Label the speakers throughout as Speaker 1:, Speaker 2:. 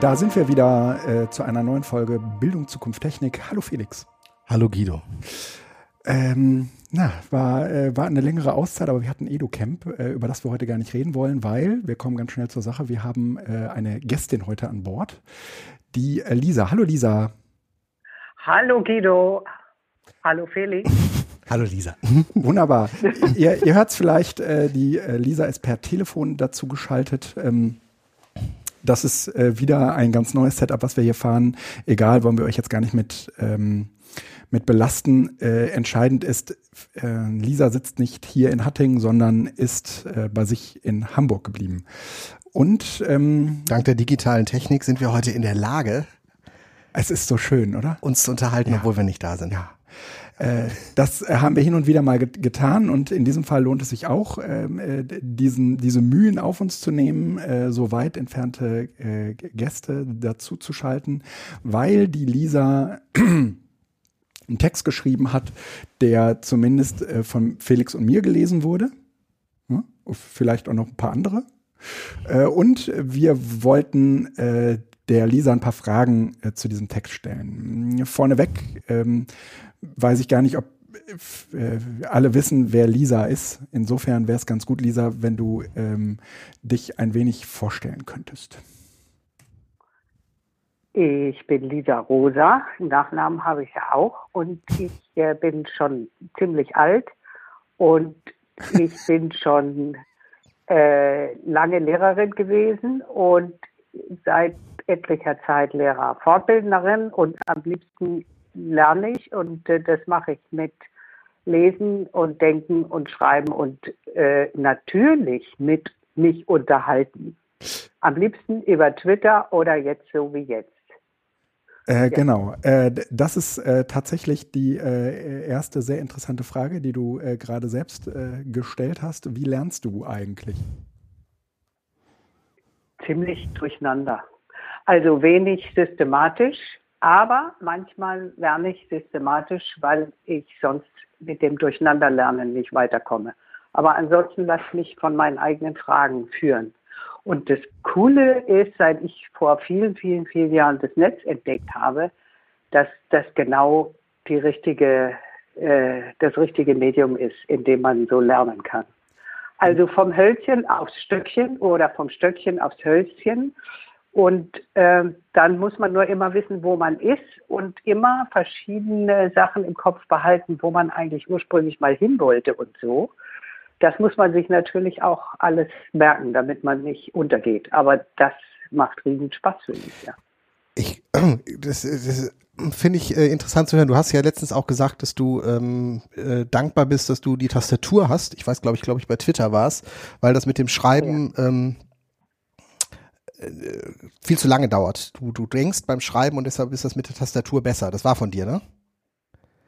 Speaker 1: Da sind wir wieder äh, zu einer neuen Folge Bildung, Zukunft, Technik. Hallo Felix.
Speaker 2: Hallo Guido.
Speaker 1: Ähm, na, war, äh, war eine längere Auszeit, aber wir hatten EduCamp, äh, über das wir heute gar nicht reden wollen, weil wir kommen ganz schnell zur Sache. Wir haben äh, eine Gästin heute an Bord, die äh, Lisa. Hallo Lisa.
Speaker 3: Hallo Guido. Hallo Felix.
Speaker 2: Hallo Lisa.
Speaker 1: Wunderbar. ihr ihr hört es vielleicht, äh, die äh, Lisa ist per Telefon dazu geschaltet. Ähm, das ist äh, wieder ein ganz neues Setup, was wir hier fahren. Egal, wollen wir euch jetzt gar nicht mit, ähm, mit belasten. Äh, entscheidend ist, äh, Lisa sitzt nicht hier in Hattingen, sondern ist äh, bei sich in Hamburg geblieben. Und ähm,
Speaker 2: Dank der digitalen Technik sind wir heute in der Lage,
Speaker 1: es ist so schön, oder?
Speaker 2: uns zu unterhalten,
Speaker 1: Ja.
Speaker 2: obwohl wir nicht da sind.
Speaker 1: Ja. Äh, das äh, haben wir hin und wieder mal get getan und in diesem Fall lohnt es sich auch, ähm, äh, diesen, diese Mühen auf uns zu nehmen, äh, so weit entfernte äh, Gäste dazu zu schalten, weil die Lisa einen Text geschrieben hat, der zumindest äh, von Felix und mir gelesen wurde. Ja, vielleicht auch noch ein paar andere. Und wir wollten der Lisa ein paar Fragen äh, zu diesem Text stellen. Vorneweg ähm, weiß ich gar nicht, ob äh, alle wissen, wer Lisa ist. Insofern wäre es ganz gut, Lisa, wenn du ähm, dich ein wenig vorstellen könntest.
Speaker 3: Ich bin Lisa Rosa. Nachnamen habe ich ja auch. Und ich äh, bin schon ziemlich alt. Und ich bin schon äh, lange Lehrerin gewesen und seit etlicher Zeit Lehrer Fortbildnerin. Und am liebsten lerne ich. Und äh, das mache ich mit Lesen und Denken und Schreiben und äh, natürlich mit mich unterhalten. Am liebsten über Twitter oder jetzt so wie jetzt.
Speaker 1: Äh, Genau. Äh, das ist äh, tatsächlich die äh, erste sehr interessante Frage, die du äh, gerade selbst äh, gestellt hast. Wie lernst du eigentlich?
Speaker 3: Ziemlich durcheinander. Also wenig systematisch, aber manchmal lerne ich systematisch, weil ich sonst mit dem Durcheinanderlernen nicht weiterkomme. Aber ansonsten lasse ich mich von meinen eigenen Fragen führen. Und das Coole ist, seit ich vor vielen, vielen, vielen Jahren das Netz entdeckt habe, dass das genau die richtige, äh, das richtige Medium ist, in dem man so lernen kann. Also vom Hölzchen aufs Stöckchen oder vom Stöckchen aufs Hölzchen. Und ähm, dann muss man nur immer wissen, wo man ist und immer verschiedene Sachen im Kopf behalten, wo man eigentlich ursprünglich mal hin wollte und so. Das muss man sich natürlich auch alles merken, damit man nicht untergeht. Aber das macht riesen Spaß für mich, ja.
Speaker 2: Ich, das, das finde ich äh, interessant zu hören. Du hast ja letztens auch gesagt, dass du ähm, äh, dankbar bist, dass du die Tastatur hast. Ich weiß, glaube ich, glaube ich, bei Twitter war es, weil das mit dem Schreiben ähm, äh, viel zu lange dauert. Du, du denkst beim Schreiben und deshalb ist das mit der Tastatur besser. Das war von dir, ne?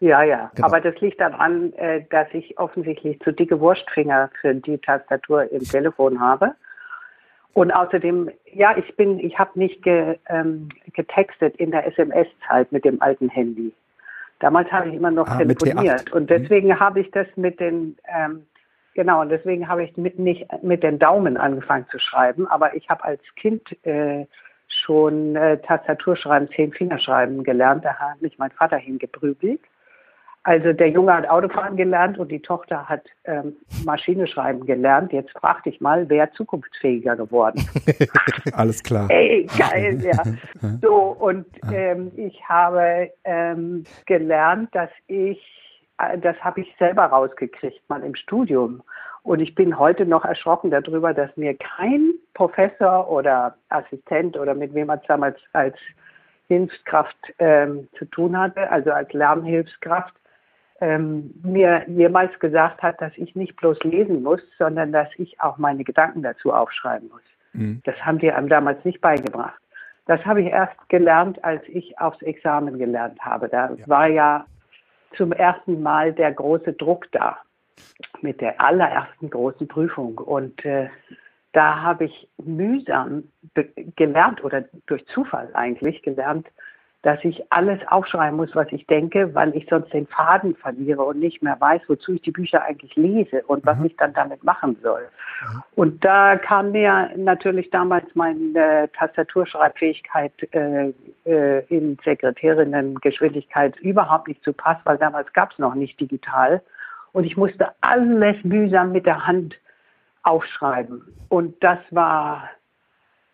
Speaker 3: Ja, ja.
Speaker 2: Genau.
Speaker 3: Aber das liegt daran, äh, dass ich offensichtlich zu dicke Wurstfinger für die Tastatur im Telefon habe. Und außerdem, ja, ich bin, ich habe nicht ge, ähm, getextet in der SMS-Zeit mit dem alten Handy. Damals habe ich immer noch
Speaker 1: Ah,
Speaker 3: telefoniert.
Speaker 1: T8.
Speaker 3: Und deswegen habe ich das mit den, ähm, genau, und deswegen habe ich mit, nicht mit den Daumen angefangen zu schreiben. Aber ich habe als Kind äh, schon äh, Tastaturschreiben, zehn Fingerschreiben gelernt. Da hat mich mein Vater hingeprügelt. Also der Junge hat Autofahren gelernt und die Tochter hat ähm, Maschine schreiben gelernt. Jetzt frag dich mal, wer zukunftsfähiger geworden?
Speaker 1: Alles klar.
Speaker 3: Ey, geil, ja. So, und ähm, ich habe ähm, gelernt, dass ich, das habe ich selber rausgekriegt, mal im Studium. Und ich bin heute noch erschrocken darüber, dass mir kein Professor oder Assistent oder mit wem man es damals als Hilfskraft ähm, zu tun hatte, also als Lernhilfskraft, ähm, mir jemals gesagt hat, dass ich nicht bloß lesen muss, sondern dass ich auch meine Gedanken dazu aufschreiben muss.
Speaker 1: Mhm.
Speaker 3: Das haben die einem damals nicht beigebracht. Das habe ich erst gelernt, als ich aufs Examen gelernt habe. Da war ja zum ersten Mal der große Druck da mit der allerersten großen Prüfung. Und äh, da habe ich mühsam gelernt oder durch Zufall eigentlich gelernt, dass ich alles aufschreiben muss, was ich denke, weil ich sonst den Faden verliere und nicht mehr weiß, wozu ich die Bücher eigentlich lese und was mhm. ich dann damit machen soll. Mhm. Und da kam mir natürlich damals meine Tastaturschreibfähigkeit äh, äh, in Sekretärinnengeschwindigkeit überhaupt nicht zu Pass, weil damals gab es noch nicht digital. Und ich musste alles mühsam mit der Hand aufschreiben. Und das war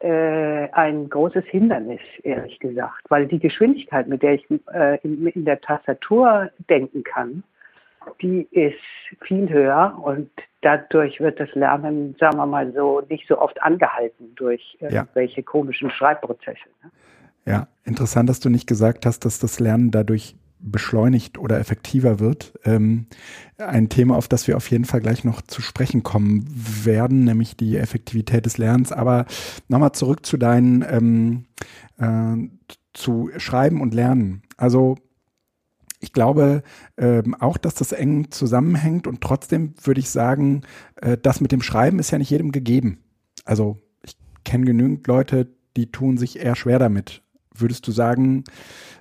Speaker 3: äh, ein großes Hindernis, ehrlich gesagt, weil die Geschwindigkeit, mit der ich äh, in, in, der Tastatur denken kann, die ist viel höher und dadurch wird das Lernen, sagen wir mal so, nicht so oft angehalten durch äh, ja. irgendwelche komischen Schreibprozesse. Ne?
Speaker 1: Ja, interessant, dass du nicht gesagt hast, dass das Lernen dadurch beschleunigt oder effektiver wird. Ähm, ein Thema, auf das wir auf jeden Fall gleich noch zu sprechen kommen werden, nämlich die Effektivität des Lernens. Aber nochmal zurück zu deinen, ähm, äh, zu Schreiben und Lernen. Also ich glaube ähm, auch, dass das eng zusammenhängt und trotzdem würde ich sagen, äh, das mit dem Schreiben ist ja nicht jedem gegeben. Also ich kenne genügend Leute, die tun sich eher schwer damit. Würdest du sagen,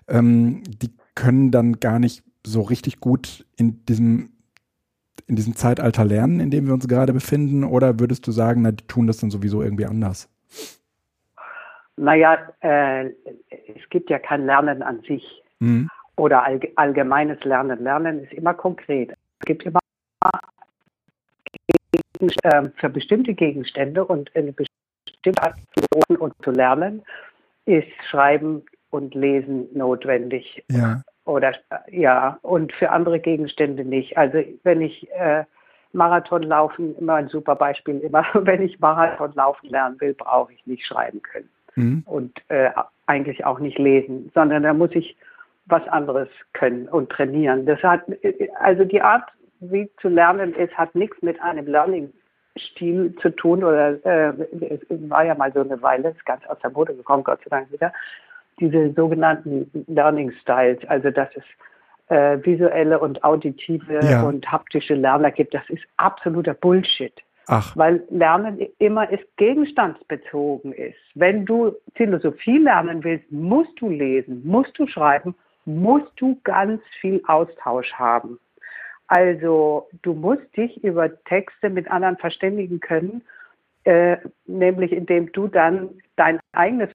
Speaker 1: ähm, die können dann gar nicht so richtig gut in diesem in diesem Zeitalter lernen, in dem wir uns gerade befinden? Oder würdest du sagen, na, die tun das dann sowieso irgendwie anders?
Speaker 3: Naja, äh, es gibt ja kein Lernen an sich mhm. oder all, allgemeines Lernen. Lernen ist immer konkret. Es gibt immer äh, für bestimmte Gegenstände und eine bestimmte Art zu und zu lernen, ist Schreiben und Lesen notwendig.
Speaker 1: Ja.
Speaker 3: Oder ja, und für andere Gegenstände nicht. Also wenn ich äh, Marathon laufen, immer ein super Beispiel, immer wenn ich Marathon laufen lernen will, brauche ich nicht schreiben können. Mhm. Und äh, eigentlich auch nicht lesen, sondern da muss ich was anderes können und trainieren. Das hat also die Art, wie zu lernen ist, hat nichts mit einem Learning-Stil zu tun oder äh, es war ja mal so eine Weile, ist ganz aus der Mode gekommen, Gott sei Dank wieder diese sogenannten Learning Styles, also dass es äh, visuelle und auditive ja. und haptische Lerner gibt, das ist absoluter Bullshit.
Speaker 1: Ach.
Speaker 3: Weil Lernen immer ist gegenstandsbezogen ist. Wenn du Philosophie lernen willst, musst du lesen, musst du schreiben, musst du ganz viel Austausch haben. Also du musst dich über Texte mit anderen verständigen können, äh, nämlich indem du dann dein eigenes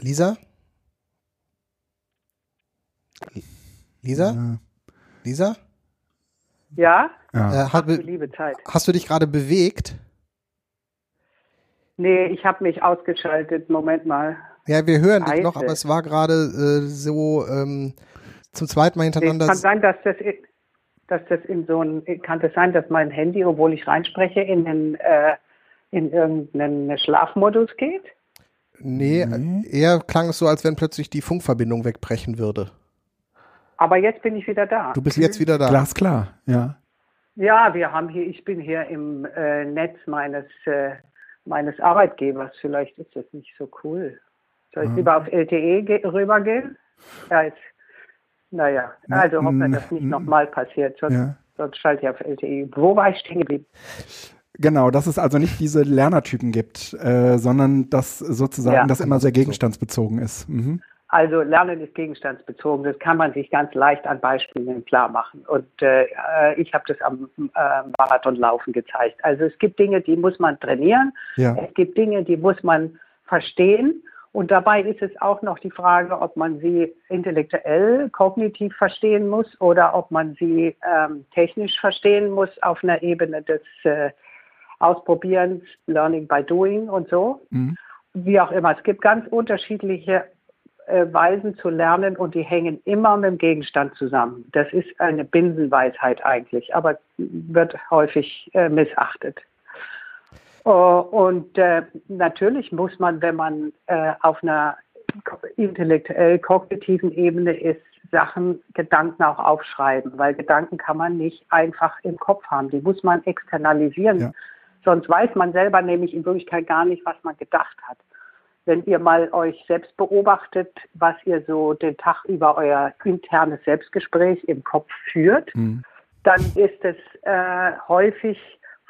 Speaker 2: Lisa? Lisa? Ja. Lisa?
Speaker 3: Ja?
Speaker 2: ja. Äh, hat,
Speaker 3: liebe Zeit.
Speaker 2: Hast du dich gerade bewegt?
Speaker 3: Nee, ich habe mich ausgeschaltet. Moment mal.
Speaker 2: Ja, wir hören dich noch, aber es war gerade äh, so ähm, zum zweiten Mal hintereinander.
Speaker 3: Es kann sein, dass das, dass das in so ein, kann das sein, dass mein Handy, obwohl ich reinspreche, in den äh, in irgendeinen Schlafmodus geht?
Speaker 2: Nee, mhm. eher klang es so, als wenn plötzlich die Funkverbindung wegbrechen würde.
Speaker 3: Aber jetzt bin ich wieder da.
Speaker 2: Du bist jetzt wieder da.
Speaker 1: Glasklar, ja.
Speaker 3: Ja, wir haben hier, ich bin hier im äh, Netz meines, äh, meines Arbeitgebers. Vielleicht ist das nicht so cool. Soll ich mhm. lieber auf LTE rübergehen? Ja, jetzt, naja, also hoffen wir, dass das nicht nochmal passiert. Sonst, ja. sonst schalte ich auf LTE. Wo war ich stehen geblieben?
Speaker 1: Genau, dass es also nicht diese Lernertypen gibt, äh, sondern dass sozusagen ja. das immer sehr gegenstandsbezogen ist. Mhm.
Speaker 3: Also Lernen ist gegenstandsbezogen. Das kann man sich ganz leicht an Beispielen klar machen. Und äh, ich habe das am äh, Marathonlaufen gezeigt. Also es gibt Dinge, die muss man trainieren. Ja. Es gibt Dinge, die muss man verstehen. Und dabei ist es auch noch die Frage, ob man sie intellektuell, kognitiv verstehen muss oder ob man sie ähm, technisch verstehen muss auf einer Ebene des äh, Ausprobieren, Learning by Doing und so. Mhm. Wie auch immer. Es gibt ganz unterschiedliche äh, Weisen zu lernen und die hängen immer mit dem Gegenstand zusammen. Das ist eine Binsenweisheit eigentlich, aber wird häufig äh, missachtet. Uh, und äh, natürlich muss man, wenn man äh, auf einer intellektuell-kognitiven Ebene ist, Sachen, Gedanken auch aufschreiben, weil Gedanken kann man nicht einfach im Kopf haben. Die muss man externalisieren. Ja. Sonst weiß man selber nämlich in Wirklichkeit gar nicht, was man gedacht hat. Wenn ihr mal euch selbst beobachtet, was ihr so den Tag über euer internes Selbstgespräch im Kopf führt, mhm. dann ist es äh, häufig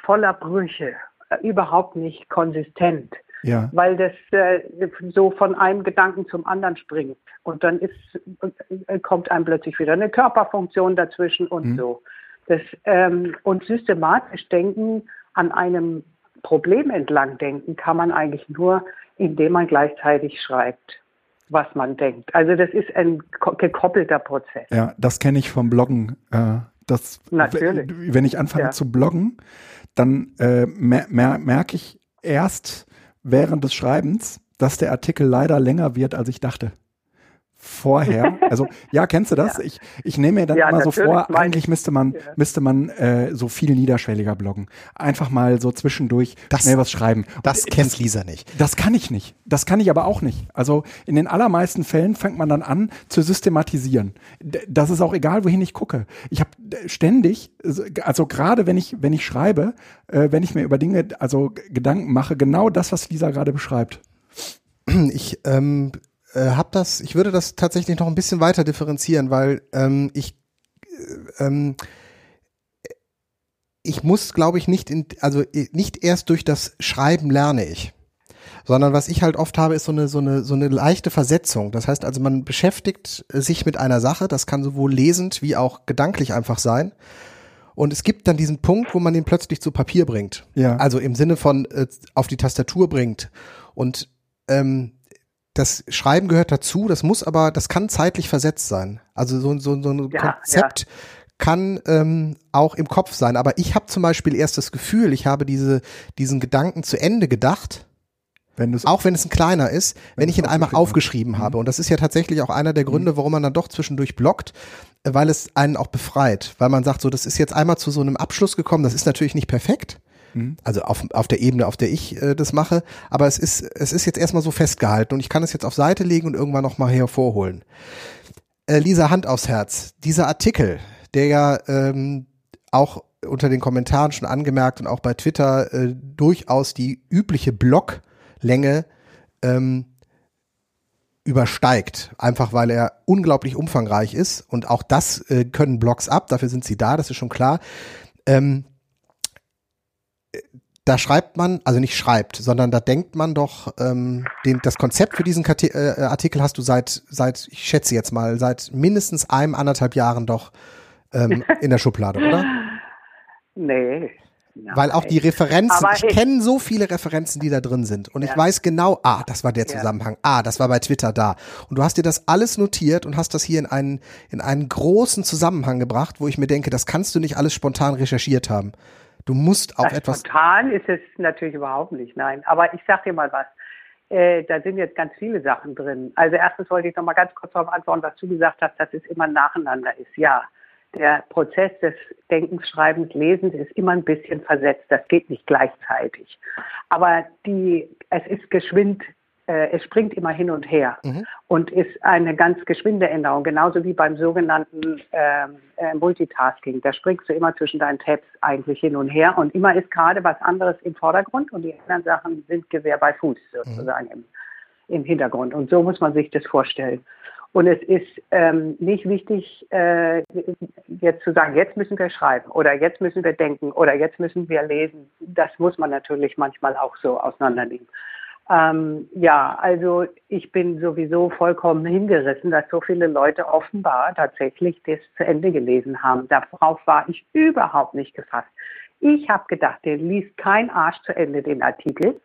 Speaker 3: voller Brüche. überhaupt nicht konsistent.
Speaker 1: Ja.
Speaker 3: Weil das äh, so von einem Gedanken zum anderen springt. Und dann ist, äh, kommt einem plötzlich wieder eine Körperfunktion dazwischen und
Speaker 1: Mhm.
Speaker 3: so. Das, ähm, und systematisch denken, an einem Problem entlang denken, kann man eigentlich nur, indem man gleichzeitig schreibt, was man denkt. Also das ist ein ko- gekoppelter Prozess.
Speaker 1: Ja, das kenne ich vom Bloggen. Äh, das,
Speaker 3: Natürlich.
Speaker 1: Wenn ich anfange
Speaker 3: Ja.
Speaker 1: zu bloggen, dann äh, mer mer merke ich erst während des Schreibens, dass der Artikel leider länger wird, als ich dachte. Vorher, also ja, kennst du das? Ich, ich nehme mir dann
Speaker 3: Ja,
Speaker 1: immer so vor, eigentlich müsste man,
Speaker 3: Ja.
Speaker 1: müsste man äh, so viel niederschwelliger bloggen. Einfach mal so zwischendurch
Speaker 2: Das-
Speaker 1: schnell was schreiben.
Speaker 2: Das
Speaker 1: Und
Speaker 2: kennt Lisa nicht.
Speaker 1: das kann ich nicht. Das kann ich aber auch nicht. Also in den allermeisten Fällen fängt man dann an zu systematisieren. Das ist auch egal, wohin ich gucke. Ich habe ständig, also gerade wenn ich wenn ich schreibe, äh, wenn ich mir über Dinge also Gedanken mache, genau das, was Lisa gerade beschreibt.
Speaker 2: Ich ähm, äh, habe das, ich würde das tatsächlich noch ein bisschen weiter differenzieren, weil ähm, ich äh, ähm, ich muss, glaube ich, nicht in, also äh, nicht erst durch das Schreiben lerne ich. Sondern was ich halt oft habe, ist so eine, so eine, so eine leichte Versetzung. Das heißt also, man beschäftigt sich mit einer Sache, das kann sowohl lesend wie auch gedanklich einfach sein. Und es gibt dann diesen Punkt, wo man den plötzlich zu Papier bringt.
Speaker 1: Ja.
Speaker 2: Also im Sinne von äh, auf die Tastatur bringt. Und ähm, das Schreiben gehört dazu, das muss aber, das kann zeitlich versetzt sein. Also so, so, so ein
Speaker 3: Ja,
Speaker 2: Konzept kann ähm, auch im Kopf sein. Aber ich habe zum Beispiel erst das Gefühl, ich habe diese, diesen Gedanken zu Ende gedacht,
Speaker 1: Wenn
Speaker 2: auch wenn es ein kleiner ist, wenn,
Speaker 1: Wenn
Speaker 2: ich ihn einmal
Speaker 1: aufgeschrieben Mhm.
Speaker 2: habe. Und das ist ja tatsächlich auch einer der Gründe, warum man dann doch zwischendurch blockt, äh, weil es einen auch befreit. Weil man sagt, so, das ist jetzt einmal zu so einem Abschluss gekommen, das ist natürlich nicht perfekt.
Speaker 1: Mhm.
Speaker 2: Also auf, auf der Ebene, auf der ich äh, das mache, aber es ist, es ist jetzt erstmal so festgehalten und ich kann es jetzt auf Seite legen und irgendwann nochmal hervorholen. Äh, Lisa, Hand aufs Herz. Dieser Artikel, der ja ähm, auch unter den Kommentaren schon angemerkt und auch bei Twitter äh, durchaus die übliche Blocklänge ähm, übersteigt, einfach weil er unglaublich umfangreich ist und auch das äh, können Blogs ab, dafür sind sie da, das ist schon klar. Ähm, äh, da schreibt man, also nicht schreibt, sondern da denkt man doch, ähm, den, das Konzept für diesen Kati äh, Artikel hast du seit, seit, ich schätze jetzt mal, seit mindestens einem, anderthalb Jahren doch ähm, in der Schublade, oder?
Speaker 3: Nee. Nein.
Speaker 2: Weil auch die Referenzen,
Speaker 3: Aber
Speaker 2: ich
Speaker 3: ich-
Speaker 2: kenne so viele Referenzen, die da drin sind. Und ich
Speaker 3: Ja.
Speaker 2: weiß genau, ah, das war der
Speaker 3: Ja.
Speaker 2: Zusammenhang, ah, das war bei Twitter da. Und du hast dir das alles notiert und hast das hier in einen, in einen großen Zusammenhang gebracht, wo ich mir denke, das kannst du nicht alles spontan recherchiert haben. Du musst auch
Speaker 3: Das
Speaker 2: etwas.
Speaker 3: Spontan ist es natürlich überhaupt nicht, nein. Aber ich sage dir mal was. Äh, da sind jetzt ganz viele Sachen drin. Also erstens wollte ich noch mal ganz kurz darauf antworten, was du gesagt hast, dass es immer nacheinander ist. Ja, der Prozess des Denkens, Schreibens, Lesens ist immer ein bisschen versetzt. Das geht nicht gleichzeitig. Aber die, es ist geschwind, äh, es springt immer hin und her
Speaker 2: Mhm.
Speaker 3: und ist eine ganz geschwinde Änderung, genauso wie beim sogenannten ähm, äh, Multitasking. Da springst du immer zwischen deinen Tabs eigentlich hin und her und immer ist gerade was anderes im Vordergrund und die anderen Sachen sind Gewehr bei Fuß sozusagen im, im Hintergrund. Und so muss man sich das vorstellen. Und es ist ähm, nicht wichtig, äh, jetzt zu sagen, jetzt müssen wir schreiben oder jetzt müssen wir denken oder jetzt müssen wir lesen. Das muss man natürlich manchmal auch so auseinandernehmen. Ähm, ja, also ich bin sowieso vollkommen hingerissen, dass so viele Leute offenbar tatsächlich das zu Ende gelesen haben. Darauf war ich überhaupt nicht gefasst. Ich habe gedacht, der liest kein Arsch zu Ende den Artikel.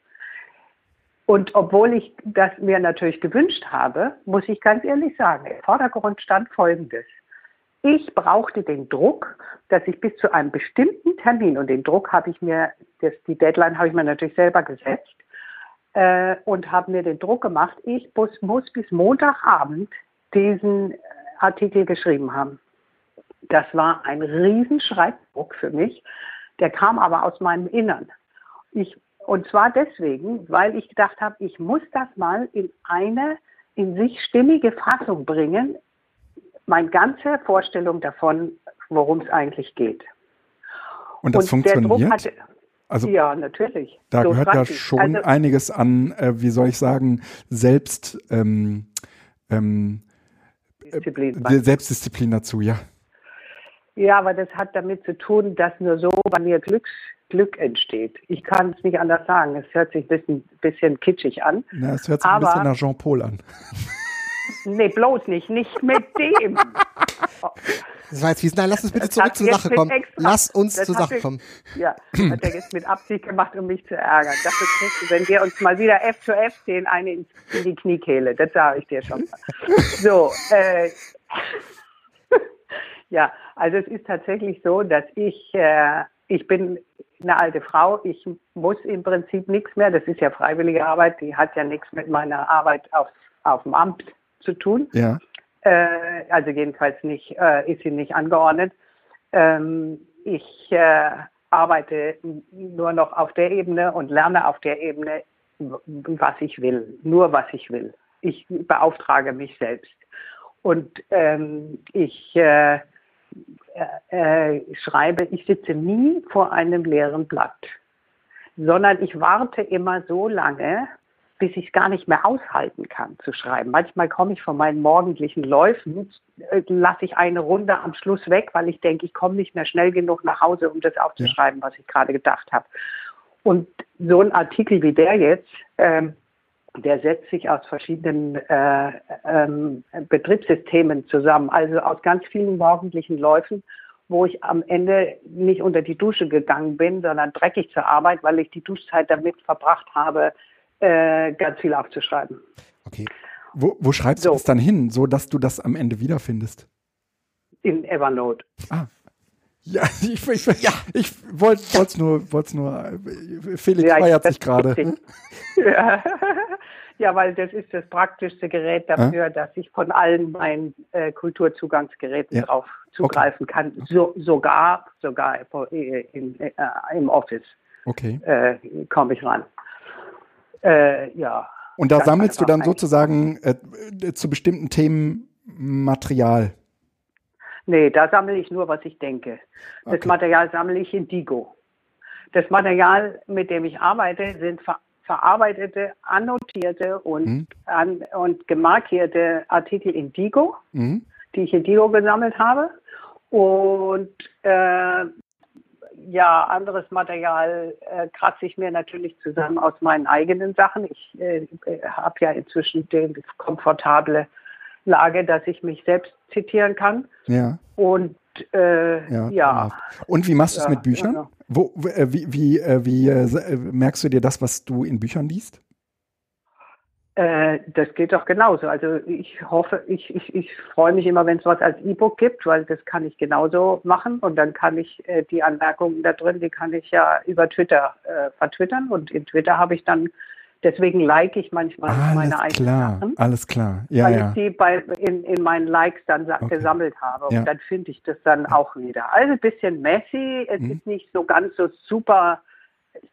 Speaker 3: Und obwohl ich das mir natürlich gewünscht habe, muss ich ganz ehrlich sagen, im Vordergrund stand Folgendes. Ich brauchte den Druck, dass ich bis zu einem bestimmten Termin, und den Druck habe ich mir, das, die Deadline habe ich mir natürlich selber gesetzt, äh, und habe mir den Druck gemacht, ich muss, muss bis Montagabend diesen Artikel geschrieben haben. Das war ein Riesenschreibdruck für mich. Der kam aber aus meinem Innern. Ich, und zwar deswegen, weil ich gedacht habe, ich muss das mal in eine in sich stimmige Fassung bringen, meine ganze Vorstellung davon, worum es eigentlich geht.
Speaker 1: Und das
Speaker 3: der Druck
Speaker 1: funktioniert.
Speaker 3: hatte,
Speaker 1: also
Speaker 3: ja, natürlich.
Speaker 1: da
Speaker 3: So
Speaker 1: gehört ja
Speaker 3: dran ich.
Speaker 1: schon
Speaker 3: Also,
Speaker 1: einiges an, äh, wie soll ich sagen, Selbst, ähm, ähm,
Speaker 3: Disziplin.
Speaker 1: Selbstdisziplin dazu, ja.
Speaker 3: Ja, aber das hat damit zu tun, dass nur so bei mir Glücks, Glück entsteht. Ich kann es nicht anders sagen. Es hört sich ein bisschen, bisschen kitschig an.
Speaker 1: Na, es hört sich aber, ein bisschen nach Jean-Paul an.
Speaker 3: Nee, bloß nicht. Nicht mit dem.
Speaker 2: Das war jetzt wie, nein, lass uns bitte das zurück zur Sache kommen. Extra, lass uns zur Sache kommen.
Speaker 3: Ja, hat er jetzt mit Absicht gemacht, um mich zu ärgern. Dafür kriegst du, wenn wir uns mal wieder F zu F sehen, eine in, in die Kniekehle. Das sage ich dir schon. So, äh, ja, also es ist tatsächlich so, dass ich, äh, ich bin eine alte Frau, ich muss im Prinzip nichts mehr, das ist ja freiwillige Arbeit, die hat ja nichts mit meiner Arbeit auf, auf dem Amt zu tun.
Speaker 1: Ja.
Speaker 3: Äh, also jedenfalls nicht, äh, ist sie nicht angeordnet. Ähm, ich äh, arbeite nur noch auf der Ebene und lerne auf der Ebene, was ich will, nur was ich will. Ich beauftrage mich selbst. Und ähm, ich äh, äh, schreibe, ich sitze nie vor einem leeren Blatt, sondern ich warte immer so lange, bis ich es gar nicht mehr aushalten kann zu schreiben. Manchmal komme ich von meinen morgendlichen Läufen, äh, lasse ich eine Runde am Schluss weg, weil ich denke, ich komme nicht mehr schnell genug nach Hause, um das aufzuschreiben, was ich gerade gedacht habe. Und so ein Artikel wie der jetzt, ähm, der setzt sich aus verschiedenen äh, ähm, Betriebssystemen zusammen, also aus ganz vielen morgendlichen Läufen, wo ich am Ende nicht unter die Dusche gegangen bin, sondern dreckig zur Arbeit, weil ich die Duschzeit damit verbracht habe, äh, ganz viel aufzuschreiben.
Speaker 1: Okay. Wo, wo schreibst so. du das dann hin, so dass du das am Ende wiederfindest?
Speaker 3: In Evernote.
Speaker 1: Ah, ja, ich, ich, ja. ich wollte es nur, wollt's nur, äh, Felix ja, feiert sich gerade.
Speaker 3: Ja. ja, weil das ist das praktischste Gerät dafür, äh? dass ich von allen meinen äh, Kulturzugangsgeräten ja. drauf zugreifen okay. kann. So, sogar, sogar in, äh, im Office
Speaker 1: okay.
Speaker 3: Äh, komme ich ran. Äh, ja.
Speaker 1: Und da sammelst du dann sozusagen zu bestimmten Themen Material.
Speaker 3: Nee, da sammle ich nur, was ich denke. Das okay. Material sammle ich in Digo. Das Material, mit dem ich arbeite, sind ver verarbeitete, annotierte und, mhm. an, und gemarkierte Artikel in Digo, mhm. die ich in Digo gesammelt habe. Und äh, ja, anderes Material äh, kratze ich mir natürlich zusammen aus meinen eigenen Sachen. Ich äh, habe ja inzwischen die komfortable Lage, dass ich mich selbst zitieren kann.
Speaker 1: Ja.
Speaker 3: Und äh, ja, ja.
Speaker 1: Und wie machst du es ja, mit Büchern? Ja, Wo, äh, wie wie, äh, wie äh, merkst du dir das, was du in Büchern liest?
Speaker 3: Äh, das geht doch genauso. Also ich hoffe, ich, ich, ich freue mich immer, wenn es was als E-Book gibt, weil das kann ich genauso machen und dann kann ich äh, die Anmerkungen da drin, die kann ich ja über Twitter äh, vertwittern und in Twitter habe ich dann Deswegen like ich manchmal
Speaker 1: alles
Speaker 3: meine eigenen
Speaker 1: klar,
Speaker 3: Sachen.
Speaker 1: Alles klar, ja,
Speaker 3: weil
Speaker 1: ja.
Speaker 3: ich die bei, in, in meinen Likes dann okay. gesammelt habe. Und ja. dann finde ich das dann ja. auch wieder. Also ein bisschen messy. Es mhm. ist nicht so ganz so super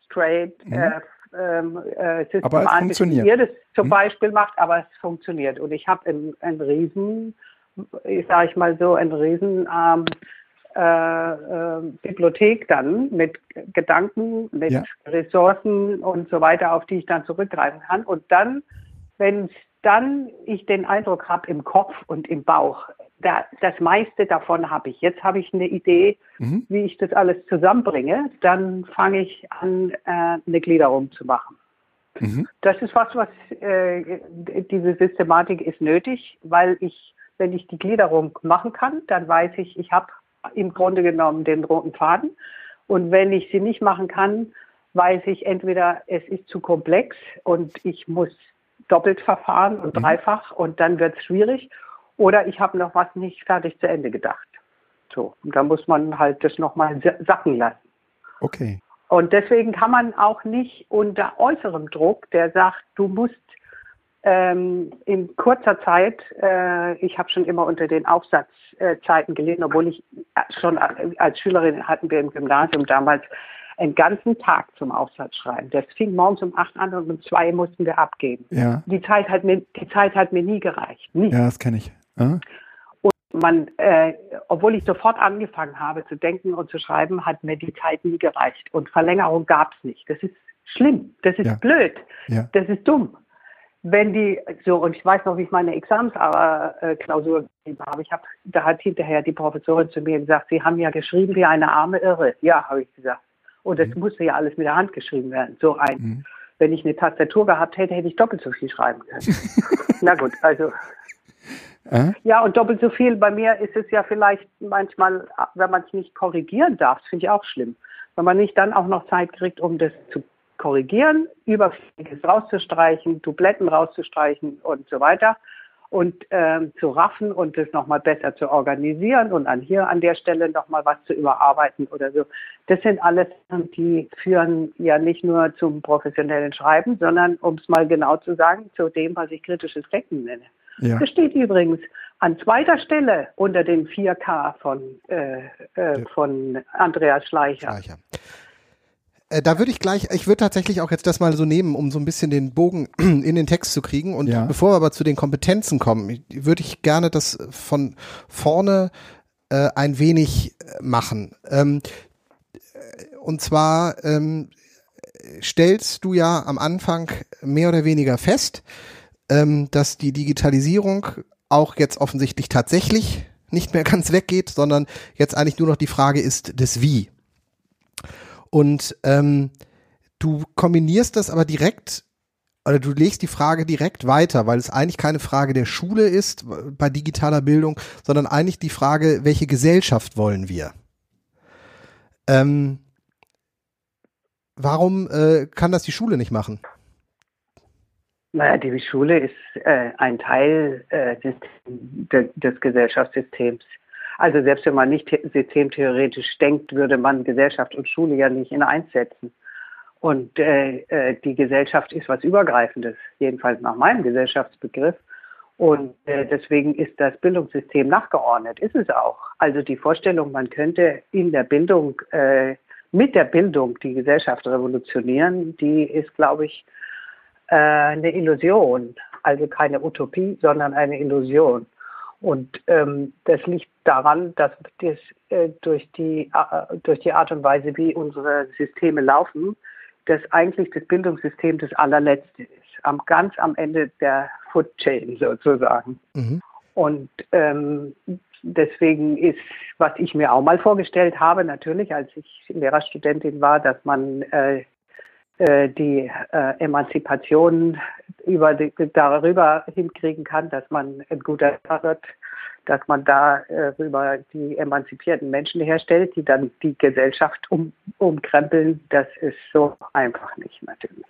Speaker 3: straight. Mhm. Äh, ähm, äh,
Speaker 1: aber es funktioniert. Wie
Speaker 3: ihr das zum mhm. Beispiel macht, aber es funktioniert. Und ich habe einen riesen, ich sage ich mal so, einen riesen ähm, äh, äh, Bibliothek dann mit Gedanken, mit ja. Ressourcen und so weiter, auf die ich dann zurückgreifen kann. Und dann, wenn dann ich den Eindruck habe im Kopf und im Bauch, da, das meiste davon habe ich. Jetzt habe ich eine Idee, mhm. wie ich das alles zusammenbringe. Dann fange ich an, äh, eine Gliederung zu machen. Mhm. Das ist was, was äh, diese Systematik ist nötig, weil ich, wenn ich die Gliederung machen kann, dann weiß ich, ich habe im Grunde genommen den roten Faden. Und wenn ich sie nicht machen kann, weiß ich entweder, es ist zu komplex und ich muss doppelt verfahren und mhm. dreifach und dann wird es schwierig. Oder ich habe noch was nicht fertig zu Ende gedacht. So, und da muss man halt das nochmal sacken lassen.
Speaker 1: Okay.
Speaker 3: Und deswegen kann man auch nicht unter äußerem Druck, der sagt, du musst ähm, in kurzer Zeit, äh, ich habe schon immer unter den Aufsatzzeiten gelesen, obwohl ich äh, schon als Schülerin hatten wir im Gymnasium damals einen ganzen Tag zum Aufsatz schreiben. Das fing morgens um acht an und um zwei mussten wir abgeben.
Speaker 1: Ja.
Speaker 3: Die Zeit hat mir, die Zeit hat mir nie gereicht. Nie.
Speaker 1: Ja, das kenne ich. Ja.
Speaker 3: Und man, äh, obwohl ich sofort angefangen habe zu denken und zu schreiben, hat mir die Zeit nie gereicht. Und Verlängerung gab es nicht. Das ist schlimm. Das ist ja. blöd.
Speaker 1: Ja.
Speaker 3: Das ist dumm wenn die, so, und ich weiß noch, wie ich meine Examensklausur geschrieben habe, ich habe, da hat hinterher die Professorin zu mir gesagt, Sie haben ja geschrieben wie eine arme Irre. Ja, habe ich gesagt. Und das mhm. musste ja alles mit der Hand geschrieben werden. So ein, mhm. wenn ich eine Tastatur gehabt hätte, hätte ich doppelt so viel schreiben können. Na gut, also. Äh? Ja, und doppelt so viel, bei mir ist es ja vielleicht manchmal, wenn man es nicht korrigieren darf, finde ich auch schlimm. Wenn man nicht dann auch noch Zeit kriegt, um das zu korrigieren, Überflüssiges rauszustreichen, Dubletten rauszustreichen und so weiter und ähm, zu raffen und das nochmal besser zu organisieren und an hier an der Stelle nochmal was zu überarbeiten oder so. Das sind alles die führen ja nicht nur zum professionellen Schreiben, sondern, um es mal genau zu sagen, zu dem, was ich kritisches Denken nenne. Ja. Das steht übrigens an zweiter Stelle unter den 4K von, äh, äh, von Andreas Schleicher. Schleicher.
Speaker 2: Äh, da würde ich gleich, ich würde tatsächlich auch jetzt das mal so nehmen, um so ein bisschen den Bogen in den Text zu kriegen. Und ja. bevor wir aber zu den Kompetenzen kommen, würde ich gerne das von vorne äh, ein wenig äh, machen. Ähm, äh, und zwar ähm, stellst du ja am Anfang mehr oder weniger fest, ähm, dass die Digitalisierung auch jetzt offensichtlich tatsächlich nicht mehr ganz weggeht, sondern jetzt eigentlich nur noch die Frage ist des Wie. Und ähm, du kombinierst das aber direkt oder du legst die Frage direkt weiter, weil es eigentlich keine Frage der Schule ist bei digitaler Bildung, sondern eigentlich die Frage, welche Gesellschaft wollen wir? Ähm, warum äh, kann das die Schule nicht machen?
Speaker 3: Naja, die Schule ist äh, ein Teil äh, des, des Gesellschaftssystems. Also selbst wenn man nicht systemtheoretisch denkt, würde man Gesellschaft und Schule ja nicht in eins setzen. Und äh, äh, die Gesellschaft ist was Übergreifendes, jedenfalls nach meinem Gesellschaftsbegriff. Und äh, deswegen ist das Bildungssystem nachgeordnet, ist es auch. Also die Vorstellung, man könnte in der Bildung, äh, mit der Bildung die Gesellschaft revolutionieren, die ist, glaube ich, äh, eine Illusion. Also keine Utopie, sondern eine Illusion. Und ähm, das liegt daran, dass das, äh, durch, die, äh, durch die Art und Weise, wie unsere Systeme laufen, das eigentlich das Bildungssystem das allerletzte ist, am, ganz am Ende der Food Chain sozusagen. Mhm. Und ähm, deswegen ist, was ich mir auch mal vorgestellt habe, natürlich, als ich Lehrerstudentin war, dass man äh, die äh, Emanzipation über die, darüber hinkriegen kann, dass man ein guter wird, dass man darüber äh, die emanzipierten Menschen herstellt, die dann die Gesellschaft um, umkrempeln. Das ist so einfach nicht natürlich.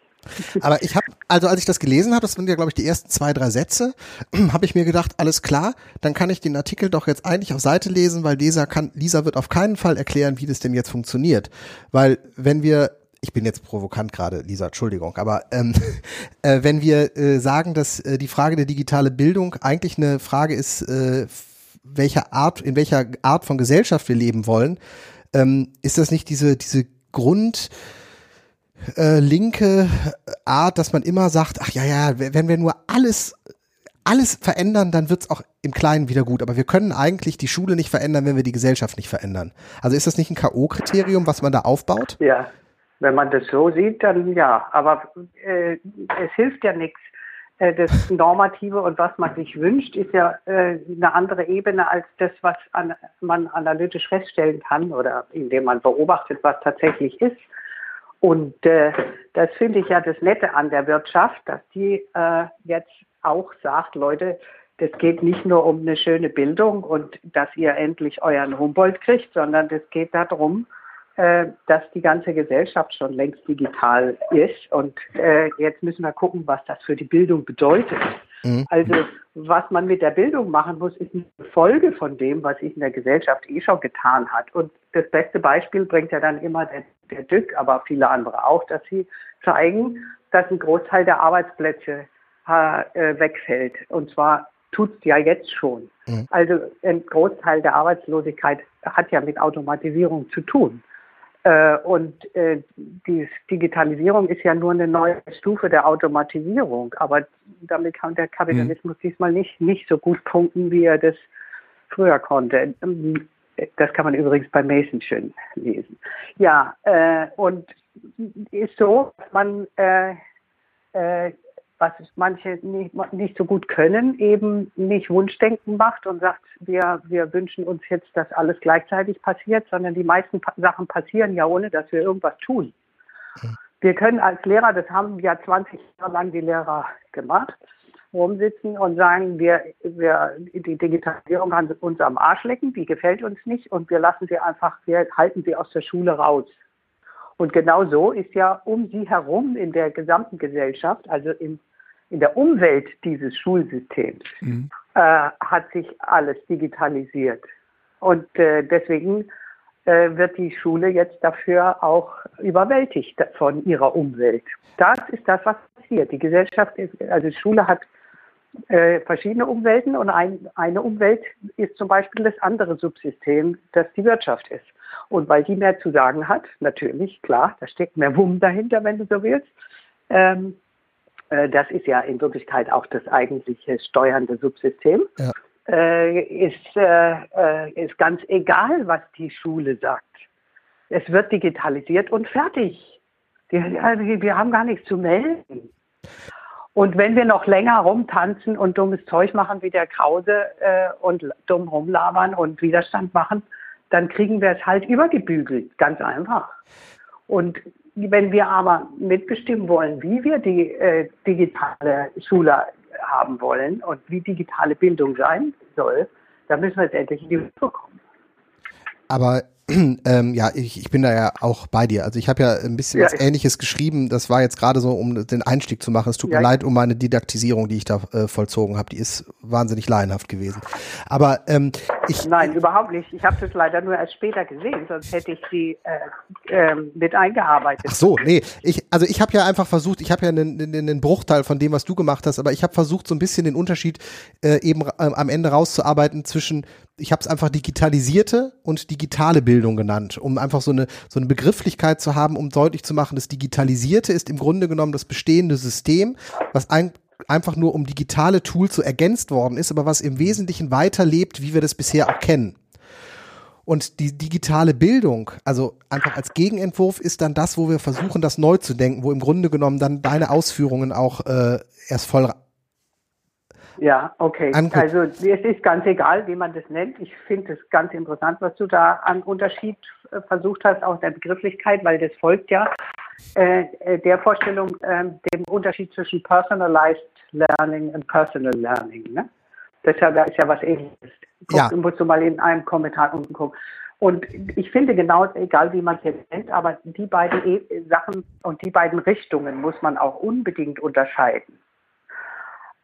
Speaker 2: Aber ich habe, also als ich das gelesen habe, das sind ja, glaube ich, die ersten zwei, drei Sätze, habe ich mir gedacht, alles klar, dann kann ich den Artikel doch jetzt eigentlich auf Seite lesen, weil Lisa kann, Lisa wird auf keinen Fall erklären, wie das denn jetzt funktioniert. Weil wenn wir ich bin jetzt provokant gerade, Lisa, Entschuldigung, aber ähm, äh, wenn wir äh, sagen, dass äh, die Frage der digitale Bildung eigentlich eine Frage ist, äh, welcher Art, in welcher Art von Gesellschaft wir leben wollen, ähm, ist das nicht diese, diese Grund, äh, linke Art, dass man immer sagt, ach ja, ja, wenn wir nur alles alles verändern, dann wird's auch im Kleinen wieder gut. Aber wir können eigentlich die Schule nicht verändern, wenn wir die Gesellschaft nicht verändern. Also ist das nicht ein K.O.-Kriterium, was man da aufbaut?
Speaker 3: Ja, wenn man das so sieht, dann ja. Aber äh, es hilft ja nichts. Äh, das Normative und was man sich wünscht, ist ja äh, eine andere Ebene als das, was an, man analytisch feststellen kann oder indem man beobachtet, was tatsächlich ist. Und äh, das finde ich ja das Nette an der Wirtschaft, dass die äh, jetzt auch sagt, Leute, das geht nicht nur um eine schöne Bildung und dass ihr endlich euren Humboldt kriegt, sondern das geht darum, dass die ganze Gesellschaft schon längst digital ist. Und äh, jetzt müssen wir gucken, was das für die Bildung bedeutet. Mhm. Also was man mit der Bildung machen muss, ist eine Folge von dem, was sich in der Gesellschaft eh schon getan hat. Und das beste Beispiel bringt ja dann immer der, der Dück, aber viele andere auch, dass sie zeigen, dass ein Großteil der Arbeitsplätze äh, wegfällt. Und zwar tut es ja jetzt schon. Mhm. Also ein Großteil der Arbeitslosigkeit hat ja mit Automatisierung zu tun. Äh, und äh, die Digitalisierung ist ja nur eine neue Stufe der Automatisierung, aber damit kann der Kapitalismus mhm. diesmal nicht, nicht so gut punkten, wie er das früher konnte. Das kann man übrigens bei Mason schön lesen. Ja, äh, und ist so, dass man äh, äh, was manche nicht, nicht so gut können, eben nicht Wunschdenken macht und sagt, wir, wir wünschen uns jetzt, dass alles gleichzeitig passiert, sondern die meisten pa Sachen passieren ja, ohne dass wir irgendwas tun. Wir können als Lehrer, das haben ja 20 Jahre lang die Lehrer gemacht, rumsitzen und sagen, wir, wir, die Digitalisierung kann uns am Arsch lecken, die gefällt uns nicht und wir lassen sie einfach, wir halten sie aus der Schule raus. Und genau so ist ja um sie herum in der gesamten Gesellschaft, also in, in der Umwelt dieses Schulsystems, mhm. äh, hat sich alles digitalisiert. Und äh, deswegen äh, wird die Schule jetzt dafür auch überwältigt von ihrer Umwelt. Das ist das, was passiert. Die Gesellschaft, ist, also die Schule hat äh, verschiedene Umwelten und ein, eine Umwelt ist zum Beispiel das andere Subsystem, das die Wirtschaft ist. Und weil die mehr zu sagen hat, natürlich, klar, da steckt mehr Wumm dahinter, wenn du so willst. Ähm, äh, das ist ja in Wirklichkeit auch das eigentliche steuernde Subsystem. Ja. Äh, ist, äh, äh, ist ganz egal, was die Schule sagt. Es wird digitalisiert und fertig. Also wir haben gar nichts zu melden. Und wenn wir noch länger rumtanzen und dummes Zeug machen wie der Krause äh, und dumm rumlabern und Widerstand machen, dann kriegen wir es halt übergebügelt, ganz einfach. Und wenn wir aber mitbestimmen wollen, wie wir die äh, digitale Schule haben wollen und wie digitale Bildung sein soll, dann müssen wir jetzt endlich in die Höhe kommen.
Speaker 2: Aber ähm, ja, ich, ich bin da ja auch bei dir. Also ich habe ja ein bisschen ja, was Ähnliches geschrieben. Das war jetzt gerade so, um den Einstieg zu machen. Es tut ja, mir leid um meine Didaktisierung, die ich da äh, vollzogen habe. Die ist wahnsinnig laienhaft gewesen. Aber ähm, ich
Speaker 3: nein, überhaupt nicht. Ich habe das leider nur erst später gesehen, sonst hätte ich sie äh, äh, mit eingearbeitet.
Speaker 2: Ach so, nee. Ich, also ich habe ja einfach versucht. Ich habe ja einen, einen Bruchteil von dem, was du gemacht hast, aber ich habe versucht, so ein bisschen den Unterschied äh, eben äh, am Ende rauszuarbeiten zwischen ich habe es einfach digitalisierte und digitale Bildung genannt, um einfach so eine, so eine Begrifflichkeit zu haben, um deutlich zu machen, das Digitalisierte ist im Grunde genommen das bestehende System, was ein, einfach nur um digitale Tools so ergänzt worden ist, aber was im Wesentlichen weiterlebt, wie wir das bisher auch kennen. Und die digitale Bildung, also einfach als Gegenentwurf, ist dann das, wo wir versuchen, das neu zu denken, wo im Grunde genommen dann deine Ausführungen auch äh, erst voll
Speaker 3: ja, okay. Angucken. Also es ist ganz egal, wie man das nennt. Ich finde es ganz interessant, was du da an Unterschied äh, versucht hast, auch der Begrifflichkeit, weil das folgt ja äh, äh der Vorstellung, äh, dem Unterschied zwischen Personalized Learning und Personal Learning. Ne? Das ist ja, da ist ja was ähnliches. Guck, ja. musst du mal in einem Kommentar unten gucken. Und ich finde genau, egal wie man es jetzt nennt, aber die beiden e Sachen und die beiden Richtungen muss man auch unbedingt unterscheiden.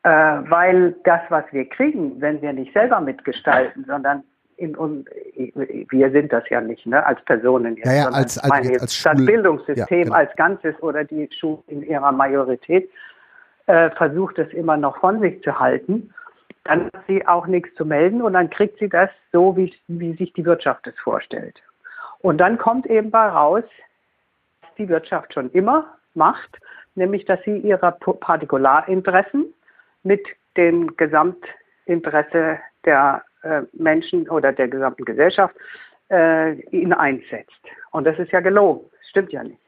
Speaker 3: Äh, weil das, was wir kriegen, wenn wir nicht selber mitgestalten, sondern in uns, wir sind das ja nicht, ne, als Personen
Speaker 2: jetzt, ja, ja, als, als,
Speaker 3: jetzt, als das Bildungssystem ja, genau. als Ganzes oder die Schule in ihrer Majorität äh, versucht es immer noch von sich zu halten, dann hat sie auch nichts zu melden und dann kriegt sie das so, wie, wie sich die Wirtschaft es vorstellt. Und dann kommt eben bei raus, was die Wirtschaft schon immer macht, nämlich dass sie ihre Partikularinteressen mit dem Gesamtinteresse der äh, Menschen oder der gesamten Gesellschaft äh, ihn einsetzt. Und das ist ja gelogen, stimmt ja nicht.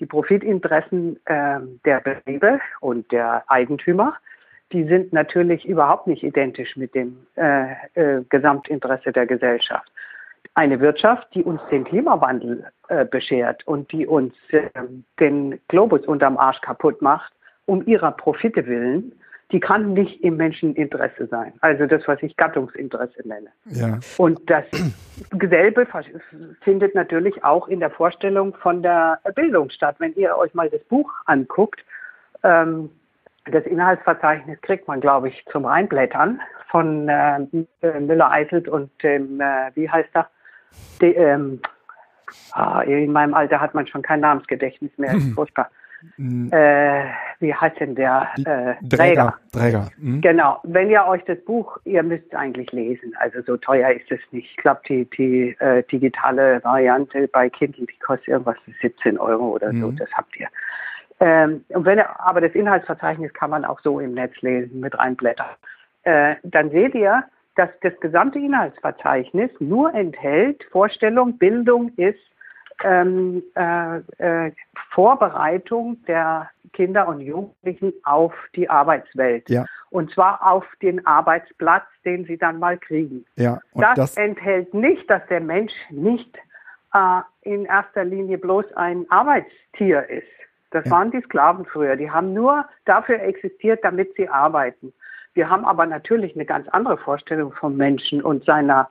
Speaker 3: Die Profitinteressen äh, der Betriebe und der Eigentümer, die sind natürlich überhaupt nicht identisch mit dem äh, äh, Gesamtinteresse der Gesellschaft. Eine Wirtschaft, die uns den Klimawandel beschert und die uns den Globus unterm Arsch kaputt macht, um ihrer Profite willen, die kann nicht im Menscheninteresse sein. Also das, was ich Gattungsinteresse nenne. Ja. Und das selbe findet natürlich auch in der Vorstellung von der Bildung statt. Wenn ihr euch mal das Buch anguckt, ähm, das Inhaltsverzeichnis kriegt man, glaube ich, zum Reinblättern von äh, Müller-Eiselt und dem, äh, wie heißt er? De, ähm, ah, in meinem Alter hat man schon kein Namensgedächtnis mehr. Furchtbar. Mhm. Äh, wie heißt denn der
Speaker 1: äh, Träger? Träger.
Speaker 3: Mhm. Genau. Wenn ihr euch das Buch, ihr müsst es eigentlich lesen. Also so teuer ist es nicht. Ich glaube, die, die äh, digitale Variante bei Kindle, die kostet irgendwas 17 Euro oder so. Mhm. Das habt ihr. Ähm, und wenn ihr, aber das Inhaltsverzeichnis kann man auch so im Netz lesen, mit reinblättern. Äh, dann seht ihr, dass das gesamte Inhaltsverzeichnis nur enthält Vorstellung, Bildung ist ähm, äh, äh, Vorbereitung der Kinder und Jugendlichen auf die Arbeitswelt.
Speaker 1: Ja.
Speaker 3: Und zwar auf den Arbeitsplatz, den sie dann mal kriegen.
Speaker 1: Ja,
Speaker 3: das,
Speaker 1: das,
Speaker 3: enthält nicht, dass der Mensch nicht äh, in erster Linie bloß ein Arbeitstier ist. Das
Speaker 1: Ja.
Speaker 3: waren die Sklaven früher. Die haben nur dafür existiert, damit sie arbeiten. Wir haben aber natürlich eine ganz andere Vorstellung vom Menschen und seiner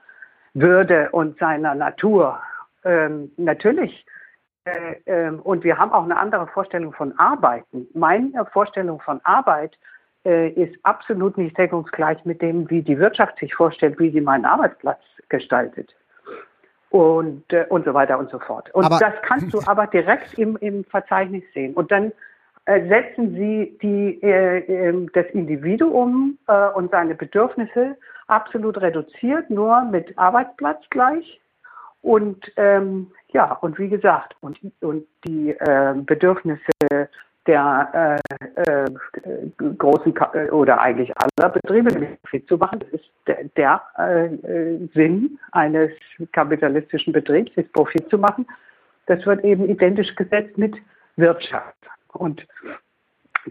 Speaker 3: Würde und seiner Natur. Ähm, natürlich. Äh, ähm, und wir haben auch eine andere Vorstellung von Arbeiten. Meine Vorstellung von Arbeit äh, ist absolut nicht deckungsgleich mit dem, wie die Wirtschaft sich vorstellt, wie sie meinen Arbeitsplatz gestaltet. Und, äh, und so weiter und so fort. Und
Speaker 2: Aber-
Speaker 3: das kannst du aber direkt im, im Verzeichnis sehen. Und dann äh, setzen sie die, äh, ähm, das Individuum äh, und seine Bedürfnisse absolut reduziert, nur mit Arbeitsplatz gleich. Und ähm, ja, und wie gesagt, und, und die äh, Bedürfnisse der äh, äh, großen äh, oder eigentlich aller Betriebe Profit zu machen, das ist der, der äh, äh, Sinn eines kapitalistischen Betriebs, ist Profit zu machen. Das wird eben identisch gesetzt mit Wirtschaft. Und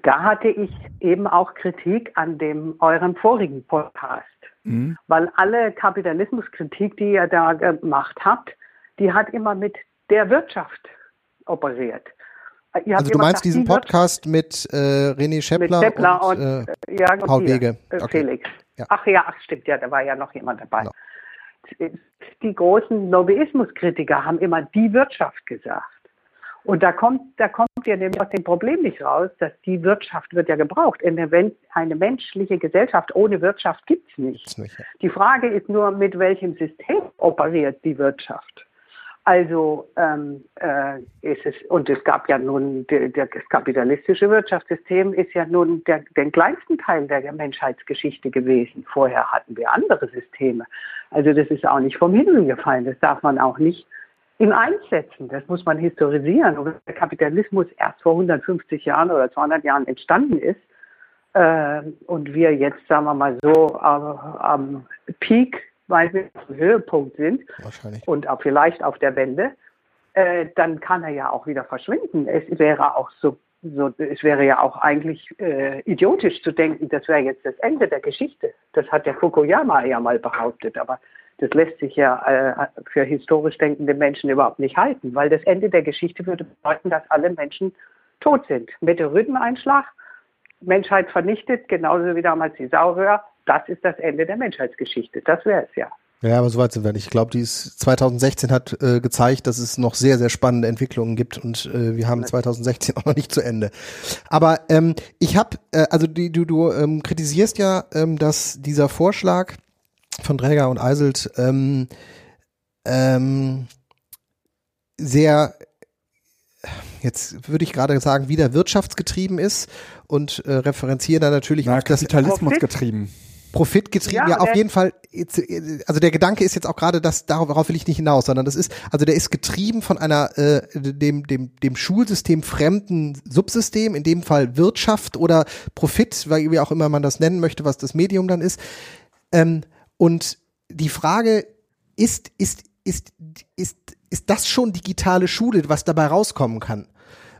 Speaker 3: da hatte ich eben auch Kritik an dem eurem vorigen Podcast
Speaker 1: Mhm.
Speaker 3: weil alle Kapitalismuskritik, die ihr da gemacht habt, die hat immer mit der Wirtschaft operiert.
Speaker 2: Also du meinst diesen Podcast mit äh, René Scheppler,
Speaker 3: mit Scheppler und,
Speaker 2: und, äh,
Speaker 3: ja, und
Speaker 2: Paul Wege.
Speaker 3: äh,
Speaker 2: Okay.
Speaker 3: Felix.
Speaker 2: Ja.
Speaker 3: Ach ja, ach, stimmt, ja, da war ja noch jemand dabei.
Speaker 2: Genau.
Speaker 3: Die großen Lobbyismuskritiker haben immer die Wirtschaft gesagt. Und da kommt, da kommt ihr nämlich aus dem Problem nicht raus, dass die Wirtschaft wird ja gebraucht. Eine, wenn- eine menschliche Gesellschaft ohne Wirtschaft gibt's nicht.
Speaker 2: Ist nicht, ja.
Speaker 3: Die Frage ist nur, mit welchem System operiert die Wirtschaft? Also ähm, äh, ist es, und es gab ja nun, der, der, das kapitalistische Wirtschaftssystem ist ja nun der, den kleinsten Teil der Menschheitsgeschichte gewesen. Vorher hatten wir andere Systeme. Also das ist auch nicht vom Himmel gefallen. Das darf man auch nicht in eins setzen. Das muss man historisieren. Und wenn der Kapitalismus erst vor 150 Jahren oder 200 Jahren entstanden ist, äh, und wir jetzt, sagen wir mal so, am, am Peak, weil wir dem Höhepunkt sind und auch vielleicht auf der Wende, äh, dann kann er ja auch wieder verschwinden. Es wäre auch so, so es wäre ja auch eigentlich äh, idiotisch zu denken, das wäre jetzt das Ende der Geschichte. Das hat der Fukuyama ja mal behauptet, aber das lässt sich ja äh, für historisch denkende Menschen überhaupt nicht halten, weil das Ende der Geschichte würde bedeuten, dass alle Menschen tot sind. Meteoriteneinschlag, Menschheit vernichtet, genauso wie damals die Sauröhr. Das ist das Ende der Menschheitsgeschichte. Das wäre es ja.
Speaker 2: Ja, aber soweit sind wir nicht. Ich glaube, die ist 2016 hat äh, gezeigt, dass es noch sehr, sehr spannende Entwicklungen gibt und äh, wir haben 2016 auch noch nicht zu Ende. Aber ähm, ich habe, äh, also die, du, du ähm, kritisierst ja, ähm, dass dieser Vorschlag von Träger und Eiselt ähm, ähm, sehr jetzt würde ich gerade sagen, wieder wirtschaftsgetrieben ist und äh, referenziere da natürlich
Speaker 1: Na,
Speaker 2: auf das
Speaker 1: Kapitalismus getrieben.
Speaker 2: Profitgetrieben, ja,
Speaker 3: Ja,
Speaker 2: auf jeden Fall. jetzt, Also der Gedanke ist jetzt auch gerade, dass darauf, darauf will ich nicht hinaus, sondern das ist, also der ist getrieben von einer äh, dem dem dem Schulsystem fremden Subsystem, in dem Fall Wirtschaft oder Profit, weil wie auch immer man das nennen möchte, was das Medium dann ist. Ähm, und die Frage ist ist ist ist ist das schon digitale Schule, was dabei rauskommen kann?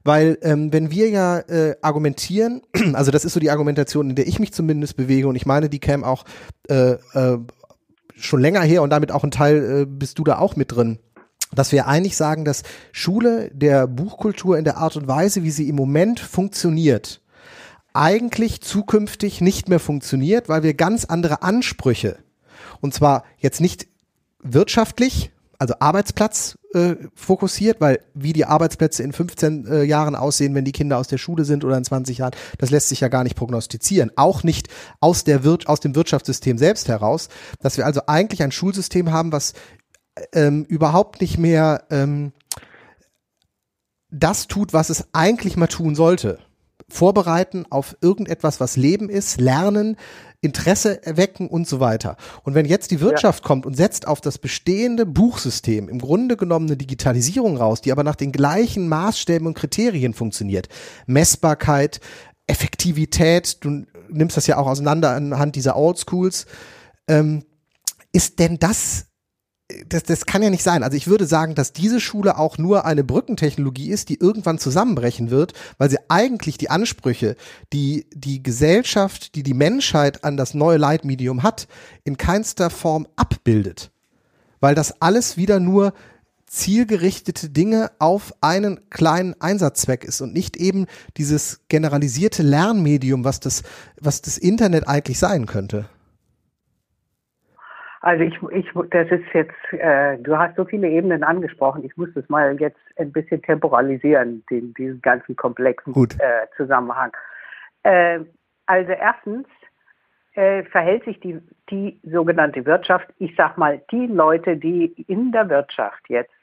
Speaker 2: Weil ähm, wenn wir ja äh, argumentieren, also das ist so die Argumentation, in der ich mich zumindest bewege und ich meine, die käme auch äh, äh, schon länger her und damit auch ein Teil äh, bist du da auch mit drin, dass wir eigentlich sagen, dass Schule der Buchkultur in der Art und Weise, wie sie im Moment funktioniert, eigentlich zukünftig nicht mehr funktioniert, weil wir ganz andere Ansprüche und zwar jetzt nicht wirtschaftlich, also Arbeitsplatz äh, fokussiert, weil wie die Arbeitsplätze in 15 äh, Jahren aussehen, wenn die Kinder aus der Schule sind oder in 20 Jahren, das lässt sich ja gar nicht prognostizieren. Auch nicht aus, der Wir aus dem Wirtschaftssystem selbst heraus, dass wir also eigentlich ein Schulsystem haben, was ähm, überhaupt nicht mehr ähm, das tut, was es eigentlich mal tun sollte. Vorbereiten auf irgendetwas, was Leben ist, lernen, Interesse erwecken und so weiter. Und wenn jetzt die Wirtschaft kommt und setzt auf das bestehende Buchsystem im Grunde genommen eine Digitalisierung raus, die aber nach den gleichen Maßstäben und Kriterien funktioniert, Messbarkeit, Effektivität, du nimmst das ja auch auseinander anhand dieser Old Schools, ähm, ist denn das das, das kann ja nicht sein. Also ich würde sagen, dass diese Schule auch nur eine Brückentechnologie ist, die irgendwann zusammenbrechen wird, weil sie eigentlich die Ansprüche, die die Gesellschaft, die die Menschheit an das neue Leitmedium hat, in keinster Form abbildet. Weil das alles wieder nur zielgerichtete Dinge auf einen kleinen Einsatzzweck ist und nicht eben dieses generalisierte Lernmedium, was das, was das Internet eigentlich sein könnte.
Speaker 3: Also ich, ich, das ist jetzt, äh, du hast so viele Ebenen angesprochen. Ich muss das mal jetzt ein bisschen temporalisieren, den, diesen ganzen komplexen äh, Zusammenhang. Äh, also erstens äh, verhält sich die, die sogenannte Wirtschaft, ich sag mal, die Leute, die in der Wirtschaft jetzt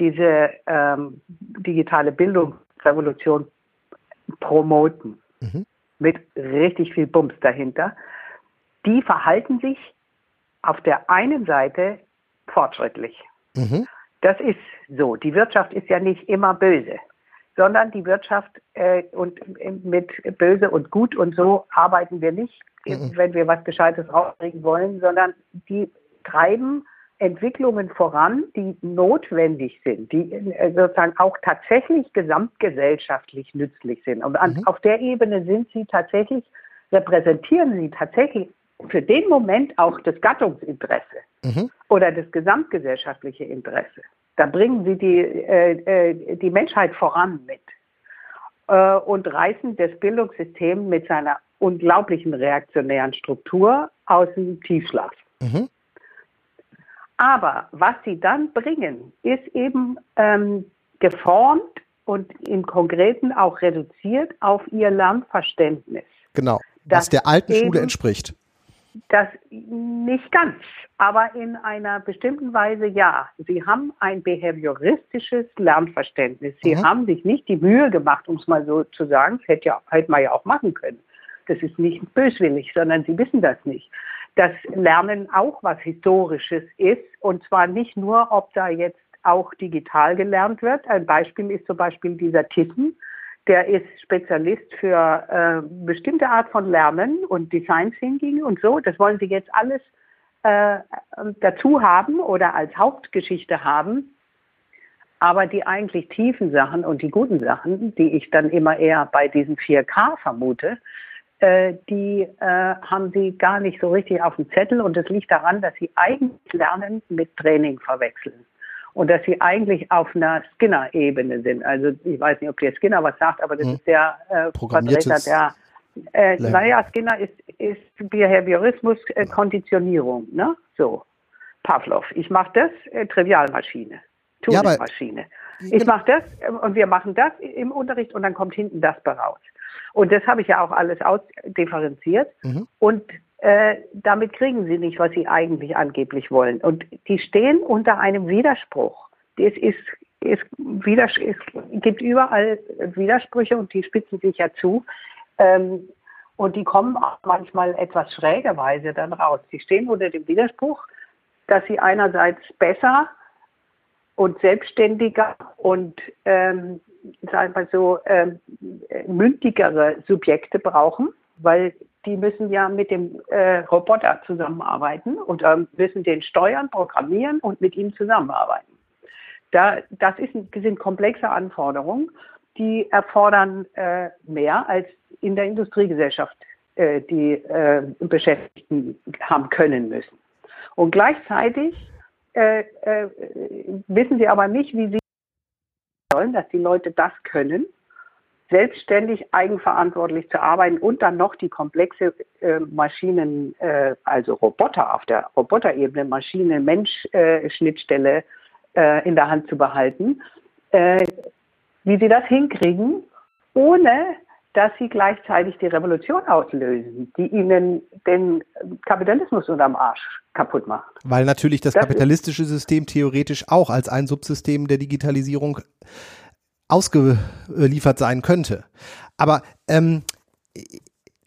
Speaker 3: diese ähm, digitale Bildungsrevolution promoten, mhm. mit richtig viel Bums dahinter, die verhalten sich auf der einen Seite fortschrittlich. Mhm. Das ist so. Die Wirtschaft ist ja nicht immer böse, sondern die Wirtschaft äh, und äh, mit böse und gut und so arbeiten wir nicht, mhm. wenn wir was Gescheites rauskriegen wollen, sondern die treiben Entwicklungen voran, die notwendig sind, die äh, sozusagen auch tatsächlich gesamtgesellschaftlich nützlich sind. Und an, mhm. auf der Ebene sind sie tatsächlich, repräsentieren sie tatsächlich für den Moment auch das Gattungsinteresse mhm. oder das gesamtgesellschaftliche Interesse. Da bringen sie die, äh, äh, die Menschheit voran mit äh, und reißen das Bildungssystem mit seiner unglaublichen reaktionären Struktur aus dem Tiefschlaf. Mhm. Aber was sie dann bringen, ist eben ähm, geformt und im Konkreten auch reduziert auf ihr Lernverständnis.
Speaker 2: Genau, was der alten Schule entspricht.
Speaker 3: Das nicht ganz, aber in einer bestimmten Weise ja. Sie haben ein behavioristisches Lernverständnis. Sie mhm. haben sich nicht die Mühe gemacht, um es mal so zu sagen, das hätte, ja, hätte man ja auch machen können. Das ist nicht böswillig, sondern sie wissen das nicht. Dass Lernen auch was Historisches ist und zwar nicht nur, ob da jetzt auch digital gelernt wird. Ein Beispiel ist zum Beispiel dieser Tissen der ist Spezialist für äh, bestimmte Art von Lernen und Design Thinking und so. Das wollen Sie jetzt alles äh, dazu haben oder als Hauptgeschichte haben. Aber die eigentlich tiefen Sachen und die guten Sachen, die ich dann immer eher bei diesen 4K vermute, äh, die äh, haben sie gar nicht so richtig auf dem Zettel. Und das liegt daran, dass sie eigentlich Lernen mit Training verwechseln und dass sie eigentlich auf einer Skinner-Ebene sind. Also ich weiß nicht, ob der Skinner was sagt, aber das hm. ist der äh, Vertreter der äh, naja, Skinner ist, ist Behaviorismus äh, Konditionierung, ne? So. Pavlov. Ich mache das, äh, Trivialmaschine, Turingmaschine. Ja, ich mache das äh, und wir machen das im Unterricht und dann kommt hinten das bei raus. Und das habe ich ja auch alles ausdifferenziert. Mhm. Und äh, damit kriegen sie nicht, was sie eigentlich angeblich wollen. Und die stehen unter einem Widerspruch. Es ist, es, Widers es gibt überall Widersprüche und die spitzen sich ja zu. Ähm, und die kommen auch manchmal etwas schrägerweise dann raus. Sie stehen unter dem Widerspruch, dass sie einerseits besser und selbstständiger und ähm, sagen wir so ähm, mündigere Subjekte brauchen, weil die müssen ja mit dem äh, Roboter zusammenarbeiten und äh, müssen den steuern, programmieren und mit ihm zusammenarbeiten. Da, das ist, sind komplexe Anforderungen, die erfordern äh, mehr als in der Industriegesellschaft äh, die äh, Beschäftigten haben können müssen. Und gleichzeitig äh, wissen sie aber nicht, wie sie sollen, dass die Leute das können selbstständig, eigenverantwortlich zu arbeiten und dann noch die komplexe äh, Maschinen, äh, also Roboter auf der Roboterebene, Maschine-Mensch-Schnittstelle äh, in der Hand zu behalten, äh, wie sie das hinkriegen, ohne dass sie gleichzeitig die Revolution auslösen, die ihnen den Kapitalismus unterm Arsch kaputt macht.
Speaker 2: Weil natürlich das, das kapitalistische System theoretisch auch als ein Subsystem der Digitalisierung ausgeliefert sein könnte. Aber ähm,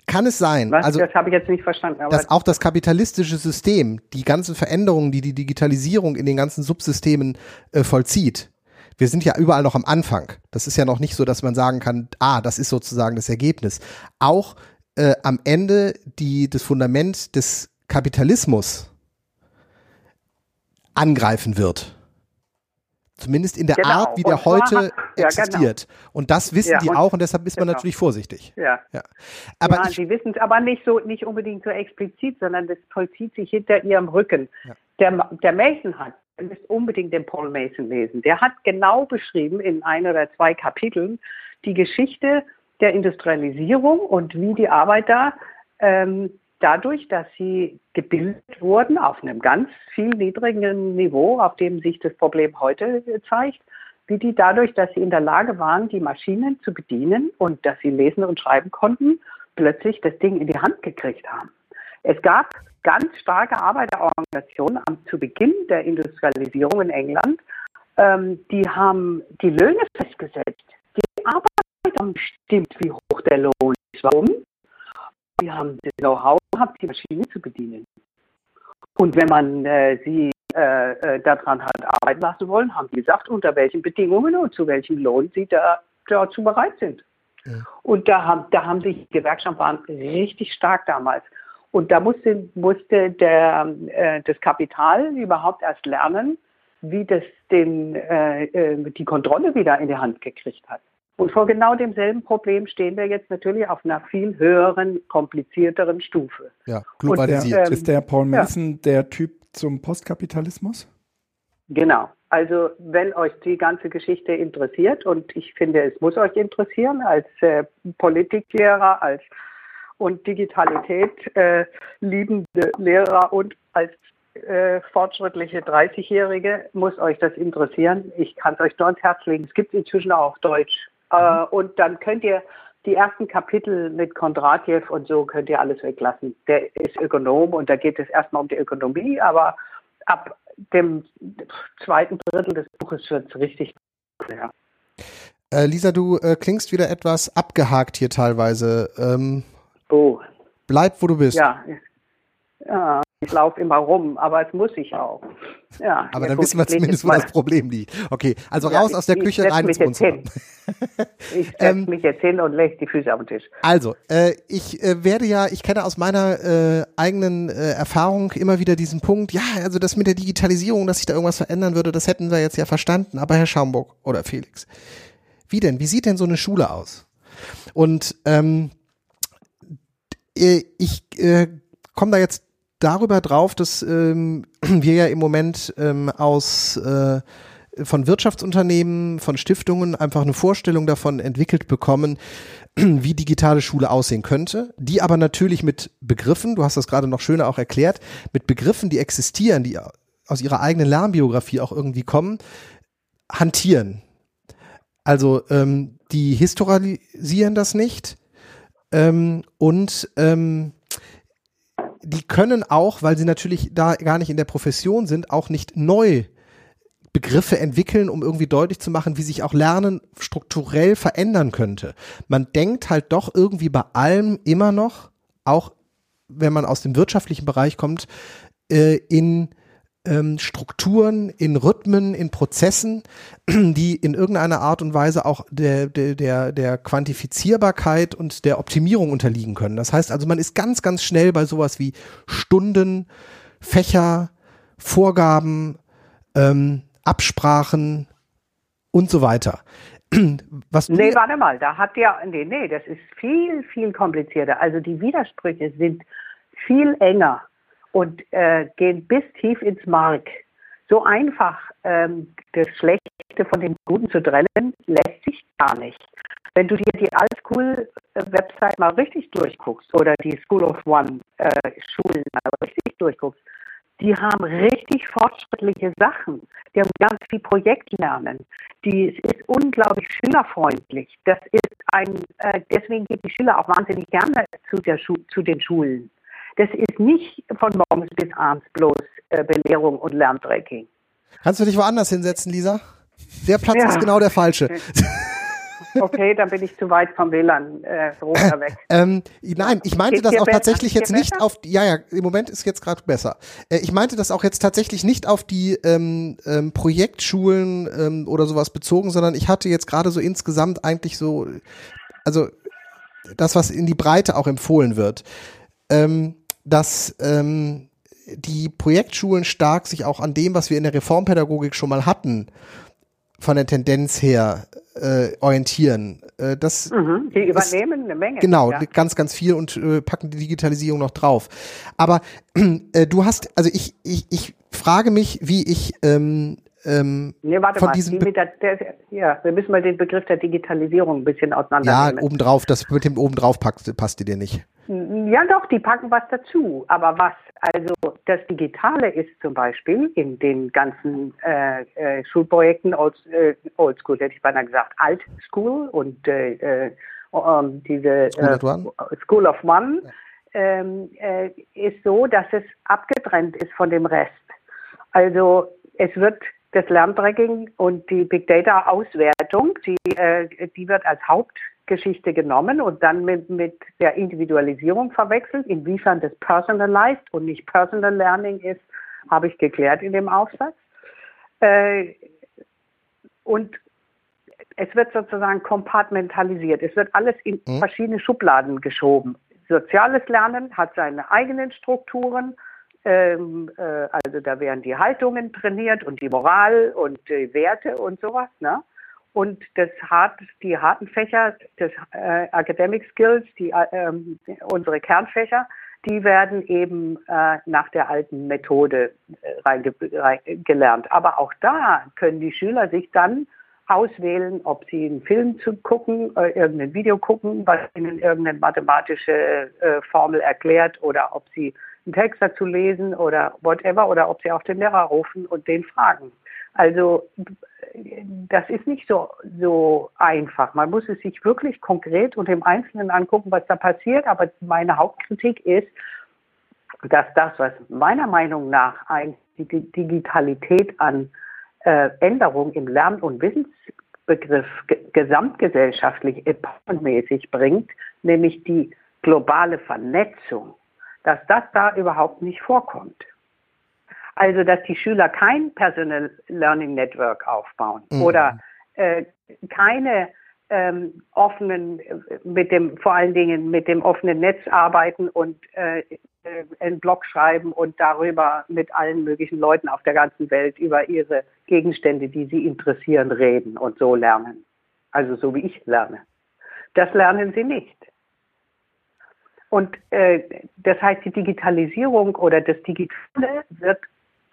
Speaker 2: kann es sein,
Speaker 3: Was? also das habe ich jetzt nicht verstanden,
Speaker 2: dass auch das kapitalistische System die ganzen Veränderungen, die die Digitalisierung in den ganzen Subsystemen äh, vollzieht. Wir sind ja überall noch am Anfang. Das ist ja noch nicht so, dass man sagen kann, ah, das ist sozusagen das Ergebnis. Auch äh, am Ende die das Fundament des Kapitalismus angreifen wird. Zumindest in der genau. Art, wie der heute ja, genau. existiert. Genau. Und das wissen ja, die auch und deshalb ist man genau. natürlich vorsichtig.
Speaker 3: Ja. ja. Aber ja, die wissen es aber nicht so, nicht unbedingt so explizit, sondern das vollzieht sich hinter ihrem Rücken. Der, der Mason hat, ihr müsst unbedingt den Paul Mason lesen. Der hat genau beschrieben in ein oder zwei Kapiteln die Geschichte der Industrialisierung und wie die Arbeiter ähm, dadurch, dass sie gebildet wurden auf einem ganz viel niedrigen Niveau, auf dem sich das Problem heute zeigt, wie die dadurch, dass sie in der Lage waren, die Maschinen zu bedienen und dass sie lesen und schreiben konnten, plötzlich das Ding in die Hand gekriegt haben. Es gab ganz starke Arbeiterorganisationen zu Beginn der Industrialisierung in England, ähm, die haben die Löhne festgesetzt. Die Arbeiter haben bestimmt, wie hoch der Lohn ist. Warum? Die haben das Know-how gehabt, die Maschine zu bedienen. Und wenn man äh, sie äh, äh, daran hat arbeiten lassen wollen, haben die gesagt, unter welchen Bedingungen und zu welchem Lohn sie da, dazu bereit sind. Ja. Und da haben, da haben sich die Gewerkschaften waren richtig stark damals. Und da musste, musste der, äh, das Kapital überhaupt erst lernen, wie das den, äh, äh die Kontrolle wieder in die Hand gekriegt hat. Und vor genau demselben Problem stehen wir jetzt natürlich auf einer viel höheren, komplizierteren Stufe.
Speaker 1: Ja, globalisiert. Und, ähm, ist der Paul Mason ja. der Typ zum Postkapitalismus?
Speaker 3: Genau. Also wenn euch die ganze Geschichte interessiert und ich finde, es muss euch interessieren als äh, Politiklehrer, als und Digitalität äh, liebende Lehrer und als äh, fortschrittliche 30-Jährige muss euch das interessieren. Ich kann es euch nur ans Herz legen. Es gibt inzwischen auch Deutsch äh, und dann könnt ihr die ersten Kapitel mit Kondratjew und so könnt ihr alles weglassen. Der ist Ökonom und da geht es erstmal um die Ökonomie, aber ab dem zweiten Drittel des Buches wird es richtig
Speaker 2: schwer. Äh, Lisa, du äh, klingst wieder etwas abgehakt hier teilweise. Ähm, oh. Bleib, wo du bist.
Speaker 3: Ja, ja ich laufe immer rum, aber es muss ich auch.
Speaker 2: Ja, aber dann wissen wir zumindest, wo das Problem liegt. Okay, also raus ja, aus der Küche, rein ins Wohnzimmer.
Speaker 3: ich setze mich jetzt hin und lege die Füße auf den Tisch.
Speaker 2: Also, äh, ich äh, werde ja, ich kenne aus meiner äh, eigenen äh, Erfahrung immer wieder diesen Punkt, ja, also das mit der Digitalisierung, dass sich da irgendwas verändern würde, das hätten wir jetzt ja verstanden, aber Herr Schaumburg oder Felix, wie denn? Wie sieht denn so eine Schule aus? Und ähm, äh, ich äh, komme da jetzt darüber drauf, dass ähm, wir ja im Moment ähm, aus äh, von Wirtschaftsunternehmen, von Stiftungen einfach eine Vorstellung davon entwickelt bekommen, wie digitale Schule aussehen könnte, die aber natürlich mit Begriffen, du hast das gerade noch schöner auch erklärt, mit Begriffen, die existieren, die aus ihrer eigenen Lernbiografie auch irgendwie kommen, hantieren. Also ähm, die historisieren das nicht ähm, und ähm, die können auch, weil sie natürlich da gar nicht in der Profession sind, auch nicht neu Begriffe entwickeln, um irgendwie deutlich zu machen, wie sich auch Lernen strukturell verändern könnte. Man denkt halt doch irgendwie bei allem immer noch, auch wenn man aus dem wirtschaftlichen Bereich kommt, äh, in ähm, Strukturen, in Rhythmen, in Prozessen, die in irgendeiner Art und Weise auch der, der, der, der Quantifizierbarkeit und der Optimierung unterliegen können. Das heißt also, man ist ganz, ganz schnell bei sowas wie Stunden, Fächer, Vorgaben, ähm, Absprachen und so weiter.
Speaker 3: Was nee, warte mal, da hat ja, nee, nee, das ist viel, viel komplizierter. Also die Widersprüche sind viel enger und äh, gehen bis tief ins Mark. So einfach ähm, das Schlechte von dem Guten zu trennen, lässt sich gar nicht. Wenn du dir die Altschool-Website mal richtig durchguckst oder die School of One äh, mal richtig durchguckst, die haben richtig fortschrittliche Sachen. Die haben ganz viel Projektlernen. Die ist unglaublich schülerfreundlich. Das ist ein, äh, deswegen gehen die Schüler auch wahnsinnig gerne zu, der Schu zu den Schulen. Das ist nicht von morgens bis abends bloß äh, Belehrung und Lerntracking.
Speaker 2: Kannst du dich woanders hinsetzen, Lisa? Der Platz ja. ist genau der falsche.
Speaker 3: Okay, dann bin ich zu weit vom WLAN äh, runter weg.
Speaker 2: Ähm, nein, ich meinte das auch besser? tatsächlich jetzt nicht besser? auf, ja, ja, im Moment ist jetzt gerade besser. Äh, ich meinte das auch jetzt tatsächlich nicht auf die ähm, ähm, Projektschulen ähm, oder sowas bezogen, sondern ich hatte jetzt gerade so insgesamt eigentlich so, also das, was in die Breite auch empfohlen wird. Ähm, dass ähm, die Projektschulen stark sich auch an dem, was wir in der Reformpädagogik schon mal hatten, von der Tendenz her äh, orientieren. Äh, das
Speaker 3: mhm, die übernehmen ist, eine Menge.
Speaker 2: Genau, ja. ganz, ganz viel und äh, packen die Digitalisierung noch drauf. Aber äh, du hast, also ich, ich, ich frage mich, wie ich ähm, ähm,
Speaker 3: nee, warte
Speaker 2: von
Speaker 3: mal,
Speaker 2: diesem
Speaker 3: die der, der, ja, wir müssen mal den Begriff der Digitalisierung ein bisschen auseinandernehmen.
Speaker 2: Ja, obendrauf, das mit dem obendrauf passt, passt dir nicht.
Speaker 3: Ja, doch, die packen was dazu. Aber was? Also das Digitale ist zum Beispiel in den ganzen äh, äh, Schulprojekten, Old, äh, Old School hätte ich beinahe gesagt, Alt School und äh, äh, diese
Speaker 2: School, of One.
Speaker 3: School of One, ähm, äh, ist so, dass es abgetrennt ist von dem Rest. Also es wird das Lerntracking und die Big Data Auswertung, die, äh, die wird als Hauptgeschichte genommen und dann mit, mit der Individualisierung verwechselt. Inwiefern das personalized und nicht personal learning ist, habe ich geklärt in dem Aufsatz. Äh, und es wird sozusagen kompartmentalisiert. Es wird alles in mhm. verschiedene Schubladen geschoben. Soziales Lernen hat seine eigenen Strukturen ähm, äh, also da werden die Haltungen trainiert und die Moral und die Werte und sowas. Ne? Und das hart, die harten Fächer, das äh, Academic Skills, die, äh, unsere Kernfächer, die werden eben äh, nach der alten Methode äh, reingelernt. Aber auch da können die Schüler sich dann auswählen, ob sie einen Film zu gucken, äh, irgendein Video gucken, was ihnen irgendeine mathematische äh, Formel erklärt oder ob sie einen Text dazu lesen oder whatever oder ob sie auch den Lehrer rufen und den fragen. Also das ist nicht so, so einfach. Man muss es sich wirklich konkret und im Einzelnen angucken, was da passiert. Aber meine Hauptkritik ist, dass das, was meiner Meinung nach ein, die Digitalität an äh, Änderung im Lern- und Wissensbegriff gesamtgesellschaftlich epochenmäßig bringt, nämlich die globale Vernetzung dass das da überhaupt nicht vorkommt. Also, dass die Schüler kein Personal Learning Network aufbauen mhm. oder äh, keine ähm, offenen, mit dem, vor allen Dingen mit dem offenen Netz arbeiten und äh, äh, einen Blog schreiben und darüber mit allen möglichen Leuten auf der ganzen Welt über ihre Gegenstände, die sie interessieren, reden und so lernen. Also so wie ich lerne. Das lernen sie nicht. Und äh, das heißt, die Digitalisierung oder das Digitale wird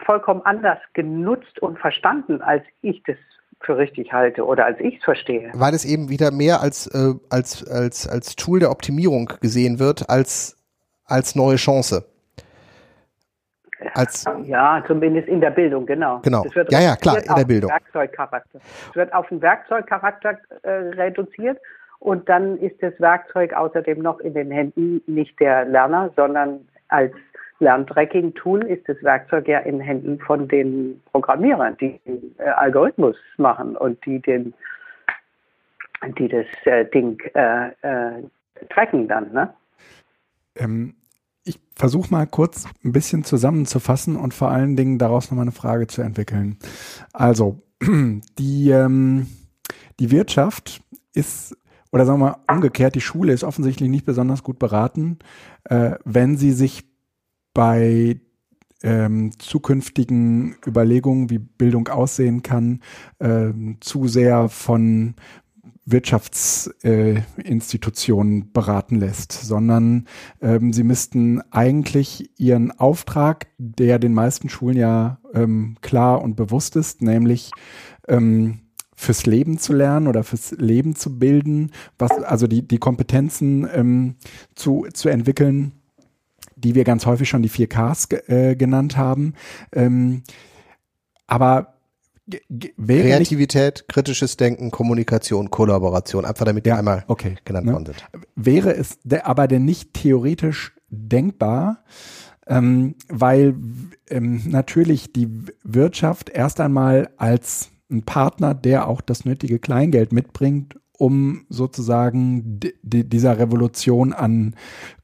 Speaker 3: vollkommen anders genutzt und verstanden, als ich das für richtig halte oder als ich es verstehe.
Speaker 2: Weil es eben wieder mehr als, äh, als, als, als Tool der Optimierung gesehen wird, als, als neue Chance.
Speaker 3: Als ja, zumindest in der Bildung, genau.
Speaker 2: Genau. ja, ja, klar, in der Bildung.
Speaker 3: Es wird auf den Werkzeugcharakter äh, reduziert und dann ist das Werkzeug außerdem noch in den Händen nicht der Lerner, sondern als Lerntracking-Tool ist das Werkzeug ja in den Händen von den Programmierern, die den äh, Algorithmus machen und die den, die das äh, Ding äh, äh tracken dann. Ne?
Speaker 1: Ähm, ich versuche mal kurz ein bisschen zusammenzufassen und vor allen Dingen daraus nochmal eine Frage zu entwickeln. Also, die, ähm, die Wirtschaft ist oder sagen wir umgekehrt, die Schule ist offensichtlich nicht besonders gut beraten, äh, wenn sie sich bei ähm, zukünftigen Überlegungen, wie Bildung aussehen kann, äh, zu sehr von Wirtschaftsinstitutionen äh, beraten lässt, sondern ähm, sie müssten eigentlich ihren Auftrag, der den meisten Schulen ja ähm, klar und bewusst ist, nämlich ähm, fürs Leben zu lernen oder fürs Leben zu bilden, was, also die, die Kompetenzen ähm, zu, zu entwickeln, die wir ganz häufig schon die 4Ks äh, genannt haben. Ähm, aber
Speaker 2: wäre Kreativität, nicht, kritisches Denken, Kommunikation, Kollaboration, einfach damit die ja, einmal okay, genannt ne? worden sind.
Speaker 1: Wäre es aber denn nicht theoretisch denkbar, ähm, weil ähm, natürlich die Wirtschaft erst einmal als ein Partner, der auch das nötige Kleingeld mitbringt, um sozusagen dieser Revolution an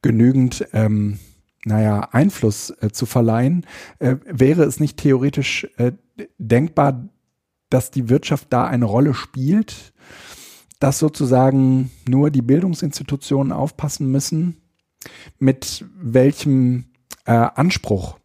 Speaker 1: genügend ähm, naja, Einfluss äh, zu verleihen, äh, wäre es nicht theoretisch äh, denkbar, dass die Wirtschaft da eine Rolle spielt, dass sozusagen nur die Bildungsinstitutionen aufpassen müssen, mit welchem äh, Anspruch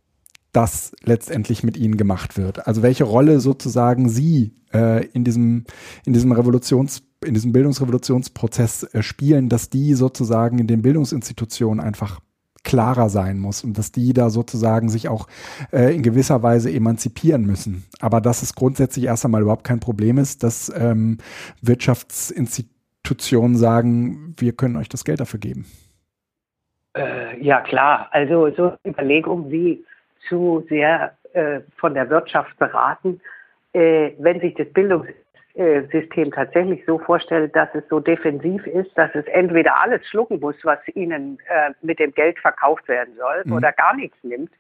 Speaker 1: das letztendlich mit ihnen gemacht wird. Also welche Rolle sozusagen sie äh, in diesem in diesem Revolutions in diesem Bildungsrevolutionsprozess äh, spielen, dass die sozusagen in den Bildungsinstitutionen einfach klarer sein muss und dass die da sozusagen sich auch äh, in gewisser Weise emanzipieren müssen. Aber dass es grundsätzlich erst einmal überhaupt kein Problem ist, dass ähm, Wirtschaftsinstitutionen sagen, wir können euch das Geld dafür geben.
Speaker 3: Äh, ja klar, also so Überlegungen wie zu sehr äh, von der Wirtschaft beraten, äh, wenn sich das Bildungssystem äh, System tatsächlich so vorstellt, dass es so defensiv ist, dass es entweder alles schlucken muss, was ihnen äh, mit dem Geld verkauft werden soll, mhm. oder gar nichts nimmt,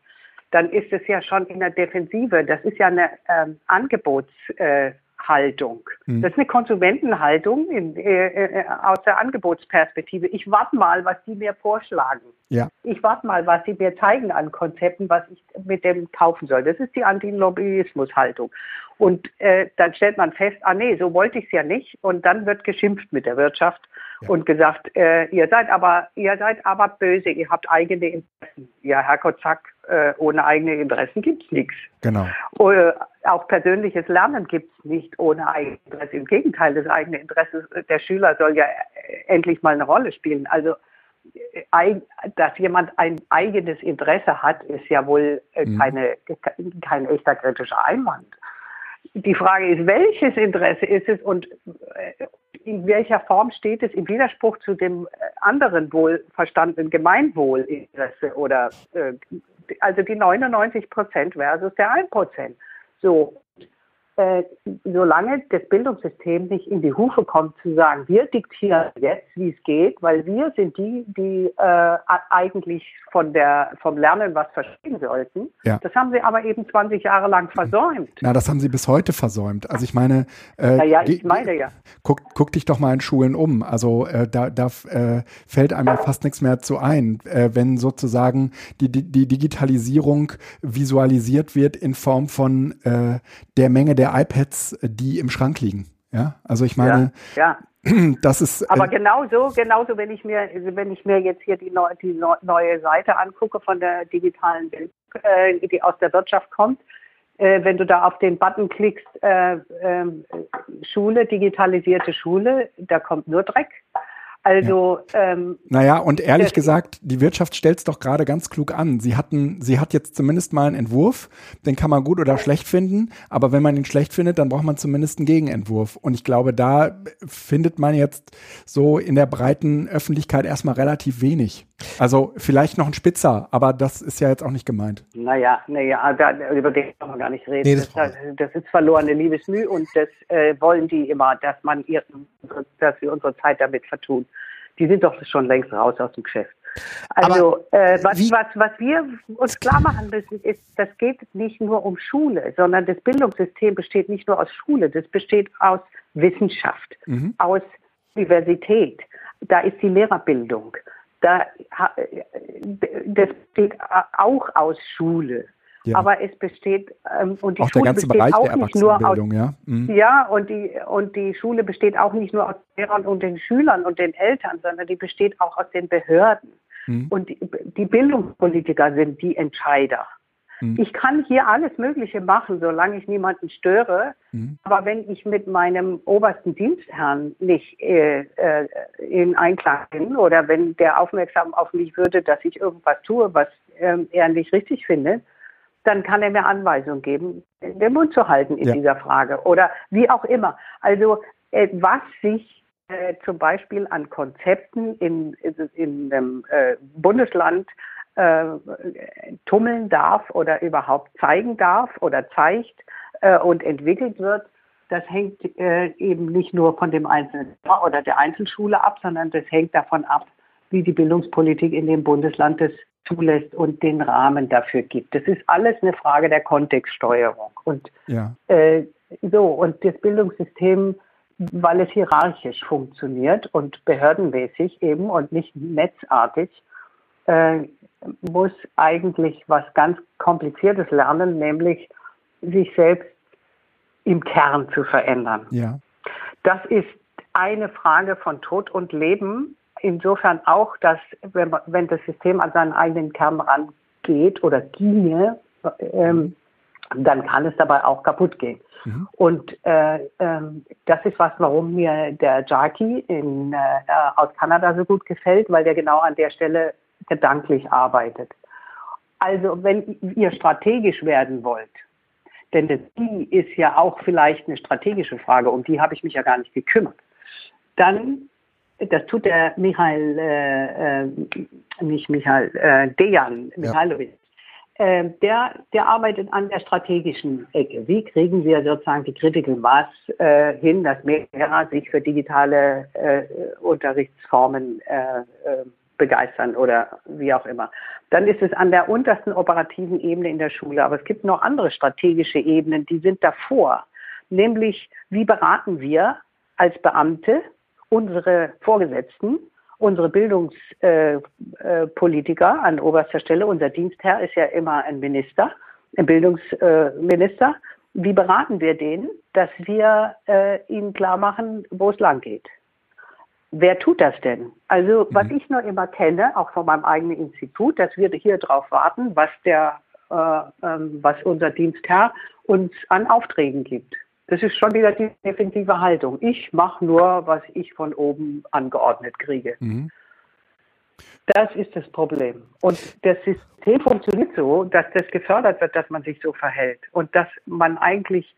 Speaker 3: dann ist es ja schon in der Defensive. Das ist ja eine ähm, Angebotshaltung. Äh, mhm. Das ist eine Konsumentenhaltung in, äh, äh, aus der Angebotsperspektive. Ich warte mal, was die mir vorschlagen. Ja. Ich warte mal, was sie mir zeigen an Konzepten, was ich mit dem kaufen soll. Das ist die Antilobbyismus-Haltung. Und äh, dann stellt man fest, ah nee, so wollte ich es ja nicht. Und dann wird geschimpft mit der Wirtschaft ja. und gesagt, äh, ihr seid aber, ihr seid aber böse, ihr habt eigene Interessen. Ja, Herrgott, zack, äh, ohne eigene Interessen gibt's nichts.
Speaker 1: Genau.
Speaker 3: Äh, auch persönliches Lernen gibt's nicht ohne eigenes Interesse. Im Gegenteil, das eigene Interesse der Schüler soll ja äh, endlich mal eine Rolle spielen. Also äh, dass jemand ein eigenes Interesse hat, ist ja wohl mhm. keine, kein echter kritischer Einwand die Frage ist, welches Interesse ist es und äh, in welcher Form steht es im Widerspruch zu dem äh, anderen wohlverstandenen Gemeinwohlinteresse oder äh, also die 99 Prozent versus der 1 Prozent. So, äh, solange das Bildungssystem nicht in die Hufe kommt, zu sagen, wir diktieren jetzt, wie es geht, weil wir sind die, die äh, eigentlich von der, vom Lernen was verstehen sollten. Ja. Das haben sie aber eben 20 Jahre lang versäumt.
Speaker 1: Na, das haben sie bis heute versäumt. Also ich meine,
Speaker 3: äh, naja, ich meine ja.
Speaker 1: Guck, guck dich doch mal in Schulen um. Also äh, da, da äh, fällt einem ja fast nichts mehr zu ein, äh, wenn sozusagen die, die, die Digitalisierung visualisiert wird in Form von der Menge der der iPads, die im Schrank liegen. Ja, also ich meine,
Speaker 3: ja,
Speaker 1: ja. das ist.
Speaker 3: Äh, Aber genauso, genauso, wenn ich mir, wenn ich mir jetzt hier die, neu, die neue Seite angucke von der digitalen Welt, äh, die aus der Wirtschaft kommt, äh, wenn du da auf den Button klickst, äh, ähm, Schule, digitalisierte Schule, da kommt nur Dreck. Also
Speaker 1: ja. ähm, naja, und ehrlich gesagt, die Wirtschaft stellt es doch gerade ganz klug an. Sie hatten, sie hat jetzt zumindest mal einen Entwurf, den kann man gut oder schlecht finden, aber wenn man ihn schlecht findet, dann braucht man zumindest einen Gegenentwurf. Und ich glaube, da findet man jetzt so in der breiten Öffentlichkeit erstmal relativ wenig. Also vielleicht noch ein Spitzer, aber das ist ja jetzt auch nicht gemeint.
Speaker 3: Naja, naja, da, über den kann man gar nicht reden. Nee, das, das, das, ist verlorene Liebesmüh und das äh, wollen die immer, dass man ihr, dass wir unsere Zeit damit vertun die sind doch schon längst raus aus dem Geschäft. Also äh, was, was, was wir uns klar machen müssen, ist, das geht nicht nur um Schule, sondern das Bildungssystem besteht nicht nur aus Schule, das besteht aus Wissenschaft, mhm. aus Universität. Da ist die Lehrerbildung. Da, das besteht auch aus Schule. Ja. Aber es besteht ähm, und die
Speaker 1: auch
Speaker 3: Schule
Speaker 1: der ganze
Speaker 3: besteht
Speaker 1: Bereich
Speaker 3: auch
Speaker 1: der
Speaker 3: nicht nur aus,
Speaker 1: ja.
Speaker 3: Mhm. Ja, und die und die Schule besteht auch nicht nur aus Lehrern und den Schülern und den Eltern, sondern die besteht auch aus den Behörden. Mhm. Und die, die, Bildungspolitiker sind die Entscheider. Mhm. Ich kann hier alles Mögliche machen, solange ich niemanden störe. Mhm. Aber wenn ich mit meinem obersten Dienstherrn nicht äh, äh, in Einklang bin oder wenn der aufmerksam auf mich würde, dass ich irgendwas tue, was äh, er nicht richtig findet, dann kann er mir Anweisungen geben, den Mund zu halten in ja. dieser Frage oder wie auch immer. Also äh, was sich äh, zum Beispiel an Konzepten in, in, in einem äh, Bundesland äh, tummeln darf oder überhaupt zeigen darf oder zeigt äh, und entwickelt wird, das hängt äh, eben nicht nur von dem einzelnen oder der Einzelschule ab, sondern das hängt davon ab, wie die Bildungspolitik in dem Bundesland das zulässt und den Rahmen dafür gibt. Das ist alles eine Frage der Kontextsteuerung. Und ja. äh, so, und das Bildungssystem, weil es hierarchisch funktioniert und behördenmäßig eben und nicht netzartig, äh, muss eigentlich was ganz Kompliziertes lernen, nämlich sich selbst im Kern zu verändern. Ja. Das ist eine Frage von Tod und Leben insofern auch, dass wenn, wenn das System an seinen eigenen Kern rangeht oder ginge, ähm, dann kann es dabei auch kaputt gehen. Mhm. Und äh, ähm, das ist was, warum mir der Jackie in, äh, aus Kanada so gut gefällt, weil der genau an der Stelle gedanklich arbeitet. Also wenn ihr strategisch werden wollt, denn die ist ja auch vielleicht eine strategische Frage, um die habe ich mich ja gar nicht gekümmert, dann, das tut der Michael, äh, äh nicht Michael, äh, Dejan Michailovic, ja. äh, der, der arbeitet an der strategischen Ecke. Wie kriegen wir sozusagen die Critical Mass äh, hin, dass mehr Lehrer sich für digitale äh, Unterrichtsformen äh, begeistern oder wie auch immer. Dann ist es an der untersten operativen Ebene in der Schule. Aber es gibt noch andere strategische Ebenen, die sind davor. Nämlich, wie beraten wir als Beamte unsere Vorgesetzten, unsere Bildungspolitiker äh, äh, an oberster Stelle. Unser Dienstherr ist ja immer ein Minister, ein Bildungsminister. Wie beraten wir den, dass wir äh, ihnen klar machen, wo es lang geht? Wer tut das denn? Also was mhm. ich nur immer kenne, auch von meinem eigenen Institut, dass wir hier drauf warten, was der, äh, ähm, was unser Dienstherr uns an Aufträgen gibt. Das ist schon wieder die defensive Haltung. Ich mache nur, was ich von oben angeordnet kriege. Mhm. Das ist das Problem. Und das System funktioniert so, dass das gefördert wird, dass man sich so verhält und dass man eigentlich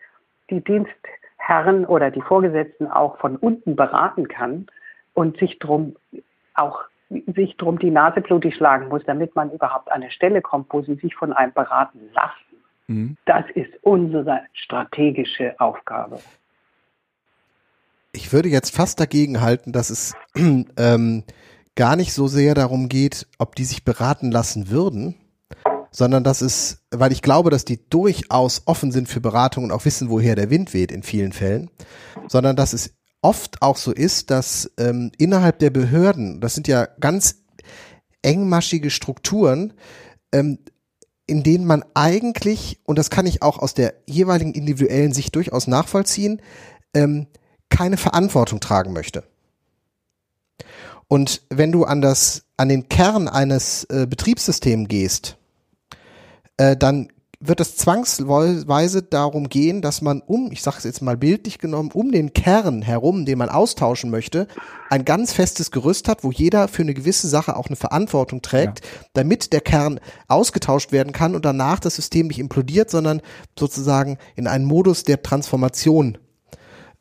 Speaker 3: die Dienstherren oder die Vorgesetzten auch von unten beraten kann und sich drum auch sich drum die Nase blutig schlagen muss, damit man überhaupt an eine Stelle kommt, wo sie sich von einem beraten lassen. Mhm. Das ist unsere strategische Aufgabe.
Speaker 2: Ich würde jetzt fast dagegen halten, dass es ähm, gar nicht so sehr darum geht, ob die sich beraten lassen würden, sondern dass es, weil ich glaube, dass die durchaus offen sind für Beratung und auch wissen, woher der Wind weht in vielen Fällen, sondern dass es oft auch so ist, dass ähm, innerhalb der Behörden, das sind ja ganz engmaschige Strukturen, ähm, in denen man eigentlich, und das kann ich auch aus der jeweiligen individuellen Sicht durchaus nachvollziehen, ähm, keine Verantwortung tragen möchte. Und wenn du an das, an den Kern eines äh, Betriebssystems gehst, äh, dann wird es zwangsweise darum gehen, dass man um, ich sage es jetzt mal bildlich genommen, um den Kern herum, den man austauschen möchte, ein ganz festes Gerüst hat, wo jeder für eine gewisse Sache auch eine Verantwortung trägt, ja. damit der Kern ausgetauscht werden kann und danach das System nicht implodiert, sondern sozusagen in einen Modus der Transformation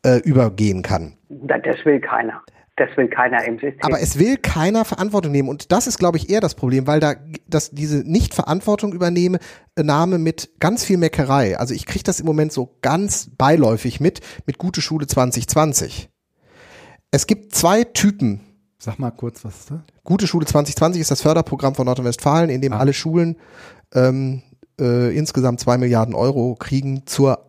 Speaker 2: äh, übergehen kann.
Speaker 3: Das will keiner. Das will keiner im System.
Speaker 2: Aber es will keiner Verantwortung nehmen. Und das ist, glaube ich, eher das Problem, weil da dass diese Nicht-Verantwortung übernehme, äh, Name mit ganz viel Meckerei. Also ich kriege das im Moment so ganz beiläufig mit, mit Gute Schule 2020. Es gibt zwei Typen.
Speaker 1: Sag mal kurz, was ist das?
Speaker 2: Gute Schule 2020 ist das Förderprogramm von Nordrhein-Westfalen, in dem ah. alle Schulen ähm, äh, insgesamt zwei Milliarden Euro kriegen zur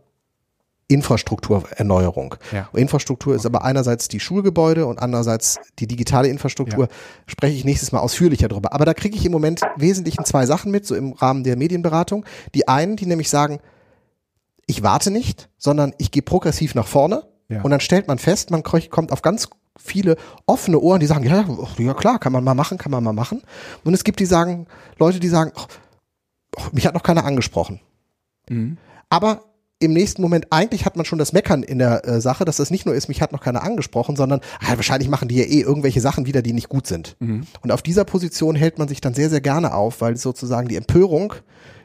Speaker 2: Infrastrukturerneuerung. Ja. Infrastruktur ist aber einerseits die Schulgebäude und andererseits die digitale Infrastruktur. Ja. Spreche ich nächstes Mal ausführlicher drüber. Aber da kriege ich im Moment wesentlichen zwei Sachen mit, so im Rahmen der Medienberatung. Die einen, die nämlich sagen, ich warte nicht, sondern ich gehe progressiv nach vorne. Ja. Und dann stellt man fest, man kommt auf ganz viele offene Ohren, die sagen, ja, ja klar, kann man mal machen, kann man mal machen. Und es gibt die sagen, Leute, die sagen, oh, mich hat noch keiner angesprochen. Mhm. Aber im nächsten Moment, eigentlich hat man schon das Meckern in der äh, Sache, dass das nicht nur ist, mich hat noch keiner angesprochen, sondern ah, wahrscheinlich machen die ja eh irgendwelche Sachen wieder, die nicht gut sind. Mhm. Und auf dieser Position hält man sich dann sehr, sehr gerne auf, weil sozusagen die Empörung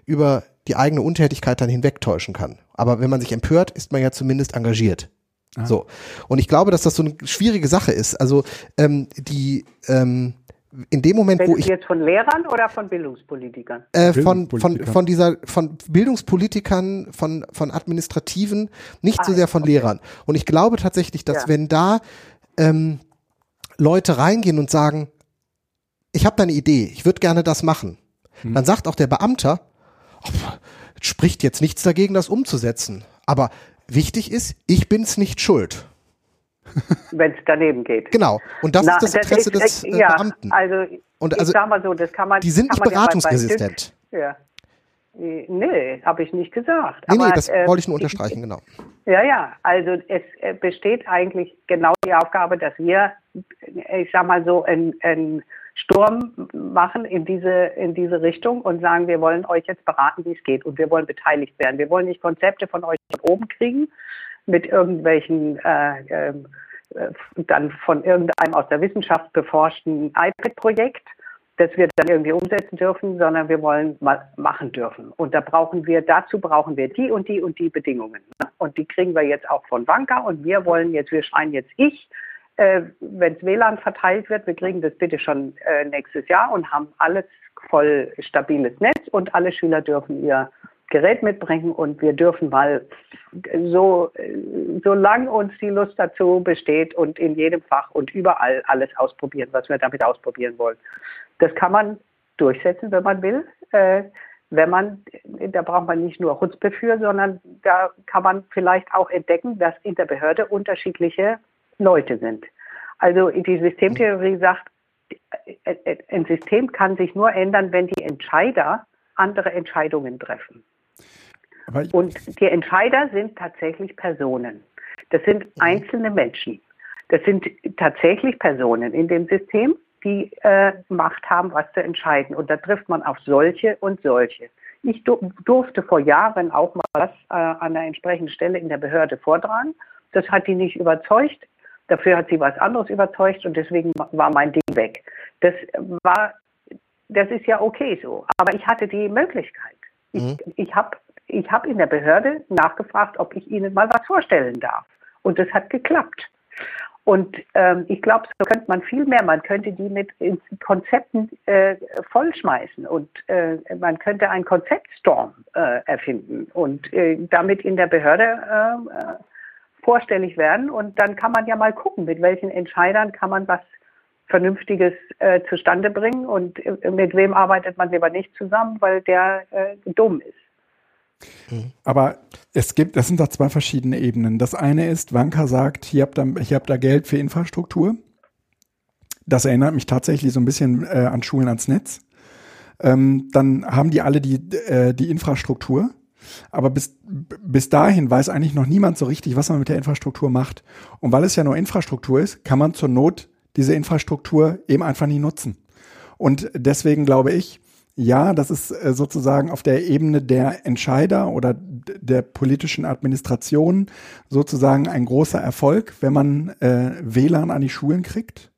Speaker 2: über die eigene Untätigkeit dann hinwegtäuschen kann. Aber wenn man sich empört, ist man ja zumindest engagiert. Ah. So. Und ich glaube, dass das so eine schwierige Sache ist. Also ähm, die ähm, in dem Moment,
Speaker 3: Redest
Speaker 2: wo ich
Speaker 3: jetzt von Lehrern oder von Bildungspolitikern?
Speaker 2: Äh, von von von dieser von Bildungspolitikern, von von Administrativen, nicht ah, so sehr von okay. Lehrern. Und ich glaube tatsächlich, dass ja. wenn da ähm, Leute reingehen und sagen, ich habe da eine Idee, ich würde gerne das machen, hm. dann sagt auch der Beamter, oh, spricht jetzt nichts dagegen, das umzusetzen. Aber wichtig ist, ich bin's nicht schuld.
Speaker 3: wenn es daneben geht.
Speaker 2: Genau. Und das Na, ist das Interesse das ist, des äh, ja, Beamten.
Speaker 3: Also,
Speaker 2: und also, ich
Speaker 3: sag mal so, das kann man.
Speaker 2: Die sind nicht beratungsresistent.
Speaker 3: Ja. Nee, habe ich nicht gesagt.
Speaker 2: Nee, Aber, nee, das äh, wollte ich nur unterstreichen, genau.
Speaker 3: Ja, ja, also es besteht eigentlich genau die Aufgabe, dass wir, ich sag mal so, ein, ein Sturm machen in diese, in diese Richtung und sagen, wir wollen euch jetzt beraten, wie es geht und wir wollen beteiligt werden. Wir wollen nicht Konzepte von euch von oben kriegen mit irgendwelchen äh, äh, dann von irgendeinem aus der Wissenschaft beforschten iPad-Projekt, das wir dann irgendwie umsetzen dürfen, sondern wir wollen mal machen dürfen. Und da brauchen wir, dazu brauchen wir die und die und die Bedingungen. Und die kriegen wir jetzt auch von Wanka und wir wollen jetzt, wir schreien jetzt ich, äh, wenn es WLAN verteilt wird, wir kriegen das bitte schon äh, nächstes Jahr und haben alles voll stabiles Netz und alle Schüler dürfen ihr Gerät mitbringen und wir dürfen mal so, solange uns die Lust dazu besteht und in jedem Fach und überall alles ausprobieren, was wir damit ausprobieren wollen. Das kann man durchsetzen, wenn man will. Äh, wenn man, da braucht man nicht nur Hutzpe für, sondern da kann man vielleicht auch entdecken, dass in der Behörde unterschiedliche Leute sind. Also die Systemtheorie sagt, ein System kann sich nur ändern, wenn die Entscheider andere Entscheidungen treffen. Und die Entscheider sind tatsächlich Personen. Das sind mhm. einzelne Menschen. Das sind tatsächlich Personen in dem System, die äh, Macht haben, was zu entscheiden. Und da trifft man auf solche und solche. Ich durfte vor Jahren auch mal was äh, an einer entsprechenden Stelle in der Behörde vortragen. Das hat die nicht überzeugt. Dafür hat sie was anderes überzeugt und deswegen war mein Ding weg. Das war, das ist ja okay so. Aber ich hatte die Möglichkeit. Ich, mhm. ich habe ich hab in der Behörde nachgefragt, ob ich Ihnen mal was vorstellen darf. Und das hat geklappt. Und ähm, ich glaube, so könnte man viel mehr, man könnte die mit Konzepten äh, vollschmeißen und äh, man könnte einen Konzeptstorm äh, erfinden und äh, damit in der Behörde äh, vorstellig werden. Und dann kann man ja mal gucken, mit welchen Entscheidern kann man was Vernünftiges äh, zustande bringen und mit wem arbeitet man lieber nicht zusammen, weil der dumm ist.
Speaker 1: Aber es gibt, das sind da zwei verschiedene Ebenen. Das eine ist, Wanka sagt, hier habt ihr, ich habe da Geld für Infrastruktur. Das erinnert mich tatsächlich so ein bisschen äh, an Schulen ans Netz. Ähm, dann haben die alle die, äh, die Infrastruktur. Aber bis, bis dahin weiß eigentlich noch niemand so richtig, was man mit der Infrastruktur macht. Und weil es ja nur Infrastruktur ist, kann man zur Not diese Infrastruktur eben einfach nie nutzen. Und deswegen glaube ich, ja, das ist äh, sozusagen auf der Ebene der Entscheider oder der politischen Administration sozusagen ein großer Erfolg, wenn man äh, WLAN an die Schulen kriegt.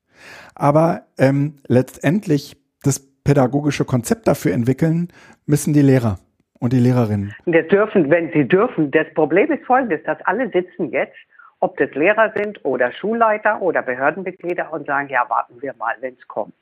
Speaker 1: Aber ähm, letztendlich das pädagogische Konzept dafür entwickeln, müssen die Lehrer und die Lehrerinnen.
Speaker 3: Das dürfen, wenn sie dürfen. Das Problem ist folgendes, dass alle sitzen jetzt, ob das Lehrer sind oder Schulleiter oder Behördenmitglieder und sagen, ja, warten wir mal, wenn es kommt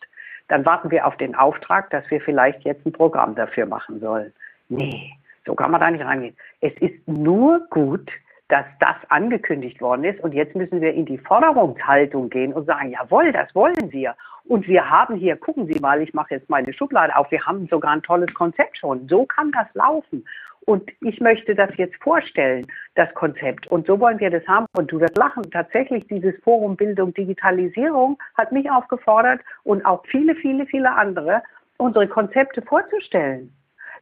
Speaker 3: dann warten wir auf den Auftrag, dass wir vielleicht jetzt ein Programm dafür machen sollen. Nee, so kann man da nicht rangehen. Es ist nur gut, dass das angekündigt worden ist und jetzt müssen wir in die Forderungshaltung gehen und sagen, jawohl, das wollen wir. Und wir haben hier, gucken Sie mal, ich mache jetzt meine Schublade auf, wir haben sogar ein tolles Konzept schon. So kann das laufen. Und ich möchte das jetzt vorstellen, das Konzept. Und so wollen wir das haben. Und du wirst lachen. Tatsächlich, dieses Forum Bildung Digitalisierung hat mich aufgefordert und auch viele, viele, viele andere, unsere Konzepte vorzustellen.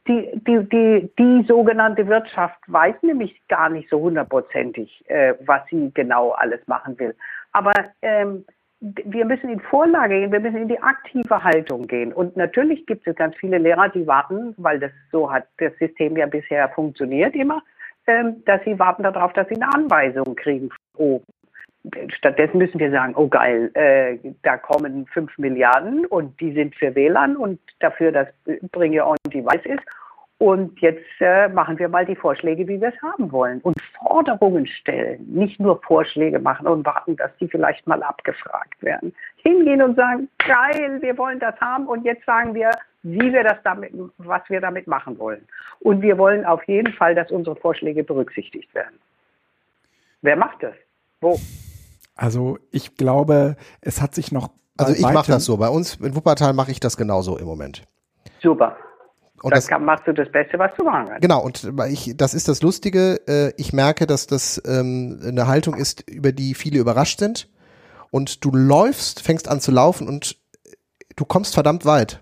Speaker 3: Die, die, die, die sogenannte Wirtschaft weiß nämlich gar nicht so hundertprozentig, äh, was sie genau alles machen will. Aber ähm, wir müssen in Vorlage gehen, wir müssen in die aktive Haltung gehen. Und natürlich gibt es ganz viele Lehrer, die warten, weil das so hat das System ja bisher funktioniert immer, ähm, dass sie warten darauf, dass sie eine Anweisung kriegen von oben. Stattdessen müssen wir sagen, oh geil, äh, da kommen fünf Milliarden und die sind für WLAN und dafür, dass Bring Your Own Device ist. Und jetzt äh, machen wir mal die Vorschläge, wie wir es haben wollen. Und Forderungen stellen, nicht nur Vorschläge machen und warten, dass die vielleicht mal abgefragt werden. Hingehen und sagen, geil, wir wollen das haben und jetzt sagen wir, wie wir das damit, was wir damit machen wollen. Und wir wollen auf jeden Fall, dass unsere Vorschläge berücksichtigt werden. Wer macht das? Wo?
Speaker 1: Also ich glaube, es hat sich noch.
Speaker 2: Also ich mache das so. Bei uns in Wuppertal mache ich das genauso im Moment.
Speaker 3: Super. Und das, kann, machst du das Beste, was du machen kannst.
Speaker 2: Genau, und ich, das ist das Lustige. Äh, ich merke, dass das ähm, eine Haltung ist, über die viele überrascht sind. Und du läufst, fängst an zu laufen und du kommst verdammt weit.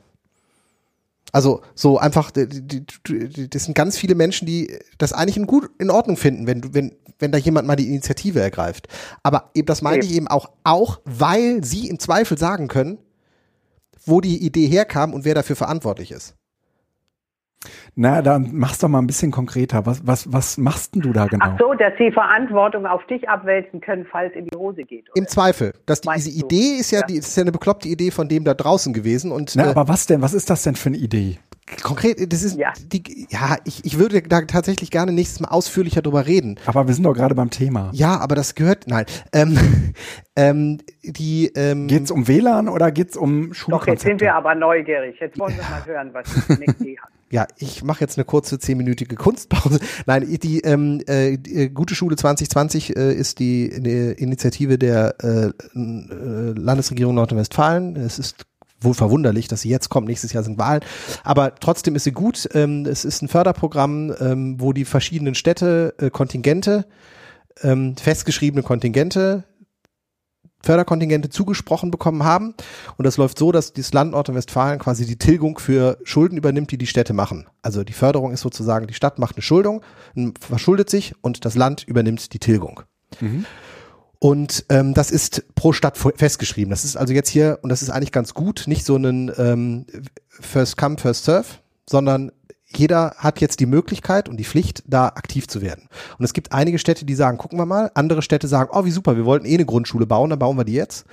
Speaker 2: Also so einfach, die, die, die, das sind ganz viele Menschen, die das eigentlich in gut in Ordnung finden, wenn wenn, wenn da jemand mal die Initiative ergreift. Aber eben das meine ich eben auch, auch, weil sie im Zweifel sagen können, wo die Idee herkam und wer dafür verantwortlich ist.
Speaker 1: Na, dann mach's doch mal ein bisschen konkreter. Was, was, was machst denn du da genau?
Speaker 3: Ach so, dass sie Verantwortung auf dich abwälzen können, falls in die Hose geht.
Speaker 2: Im
Speaker 3: oder?
Speaker 2: Zweifel. Dass die, diese
Speaker 3: du?
Speaker 2: Idee ist ja,
Speaker 3: Ja.
Speaker 2: die ist ja eine bekloppte Idee von dem da draußen gewesen und
Speaker 1: Na,
Speaker 2: äh,
Speaker 1: aber was denn? Was ist das denn für eine Idee?
Speaker 2: konkret, das ist
Speaker 3: Ja.
Speaker 2: die, ja, ich, ich würde da tatsächlich gerne nächstes Mal ausführlicher drüber reden.
Speaker 1: Aber wir sind doch gerade beim Thema.
Speaker 2: Ja, aber das gehört, nein, ähm, ähm, die, ähm,
Speaker 1: Geht's um WLAN oder geht's um
Speaker 3: Doch,
Speaker 1: Schulkonzepte?
Speaker 3: jetzt sind wir aber neugierig. Jetzt wollen wir mal hören, was eine Idee hat.
Speaker 2: Ja, ich mache jetzt eine kurze zehnminütige Kunstpause. Nein, die, ähm, äh, die äh, Gute Schule 2020 äh, ist die, eine Initiative der äh, äh, Landesregierung Nordrhein-Westfalen. Es ist wohl verwunderlich, dass sie jetzt kommt. Nächstes Jahr sind Wahlen. Aber trotzdem ist sie gut. Ähm, es ist ein Förderprogramm, ähm, wo die verschiedenen Städte äh, Kontingente, ähm, festgeschriebene Kontingente Förderkontingente zugesprochen bekommen haben. Und das läuft so, dass das Land Nordrhein-Westfalen quasi die Tilgung für Schulden übernimmt, die die Städte machen. Also die Förderung ist sozusagen, die Stadt macht eine Schuldung, verschuldet sich und das Land übernimmt die Tilgung. Und ähm, das ist pro Stadt festgeschrieben. Das ist also jetzt hier, und das ist eigentlich ganz gut, nicht so ein ähm, First Come, First Serve, sondern jeder hat jetzt die Möglichkeit und die Pflicht, da aktiv zu werden. Und es gibt einige Städte, die sagen, gucken wir mal. Andere Städte sagen, oh, wie super, wir wollten eh eine Grundschule bauen, dann bauen wir die jetzt.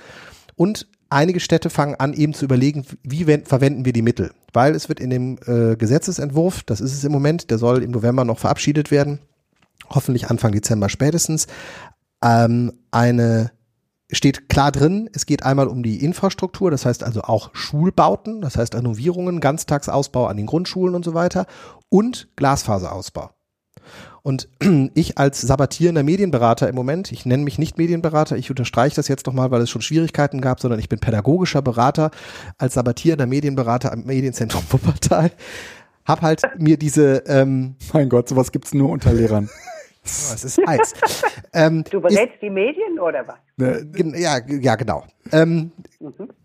Speaker 2: Und einige Städte fangen an, eben zu überlegen, wie wen- verwenden wir die Mittel. Weil es wird in dem äh, Gesetzesentwurf, das ist es im Moment, der soll im November noch verabschiedet werden, hoffentlich Anfang Dezember spätestens, ähm, eine steht klar drin, es geht einmal um die Infrastruktur, das heißt also auch Schulbauten, das heißt Renovierungen, Ganztagsausbau an den Grundschulen und so weiter und Glasfaserausbau. Und ich als sabbatierender Medienberater im Moment, ich nenne mich nicht Medienberater, ich unterstreiche das jetzt nochmal, weil es schon Schwierigkeiten gab, sondern ich bin pädagogischer Berater als sabbatierender Medienberater am Medienzentrum Wuppertal, hab halt mir diese, ähm,
Speaker 1: Mein Gott, sowas gibt's nur unter Lehrern.
Speaker 2: oh, es ist heiß, ähm,
Speaker 3: Du
Speaker 2: ist,
Speaker 3: berätst die Medien oder was?
Speaker 2: Gen- ja, ja, genau. Ähm,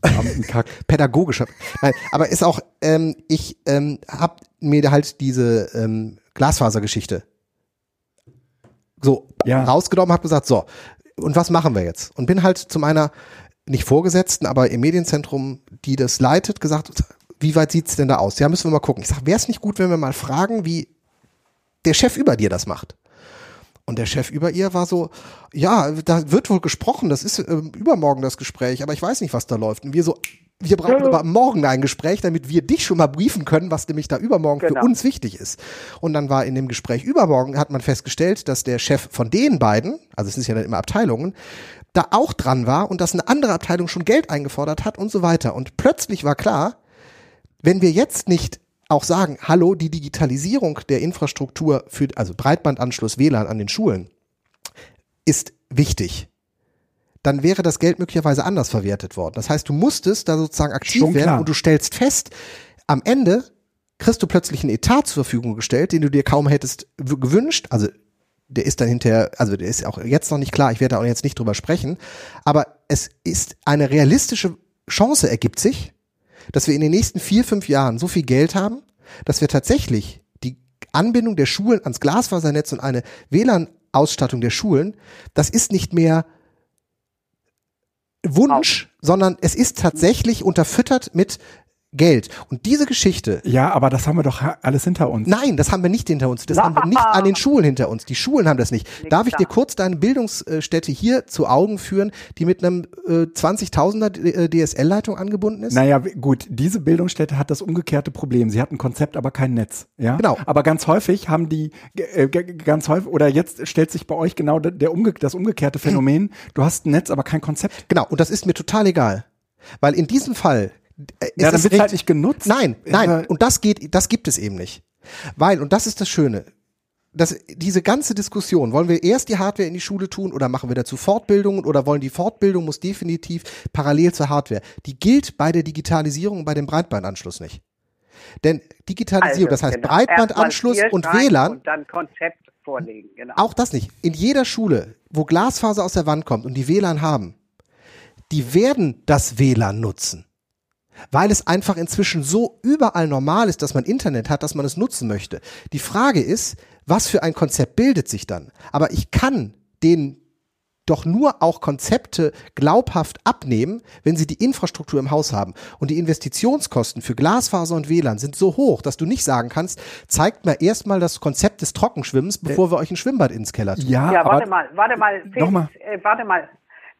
Speaker 1: Beamtenkack.
Speaker 2: pädagogischer. Nein, aber ist auch, ähm, ich ähm, habe mir halt diese ähm, Glasfasergeschichte so
Speaker 1: Ja.
Speaker 2: rausgenommen, habe gesagt, so, und was machen wir jetzt? Und bin halt zu meiner, nicht Vorgesetzten, aber im Medienzentrum, die das leitet, gesagt, wie weit sieht's denn da aus? Ja, müssen wir mal gucken. Ich sage, wäre es nicht gut, wenn wir mal fragen, wie der Chef über dir das macht? Und der Chef über ihr war so, ja, da wird wohl gesprochen, das ist ähm, übermorgen das Gespräch, aber ich weiß nicht, was da läuft. Und wir so, wir brauchen aber morgen ein Gespräch, damit wir dich schon mal briefen können, was nämlich da übermorgen für
Speaker 3: Genau.
Speaker 2: uns wichtig ist. Und dann war in dem Gespräch übermorgen, hat man festgestellt, dass der Chef von den beiden, also es sind ja dann immer Abteilungen, da auch dran war und dass eine andere Abteilung schon Geld eingefordert hat und so weiter. Und plötzlich war klar, wenn wir jetzt nicht auch sagen, hallo, die Digitalisierung der Infrastruktur für, also Breitbandanschluss WLAN an den Schulen ist wichtig, dann wäre das Geld möglicherweise anders verwertet worden. Das heißt, du musstest da sozusagen aktiv
Speaker 1: Schon
Speaker 2: werden
Speaker 1: klar.
Speaker 2: und du stellst fest, am Ende kriegst du plötzlich einen Etat zur Verfügung gestellt, den du dir kaum hättest gewünscht. Also der ist dann hinterher, also der ist auch jetzt noch nicht klar, ich werde da auch jetzt nicht drüber sprechen, aber es ist eine realistische Chance ergibt sich, dass wir in den nächsten vier, fünf Jahren so viel Geld haben, dass wir tatsächlich die Anbindung der Schulen ans Glasfasernetz und eine WLAN-Ausstattung der Schulen, das ist nicht mehr Wunsch, sondern es ist tatsächlich unterfüttert mit Geld. Und diese Geschichte,
Speaker 1: Ja, aber das haben wir doch alles hinter uns.
Speaker 2: nein, das haben wir nicht hinter uns. Das haben wir nicht an den Schulen hinter uns. Die Schulen haben das nicht. Darf ich dir kurz deine Bildungsstätte hier zu Augen führen, die mit einem äh, 20.000er äh, DSL-Leitung angebunden ist?
Speaker 1: Naja, gut, diese Bildungsstätte hat das umgekehrte Problem. Sie hat ein Konzept, aber kein Netz. Ja?
Speaker 2: Genau.
Speaker 1: Aber ganz häufig haben die, äh, ganz häufig, oder jetzt stellt sich bei euch genau der, der umge das umgekehrte Phänomen. Du hast ein Netz, aber kein Konzept.
Speaker 2: Genau, und das ist mir total egal. Weil in diesem Fall. Äh, es
Speaker 1: Ja, dann
Speaker 2: ist
Speaker 1: wird's halt
Speaker 2: richtig-
Speaker 1: nicht genutzt.
Speaker 2: Nein, nein, und das geht, das gibt es eben nicht. Weil, und das ist das Schöne, dass diese ganze Diskussion, wollen wir erst die Hardware in die Schule tun oder machen wir dazu Fortbildungen oder wollen die Fortbildung muss definitiv parallel zur Hardware, die gilt bei der Digitalisierung und bei dem Breitbandanschluss nicht. Denn Digitalisierung, das heißt
Speaker 3: genau.
Speaker 2: Breitbandanschluss und WLAN,
Speaker 3: Und dann Konzept vorlegen, genau.
Speaker 2: auch das nicht. In jeder Schule, wo Glasfaser aus der Wand kommt und die WLAN haben, die werden das WLAN nutzen. Weil es einfach inzwischen so überall normal ist, dass man Internet hat, dass man es nutzen möchte. Die Frage ist, was für ein Konzept bildet sich dann? Aber ich kann den doch nur auch Konzepte glaubhaft abnehmen, wenn sie die Infrastruktur im Haus haben. Und die Investitionskosten für Glasfaser und WLAN sind so hoch, dass du nicht sagen kannst, zeigt mir erstmal das Konzept des Trockenschwimmens, bevor wir euch ein Schwimmbad ins Keller tun.
Speaker 3: Ja, ja warte mal, warte mal, Felix, mal. Äh, warte mal.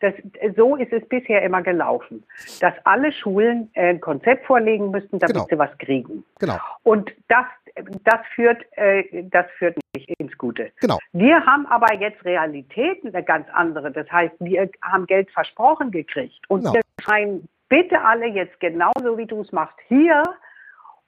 Speaker 3: Das, so ist es bisher immer gelaufen, dass alle Schulen ein Konzept vorlegen müssten, damit genau. sie was kriegen.
Speaker 2: Genau.
Speaker 3: Und das das führt, äh, das führt nicht ins Gute.
Speaker 2: Genau.
Speaker 3: Wir haben aber jetzt Realitäten eine ganz andere. Das heißt, wir haben Geld versprochen gekriegt und genau. wir schreien bitte alle jetzt genauso wie du es machst hier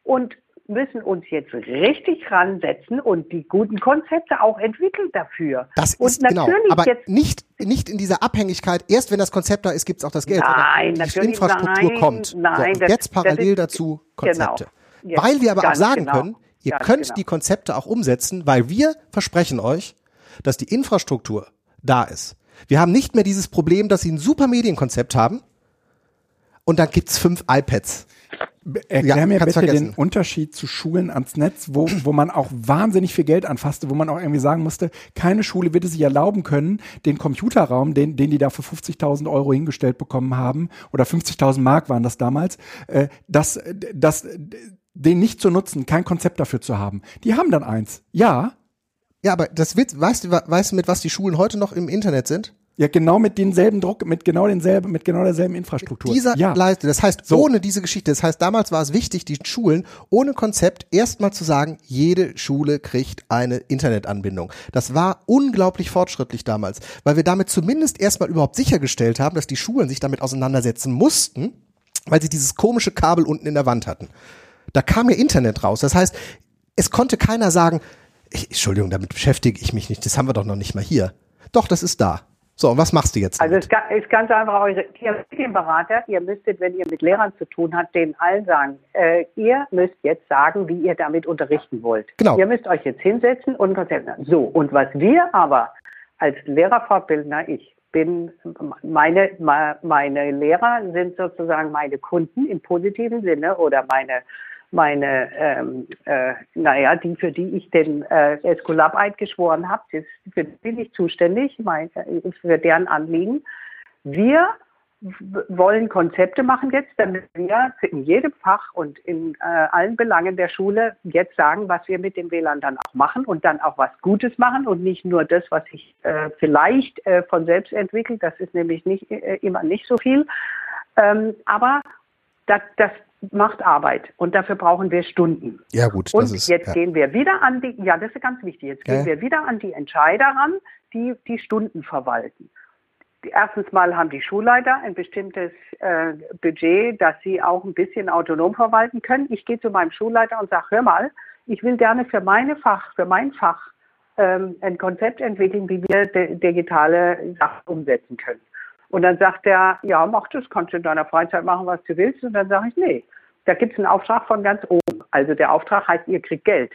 Speaker 3: und müssen uns jetzt richtig ransetzen und die guten Konzepte auch entwickeln dafür.
Speaker 2: Das ist genau, aber jetzt, nicht, nicht in dieser Abhängigkeit, erst wenn das Konzept da ist, gibt es auch das Geld.
Speaker 3: Nein,
Speaker 2: die Infrastruktur
Speaker 3: nein,
Speaker 2: kommt.
Speaker 3: Nein,
Speaker 2: so, das, jetzt parallel ist, dazu Konzepte. Genau. Weil wir aber auch sagen genau. können, Ihr könnt genau. die Konzepte auch umsetzen, weil wir versprechen euch, dass die Infrastruktur da ist. Wir haben nicht mehr dieses Problem, dass sie ein super Medienkonzept haben und dann gibt's fünf iPads.
Speaker 1: Erklär ja, mir bitte vergessen. den Unterschied zu Schulen ans Netz, wo, wo man auch wahnsinnig viel Geld anfasste, wo man auch irgendwie sagen musste, keine Schule wird es sich erlauben können, den Computerraum, den, den die da für 50.000 Euro hingestellt bekommen haben, oder 50.000 Mark waren das damals, äh, dass, dass den nicht zu nutzen, kein Konzept dafür zu haben. Die haben dann eins. Ja.
Speaker 2: Ja, aber das wird, weißt du, weißt du, mit was die Schulen heute noch im Internet sind?
Speaker 1: Ja, genau mit denselben Druck, mit genau denselben, mit genau derselben Infrastruktur.
Speaker 2: Dieser
Speaker 1: ja.
Speaker 2: Leiste, das heißt, so. ohne diese Geschichte, das heißt, damals war es wichtig, die Schulen ohne Konzept erstmal zu sagen, jede Schule kriegt eine Internetanbindung. Das war unglaublich fortschrittlich damals, weil wir damit zumindest erstmal überhaupt sichergestellt haben, dass die Schulen sich damit auseinandersetzen mussten, weil sie dieses komische Kabel unten in der Wand hatten. Da kam ja Internet raus. Das heißt, es konnte keiner sagen, ich, Entschuldigung, damit beschäftige ich mich nicht, das haben wir doch noch nicht mal hier. Doch, das ist da. So, und was machst du jetzt?
Speaker 3: Also es ist ganz einfach, eure ihr Medienberater, ihr müsstet, wenn ihr mit Lehrern zu tun habt, denen allen sagen, äh, ihr müsst jetzt sagen, wie ihr damit unterrichten wollt.
Speaker 2: Genau.
Speaker 3: Ihr müsst euch jetzt hinsetzen und Konzept So, und was wir aber als Lehrervorbildner, ich bin, meine, meine Lehrer sind sozusagen meine Kunden im positiven Sinne oder meine meine, ähm, äh, naja, die, für die ich den äh, Eskulap-Eid geschworen habe, für die bin ich zuständig, mein, für deren Anliegen. Wir wollen Konzepte machen jetzt, damit wir in jedem Fach und in äh, allen Belangen der Schule jetzt sagen, was wir mit dem WLAN dann auch machen und dann auch was Gutes machen und nicht nur das, was sich äh, vielleicht äh, von selbst entwickelt. Das ist nämlich nicht äh, immer nicht so viel. Ähm, aber das, das macht Arbeit und dafür brauchen wir Stunden.
Speaker 2: Ja gut.
Speaker 3: Und ist, jetzt ja. gehen wir wieder an die, ja das ist ganz wichtig, jetzt gehen ja. wir wieder an die Entscheider ran, die die Stunden verwalten. Erstens mal haben die Schulleiter ein bestimmtes äh, Budget, das sie auch ein bisschen autonom verwalten können. Ich gehe zu meinem Schulleiter und sage, hör mal, ich will gerne für meine Fach, für mein Fach ähm, ein Konzept entwickeln, wie wir digitale Sachen umsetzen können. Und dann sagt er, ja, mach das, kannst du in deiner Freizeit machen, was du willst. Und dann sage ich, nee, da gibt es einen Auftrag von ganz oben. Also der Auftrag heißt, ihr kriegt Geld.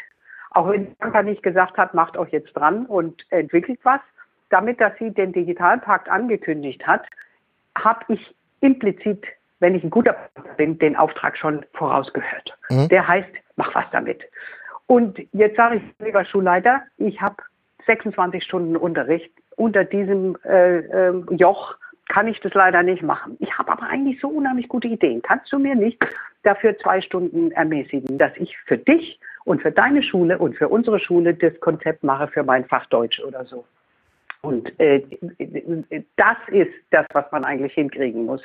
Speaker 3: Auch wenn die Banker nicht gesagt hat, macht euch jetzt dran und entwickelt was. Damit, dass sie den Digitalpakt angekündigt hat, habe ich implizit, wenn ich ein guter Banker bin, den Auftrag schon vorausgehört. Mhm. Der heißt, mach was damit. Und jetzt sage ich, lieber Schulleiter, ich habe 26 Stunden Unterricht unter diesem äh, äh, Joch kann ich das leider nicht machen. Ich habe aber eigentlich so unheimlich gute Ideen. Kannst du mir nicht dafür zwei Stunden ermäßigen, dass ich für dich und für deine Schule und für unsere Schule das Konzept mache für mein Fach Deutsch oder so? Und äh, das ist das, was man eigentlich hinkriegen muss,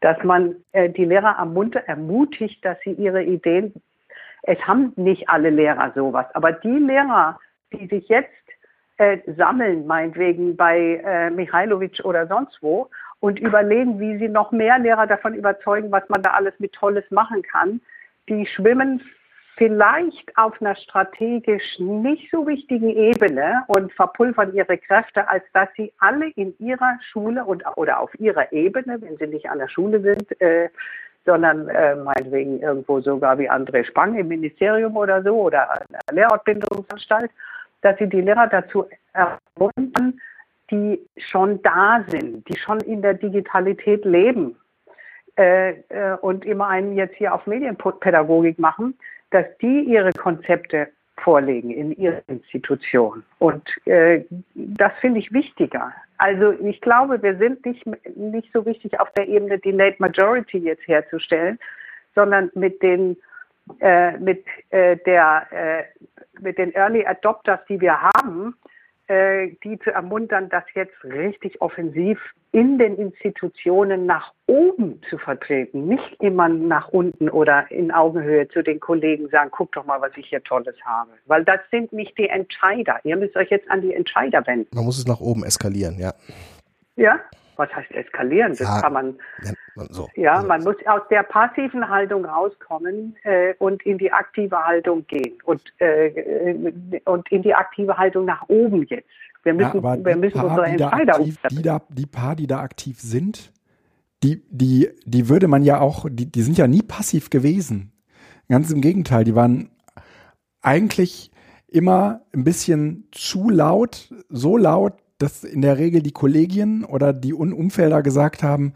Speaker 3: dass man äh, die Lehrer am Munter ermutigt, dass sie ihre Ideen, es haben nicht alle Lehrer sowas, aber die Lehrer, die sich jetzt äh, sammeln, meinetwegen bei äh, Michailovic oder sonst wo, und überlegen, wie sie noch mehr Lehrer davon überzeugen, was man da alles mit Tolles machen kann. Die schwimmen vielleicht auf einer strategisch nicht so wichtigen Ebene und verpulvern ihre Kräfte, als dass sie alle in ihrer Schule und, oder auf ihrer Ebene, wenn sie nicht an der Schule sind, äh, sondern äh, meinetwegen irgendwo sogar wie André Spang im Ministerium oder so oder an der Lehrausbildungsanstalt, dass sie die Lehrer dazu ermuntern, die schon da sind, die schon in der Digitalität leben äh, äh, und immer einen jetzt hier auf Medienpädagogik machen, dass die ihre Konzepte vorlegen in ihrer Institution. Und äh, das finde ich wichtiger. Also ich glaube, wir sind nicht, nicht so richtig auf der Ebene, die Late Majority jetzt herzustellen, sondern mit den äh, mit äh, der äh, mit den Early Adopters, die wir haben, die zu ermuntern, das jetzt richtig offensiv in den Institutionen nach oben zu vertreten, nicht immer nach unten oder in Augenhöhe zu den Kollegen sagen, guck doch mal, was ich hier Tolles habe. Weil das sind nicht die Entscheider. Ihr müsst euch jetzt an die Entscheider wenden.
Speaker 2: Man muss es nach oben eskalieren, ja.
Speaker 3: Ja, was heißt eskalieren? Das ja, kann man. Ja, so. ja also man muss aus der passiven Haltung rauskommen äh, und in die aktive Haltung gehen und, äh, und in die aktive Haltung nach oben jetzt. Wir müssen, ja, wir müssen unsere Entscheider
Speaker 1: aktiv, die, da, die paar, die da aktiv sind, die, die, die würde man ja auch, die, die sind ja nie passiv gewesen. Ganz im Gegenteil, die waren eigentlich immer ein bisschen zu laut, so laut, dass in der Regel die Kollegien oder die Umfelder gesagt haben,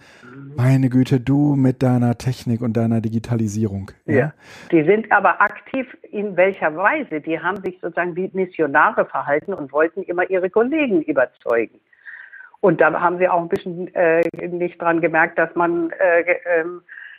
Speaker 1: meine Güte, du mit deiner Technik und deiner Digitalisierung.
Speaker 3: Ja. ja. Die sind aber aktiv in welcher Weise? Die haben sich sozusagen wie Missionare verhalten und wollten immer ihre Kollegen überzeugen. Und da haben sie auch ein bisschen äh, nicht dran gemerkt, dass man, äh, äh,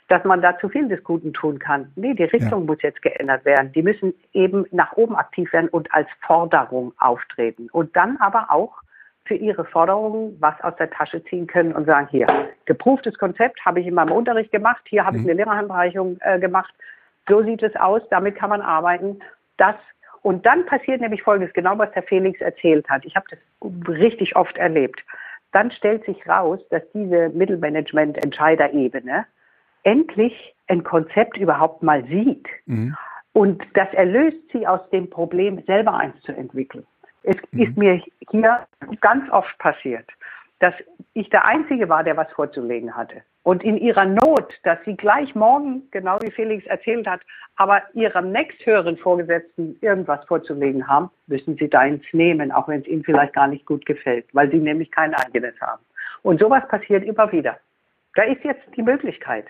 Speaker 3: dass man da zu viel des Guten tun kann. Nee, die Richtung ja. muss jetzt geändert werden. Die müssen eben nach oben aktiv werden und als Forderung auftreten. Und dann aber auch für ihre Forderungen was aus der Tasche ziehen können und sagen, hier, geprüftes Konzept habe ich in meinem Unterricht gemacht, hier habe mhm. ich eine Lehrerhandreichung äh, gemacht, so sieht es aus, damit kann man arbeiten. Das und dann passiert nämlich Folgendes, genau was der Felix erzählt hat. Ich habe das richtig oft erlebt. Dann stellt sich raus, dass diese Mittelmanagement-Entscheiderebene endlich ein Konzept überhaupt mal sieht. Mhm. Und das erlöst sie aus dem Problem, selber eins zu entwickeln. Es mhm. ist mir hier ganz oft passiert, dass ich der Einzige war, der was vorzulegen hatte. Und in ihrer Not, dass sie gleich morgen, genau wie Felix erzählt hat, aber ihrem nächsthöheren Vorgesetzten irgendwas vorzulegen haben, müssen sie deins nehmen, auch wenn es ihnen vielleicht gar nicht gut gefällt, weil sie nämlich kein eigenes haben. Und sowas passiert immer wieder. Da ist jetzt die Möglichkeit.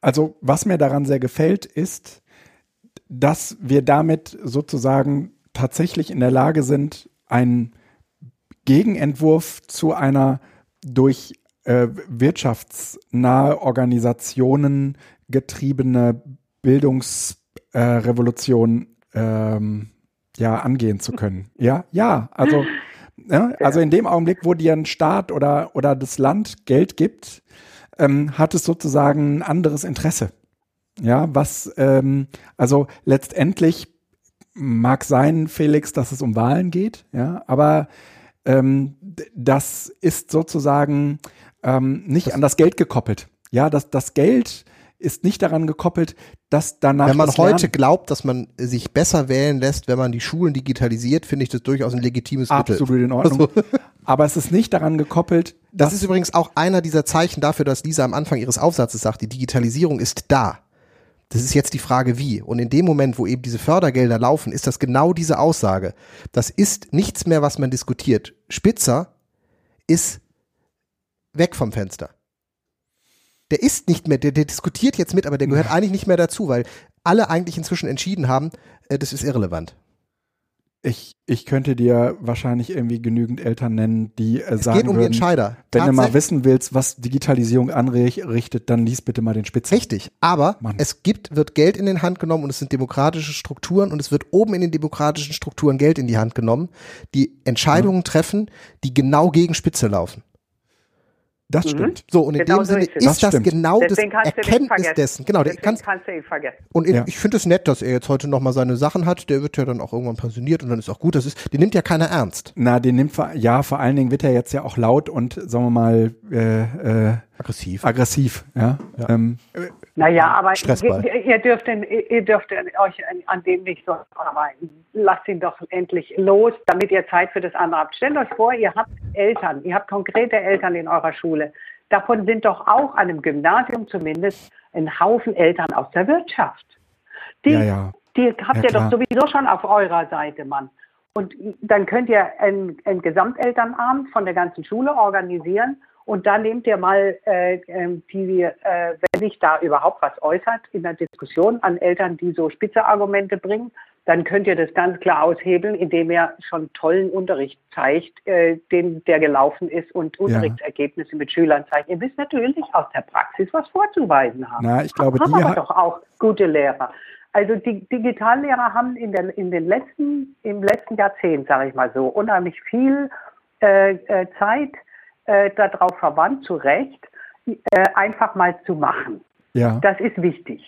Speaker 1: Also was mir daran sehr gefällt, ist, dass wir damit sozusagen tatsächlich in der Lage sind, einen Gegenentwurf zu einer durch äh, wirtschaftsnahe Organisationen getriebene Bildungsrevolution äh, ähm, ja angehen zu können. Ja, ja, also ja, also in dem Augenblick, wo dir ein Staat oder oder das Land Geld gibt, ähm, hat es sozusagen ein anderes Interesse. Ja, was ähm, also letztendlich mag sein, Felix, dass es um Wahlen geht, ja, aber ähm, das ist sozusagen ähm, nicht das an das Geld gekoppelt. Ja, das, das Geld ist nicht daran gekoppelt, dass danach.
Speaker 2: Wenn man heute glaubt, dass man sich besser wählen lässt, wenn man die Schulen digitalisiert, finde ich das durchaus ein legitimes
Speaker 1: Mittel. Absolut in Ordnung. Also. Aber es ist nicht daran gekoppelt.
Speaker 2: Das ist übrigens auch einer dieser Zeichen dafür, dass Lisa am Anfang ihres Aufsatzes sagt, die Digitalisierung ist da. Das ist jetzt die Frage, wie. Und in dem Moment, wo eben diese Fördergelder laufen, ist das genau diese Aussage. Das ist nichts mehr, was man diskutiert. Spitzer ist weg vom Fenster. Der ist nicht mehr, der, der diskutiert jetzt mit, aber der gehört eigentlich nicht mehr dazu, weil alle eigentlich inzwischen entschieden haben, äh, das ist irrelevant.
Speaker 1: Ich, ich könnte dir wahrscheinlich irgendwie genügend Eltern nennen, die äh,
Speaker 2: es
Speaker 1: sagen
Speaker 2: geht um
Speaker 1: würden,
Speaker 2: die Entscheider.
Speaker 1: wenn du mal wissen willst, was Digitalisierung anrichtet, dann lies bitte mal den Spitz.
Speaker 2: Richtig, aber Mann. es gibt, wird Geld in den Hand genommen und es sind demokratische Strukturen und es wird oben in den demokratischen Strukturen Geld in die Hand genommen, die Entscheidungen ja. treffen, die genau gegen Spitze laufen.
Speaker 1: Das mhm. stimmt.
Speaker 2: So, und in genau dem so Sinne ist, ist das, das genau das Erkenntnis dessen. Genau, der kannst, kannst du ihn vergessen. Und in, ja. ich finde es nett, dass er jetzt heute nochmal seine Sachen hat. Der wird ja dann auch irgendwann pensioniert und dann ist auch gut. Das ist, den nimmt ja keiner ernst.
Speaker 1: Na, den nimmt, ja, vor allen Dingen wird er jetzt ja auch laut und, sagen wir mal, äh, äh, aggressiv. Aggressiv, ja. ja. Ähm,
Speaker 3: naja, aber ihr, ihr, dürft den, ihr dürft euch an dem nicht so arbeiten. Lasst ihn doch endlich los, damit ihr Zeit für das andere habt. Stellt euch vor, ihr habt Eltern, ihr habt konkrete Eltern in eurer Schule. Davon sind doch auch an einem Gymnasium zumindest ein Haufen Eltern aus der Wirtschaft. Die, ja, ja. die habt ja, ihr doch sowieso schon auf eurer Seite, Mann. Und dann könnt ihr einen, einen Gesamtelternabend von der ganzen Schule organisieren Und dann nehmt ihr mal äh, ähm, die, äh, wenn sich da überhaupt was äußert in der Diskussion an Eltern, die so spitze Argumente bringen, dann könnt ihr das ganz klar aushebeln, indem ihr schon tollen Unterricht zeigt, äh, den, der gelaufen ist und Unterrichtsergebnisse ja. mit Schülern zeigt. Ihr müsst natürlich aus der Praxis was vorzuweisen haben.
Speaker 1: Na, ich glaube,
Speaker 3: haben die aber doch auch gute Lehrer. Also die Digitallehrer haben in, der, in den letzten, im letzten Jahrzehnt, sage ich mal so, unheimlich viel äh, äh Zeit äh, darauf verwandt, zu Recht, äh, einfach mal zu machen. Ja. Das ist wichtig.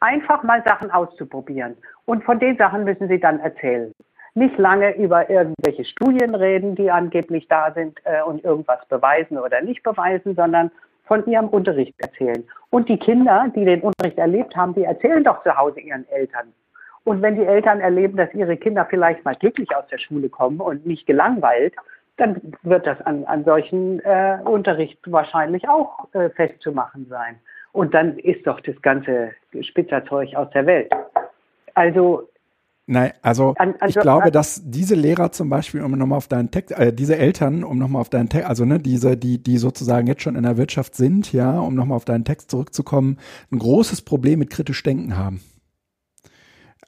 Speaker 3: Einfach mal Sachen auszuprobieren. Und von den Sachen müssen Sie dann erzählen. Nicht lange über irgendwelche Studien reden, die angeblich da sind äh, und irgendwas beweisen oder nicht beweisen, sondern von ihrem Unterricht erzählen. Und die Kinder, die den Unterricht erlebt haben, die erzählen doch zu Hause ihren Eltern. Und wenn die Eltern erleben, dass ihre Kinder vielleicht mal glücklich aus der Schule kommen und nicht gelangweilt, dann wird das an, an solchen äh, Unterricht wahrscheinlich auch äh, festzumachen sein. Und dann ist doch das ganze Spitzerzeug aus der Welt. Also
Speaker 1: Nein, also an, an, ich glaube, dass diese Lehrer zum Beispiel, um nochmal auf deinen Text, äh, diese Eltern, um nochmal auf deinen Text, also ne, diese, die, die sozusagen jetzt schon in der Wirtschaft sind, ja, um nochmal auf deinen Text zurückzukommen, ein großes Problem mit kritisch denken haben.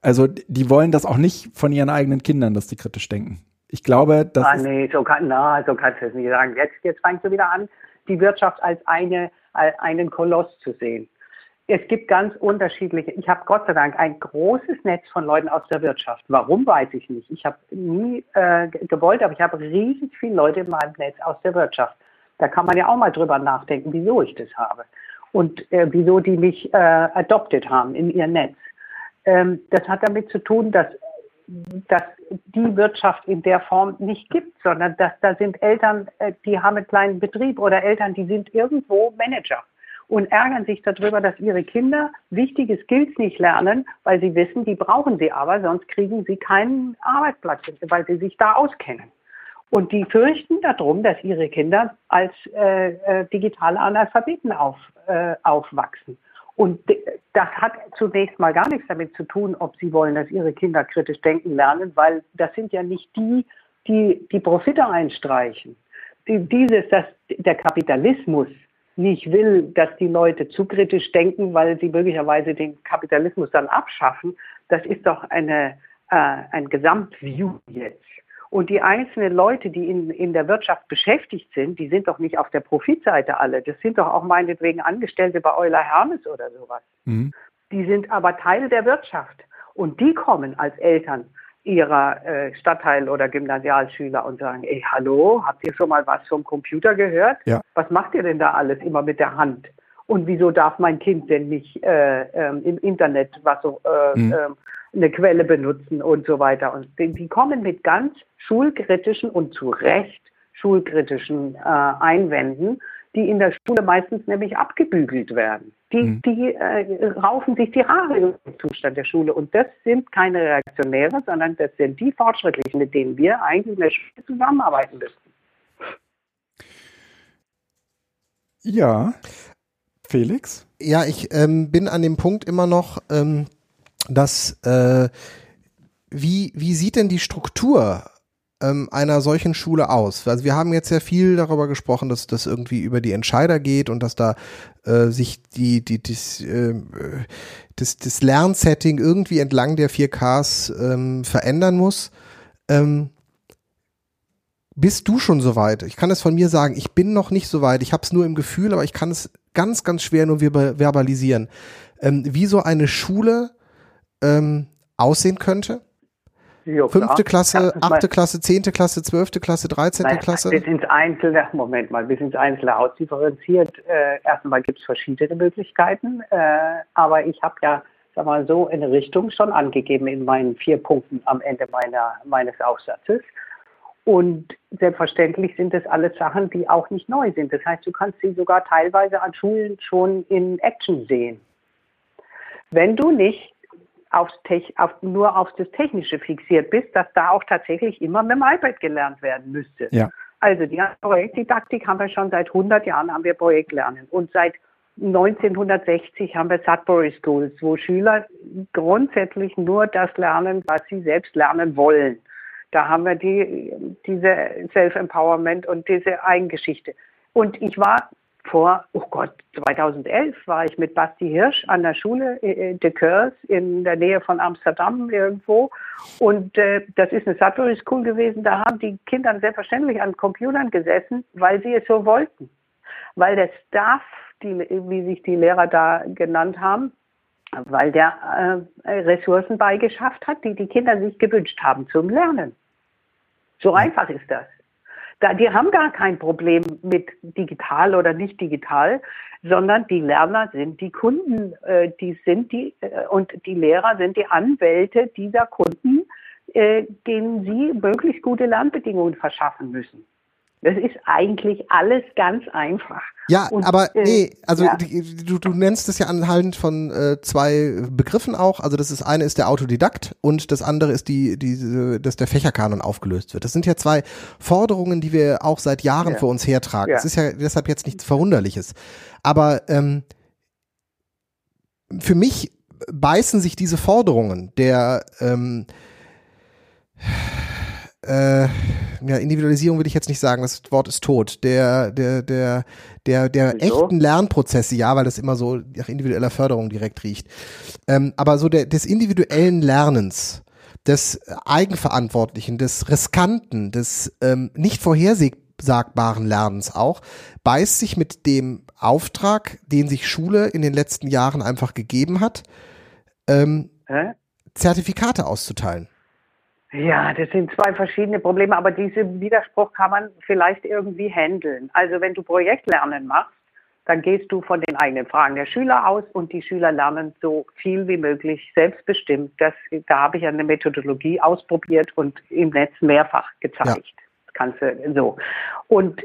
Speaker 1: Also die wollen das auch nicht von ihren eigenen Kindern, dass die kritisch denken. Ich glaube, dass.
Speaker 3: Ah, nee, so, kann, na, so kannst du es nicht sagen. Jetzt, jetzt fängst du wieder an, die Wirtschaft als, eine, als einen Koloss zu sehen. Es gibt ganz unterschiedliche, ich habe Gott sei Dank ein großes Netz von Leuten aus der Wirtschaft. Warum weiß ich nicht. Ich habe nie äh, gewollt, aber ich habe riesig viele Leute in meinem Netz aus der Wirtschaft. Da kann man ja auch mal drüber nachdenken, wieso ich das habe und äh, wieso die mich äh, adopted haben in ihr Netz. Ähm, das hat damit zu tun, dass dass die Wirtschaft in der Form nicht gibt, sondern dass da sind Eltern, äh, die haben einen kleinen Betrieb oder Eltern, die sind irgendwo Manager und ärgern sich darüber, dass ihre Kinder wichtige Skills nicht lernen, weil sie wissen, die brauchen sie aber, sonst kriegen sie keinen Arbeitsplatz, weil sie sich da auskennen. Und die fürchten darum, dass ihre Kinder als äh, äh, digitale Analphabeten auf, äh, aufwachsen. Und das hat zunächst mal gar nichts damit zu tun, ob sie wollen, dass ihre Kinder kritisch denken lernen, weil das sind ja nicht die, die die Profite einstreichen. Dieses, dass der Kapitalismus nicht will, dass die Leute zu kritisch denken, weil sie möglicherweise den Kapitalismus dann abschaffen, das ist doch eine, äh, ein Gesamtview jetzt. Und die einzelnen Leute, die in, in der Wirtschaft beschäftigt sind, die sind doch nicht auf der Profitseite alle. Das sind doch auch meinetwegen Angestellte bei Euler Hermes oder sowas. Mhm. Die sind aber Teil der Wirtschaft. Und die kommen als Eltern ihrer äh, Stadtteil- oder Gymnasialschüler und sagen, ey, hallo, habt ihr schon mal was vom Computer gehört? Ja. Was macht ihr denn da alles immer mit der Hand? Und wieso darf mein Kind denn nicht äh, ähm, im Internet was so, äh, mhm. äh, eine Quelle benutzen und so weiter? Und die, kommen mit ganz schulkritischen und zu Recht schulkritischen äh, Einwänden, die in der Schule meistens nämlich abgebügelt werden. Die, mhm. die äh, raufen sich die Haare den Zustand der Schule. Und das sind keine Reaktionäre, sondern das sind die Fortschrittlichen, mit denen wir eigentlich in der Schule zusammenarbeiten müssen.
Speaker 1: Ja, Felix?
Speaker 2: Ja, ich ähm, bin an dem Punkt immer noch, ähm, dass äh, wie, wie sieht denn die Struktur ähm, einer solchen Schule aus? Also wir haben jetzt ja viel darüber gesprochen, dass das irgendwie über die Entscheider geht und dass da äh, sich die, die, dies, äh, das, das Lernsetting irgendwie entlang der 4Ks ähm, verändern muss. Ähm, bist du schon soweit? Ich kann es von mir sagen, ich bin noch nicht soweit. Ich habe es nur im Gefühl, aber ich kann es ganz, ganz schwer nur verbalisieren. Ähm, wie so eine Schule ähm, aussehen könnte? Jo, Fünfte Klasse, achte Klasse, zehnte Klasse, zwölfte Klasse, dreizehnte Klasse?
Speaker 3: Bis ins Einzelne, Moment mal, bis ins Einzelne ausdifferenziert. Äh, erstmal gibt es verschiedene Möglichkeiten, äh, aber ich habe ja, sag mal so, eine Richtung schon angegeben in meinen vier Punkten am Ende meiner, meines Aufsatzes. Und selbstverständlich sind das alles Sachen, die auch nicht neu sind. Das heißt, du kannst sie sogar teilweise an Schulen schon in Action sehen. Wenn du nicht aufs auf, nur auf das Technische fixiert bist, dass da auch tatsächlich immer mit dem iPad gelernt werden müsste. Ja. Also die Projektdidaktik haben wir schon seit 100 Jahren haben wir Projektlernen und seit 1960 haben wir Sudbury Schools, wo Schüler grundsätzlich nur das lernen, was sie selbst lernen wollen. Da haben wir die, diese Self-Empowerment und diese Eigengeschichte. Und ich war vor, oh Gott, 2011 war ich mit Basti Hirsch an der Schule äh, de Coeurs in der Nähe von Amsterdam irgendwo. Und äh, das ist eine Sudbury School gewesen. Da haben die Kinder selbstverständlich an Computern gesessen, weil sie es so wollten. Weil der Staff, die, wie sich die Lehrer da genannt haben, weil der äh, Ressourcen beigeschafft hat, die die Kinder sich gewünscht haben zum Lernen. So einfach ist das. Die haben gar kein Problem mit digital oder nicht digital, sondern die Lerner sind die Kunden, äh, die sind die äh, und die Lehrer sind die Anwälte dieser Kunden, äh, denen sie möglichst gute Lernbedingungen verschaffen müssen. Das ist eigentlich alles ganz einfach.
Speaker 2: Ja, und, aber äh, nee, also ja. du, du nennst es ja anhand von äh, zwei Begriffen auch. Also das ist eine ist der Autodidakt und das andere ist die, die, dass der Fächerkanon aufgelöst wird. Das sind ja zwei Forderungen, die wir auch seit Jahren ja. vor uns hertragen. Es ja. ist ja deshalb jetzt nichts Verwunderliches. Aber ähm, für mich beißen sich diese Forderungen der ähm, äh, ja, Individualisierung will ich jetzt nicht sagen, das Wort ist tot. Der, der, der, der, der Wieso? echten Lernprozesse, ja, weil das immer so nach individueller Förderung direkt riecht. Ähm, aber so der, des individuellen Lernens, des Eigenverantwortlichen, des Riskanten, des ähm, nicht vorhersagbaren Lernens auch, beißt sich mit dem Auftrag, den sich Schule in den letzten Jahren einfach gegeben hat, ähm, Zertifikate auszuteilen.
Speaker 3: Ja, das sind zwei verschiedene Probleme, aber diesen Widerspruch kann man vielleicht irgendwie handeln. Also wenn du Projektlernen machst, dann gehst du von den eigenen Fragen der Schüler aus und die Schüler lernen so viel wie möglich selbstbestimmt. Das, da habe ich eine Methodologie ausprobiert und im Netz mehrfach gezeigt. Ja. Das kannst du so. Und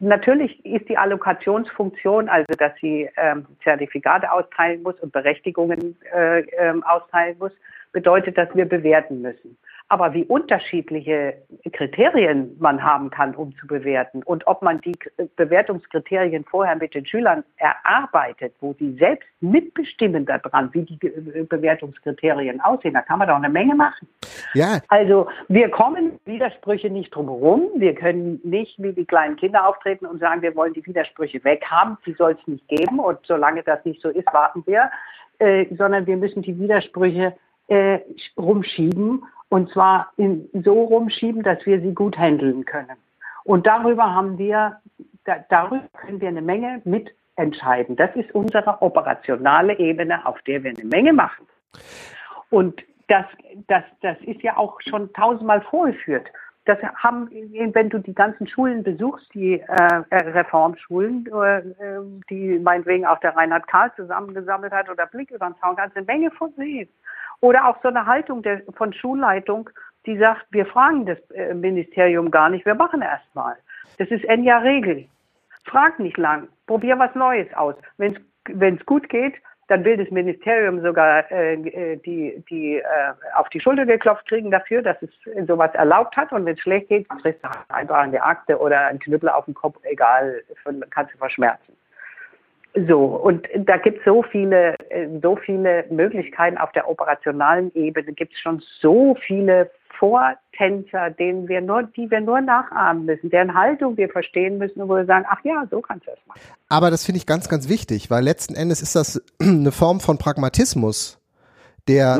Speaker 3: natürlich ist die Allokationsfunktion, also dass sie ähm, Zertifikate austeilen muss und Berechtigungen äh, ähm, austeilen muss, bedeutet, dass wir bewerten müssen. Aber wie unterschiedliche Kriterien man haben kann, um zu bewerten und ob man die Bewertungskriterien vorher mit den Schülern erarbeitet, wo sie selbst mitbestimmen daran, wie die Bewertungskriterien aussehen, da kann man doch eine Menge machen. Ja. Also wir kommen Widersprüche nicht drum herum. Wir können nicht wie die kleinen Kinder auftreten und sagen, wir wollen die Widersprüche weghaben. Die soll es nicht geben. Und solange das nicht so ist, warten wir. Äh, sondern wir müssen die Widersprüche äh, rumschieben und zwar in, so rumschieben, dass wir sie gut handeln können. Und darüber haben wir, da, darüber können wir eine Menge mitentscheiden. Das ist unsere operationale Ebene, auf der wir eine Menge machen. Und das, das, das ist ja auch schon tausendmal vorgeführt. Das haben, wenn du die ganzen Schulen besuchst, die äh, Reformschulen, äh, die meinetwegen auch der Reinhard Karl zusammengesammelt hat oder Blick über den Zaun, kannst eine Menge von sehen. Oder auch so eine Haltung der, von Schulleitung, die sagt, wir fragen das äh, Ministerium gar nicht, wir machen erst mal. Das ist Enya Regel. Frag nicht lang, probier was Neues aus. Wenn es gut geht, dann will das Ministerium sogar äh, äh, die, die äh, auf die Schulter geklopft kriegen dafür, dass es sowas erlaubt hat. Und wenn es schlecht geht, kriegst du einfach eine Akte oder einen Knüppel auf den Kopf, egal, kannst du verschmerzen. So, und da gibt es so viele, äh, so viele Möglichkeiten auf der operationalen Ebene, gibt es schon so viele Vortänzer, denen wir nur, die wir nur nachahmen müssen, deren Haltung wir verstehen müssen und wo wir sagen, ach ja, so kannst du das machen.
Speaker 2: Aber das finde ich ganz, ganz wichtig, weil letzten Endes ist das eine Form von Pragmatismus, der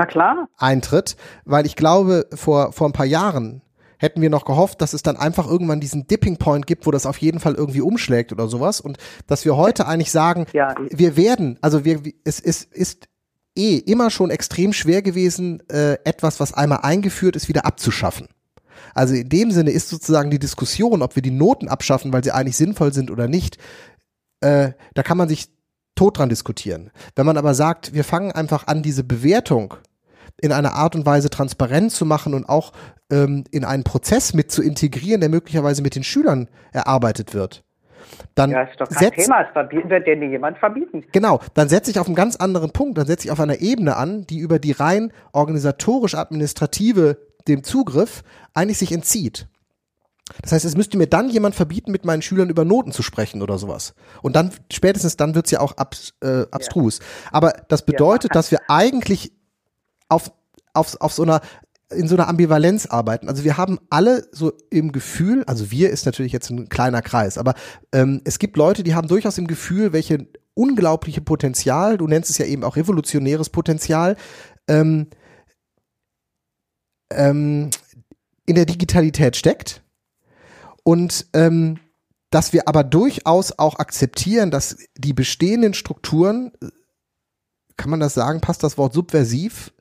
Speaker 2: eintritt, weil ich glaube, vor, vor ein paar Jahren hätten wir noch gehofft, dass es dann einfach irgendwann diesen Dipping Point gibt, wo das auf jeden Fall irgendwie umschlägt oder sowas und dass wir heute eigentlich sagen, ja. wir werden, also wir, es, es ist eh immer schon extrem schwer gewesen, äh, etwas, was einmal eingeführt ist, wieder abzuschaffen. Also in dem Sinne ist sozusagen die Diskussion, ob wir die Noten abschaffen, weil sie eigentlich sinnvoll sind oder nicht, äh, da kann man sich tot dran diskutieren. Wenn man aber sagt, wir fangen einfach an, diese Bewertung in einer Art und Weise transparent zu machen und auch ähm, in einen Prozess mit zu integrieren, der möglicherweise mit den Schülern erarbeitet wird. Dann ja, ist doch kein setz, Thema, es wird dir niemand verbieten. Genau, dann setze ich auf einen ganz anderen Punkt, dann setze ich auf einer Ebene an, die über die rein organisatorisch-administrative dem Zugriff eigentlich sich entzieht. Das heißt, es müsste mir dann jemand verbieten, mit meinen Schülern über Noten zu sprechen oder sowas. Und dann, spätestens dann wird's ja auch abs, äh, abstrus. Ja. Aber das bedeutet, dass wir eigentlich auf, auf, auf so einer in so einer Ambivalenz arbeiten. Also wir haben alle so im Gefühl, also wir ist natürlich jetzt ein kleiner Kreis, aber ähm, es gibt Leute, die haben durchaus im Gefühl, welche unglaubliche Potenzial, du nennst es ja eben auch revolutionäres Potenzial, ähm, ähm, in der Digitalität steckt und ähm, dass wir aber durchaus auch akzeptieren, dass die bestehenden Strukturen, kann man das sagen, passt das Wort subversiv,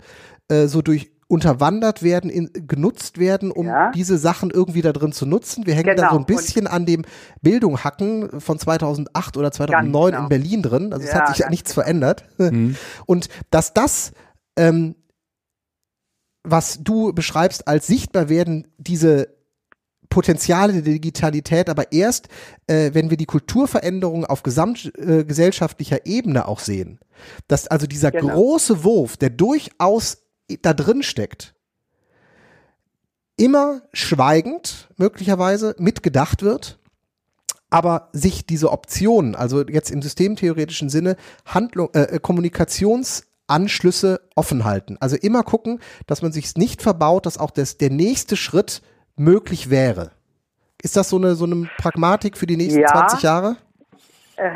Speaker 2: äh, so durch unterwandert werden, in, genutzt werden, um ja. diese Sachen irgendwie da drin zu nutzen. Wir hängen genau. da so ein bisschen und an dem Bildung hacken von 2008 oder 2009 genau. in Berlin drin. Also ja, es hat sich ja nichts genau. verändert. Mhm. Und dass das, ähm, was du beschreibst als sichtbar werden, diese Potenziale der Digitalität, aber erst, äh, wenn wir die Kulturveränderungen auf gesamtgesellschaftlicher äh, Ebene auch sehen. Dass also dieser genau. große Wurf, der durchaus da drin steckt, immer schweigend möglicherweise mitgedacht wird, aber sich diese Optionen, also jetzt im systemtheoretischen Sinne, Handlung, äh, äh, Kommunikationsanschlüsse offen halten. Also immer gucken, dass man sich nicht verbaut, dass auch das, der nächste Schritt möglich wäre. Ist das so eine, so eine Pragmatik für die nächsten ja. 20 Jahre?
Speaker 3: Äh,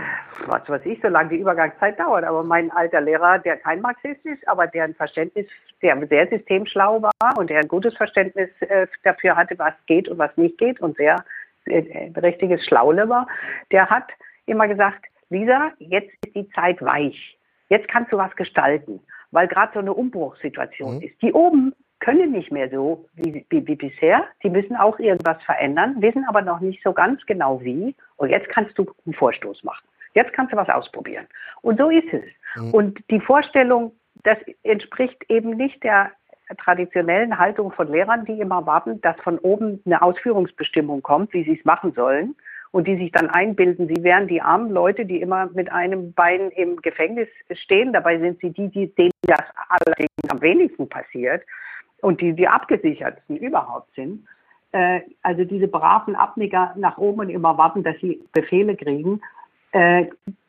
Speaker 3: was weiß ich, solange die Übergangszeit dauert. Aber mein alter Lehrer, der kein Marxist ist, aber der ein Verständnis, der sehr systemschlau war und der ein gutes Verständnis äh, dafür hatte, was geht und was nicht geht und sehr äh, richtiges Schlaule war, der hat immer gesagt, Lisa, jetzt ist die Zeit weich. Jetzt kannst du was gestalten, weil gerade so eine Umbruchssituation mhm. ist. Die oben können nicht mehr so wie, wie, wie, bisher. Die müssen auch irgendwas verändern, wissen aber noch nicht so ganz genau wie. Und jetzt kannst du einen Vorstoß machen. Jetzt kannst du was ausprobieren. Und so ist es. Mhm. Und die Vorstellung, das entspricht eben nicht der traditionellen Haltung von Lehrern, die immer warten, dass von oben eine Ausführungsbestimmung kommt, wie sie es machen sollen und die sich dann einbilden, sie wären die armen Leute, die immer mit einem Bein im Gefängnis stehen. Dabei sind sie die, die denen das allerdings am wenigsten passiert und die die abgesichertsten überhaupt sind. Äh, also diese braven Abnicker nach oben und immer warten, dass sie Befehle kriegen, äh,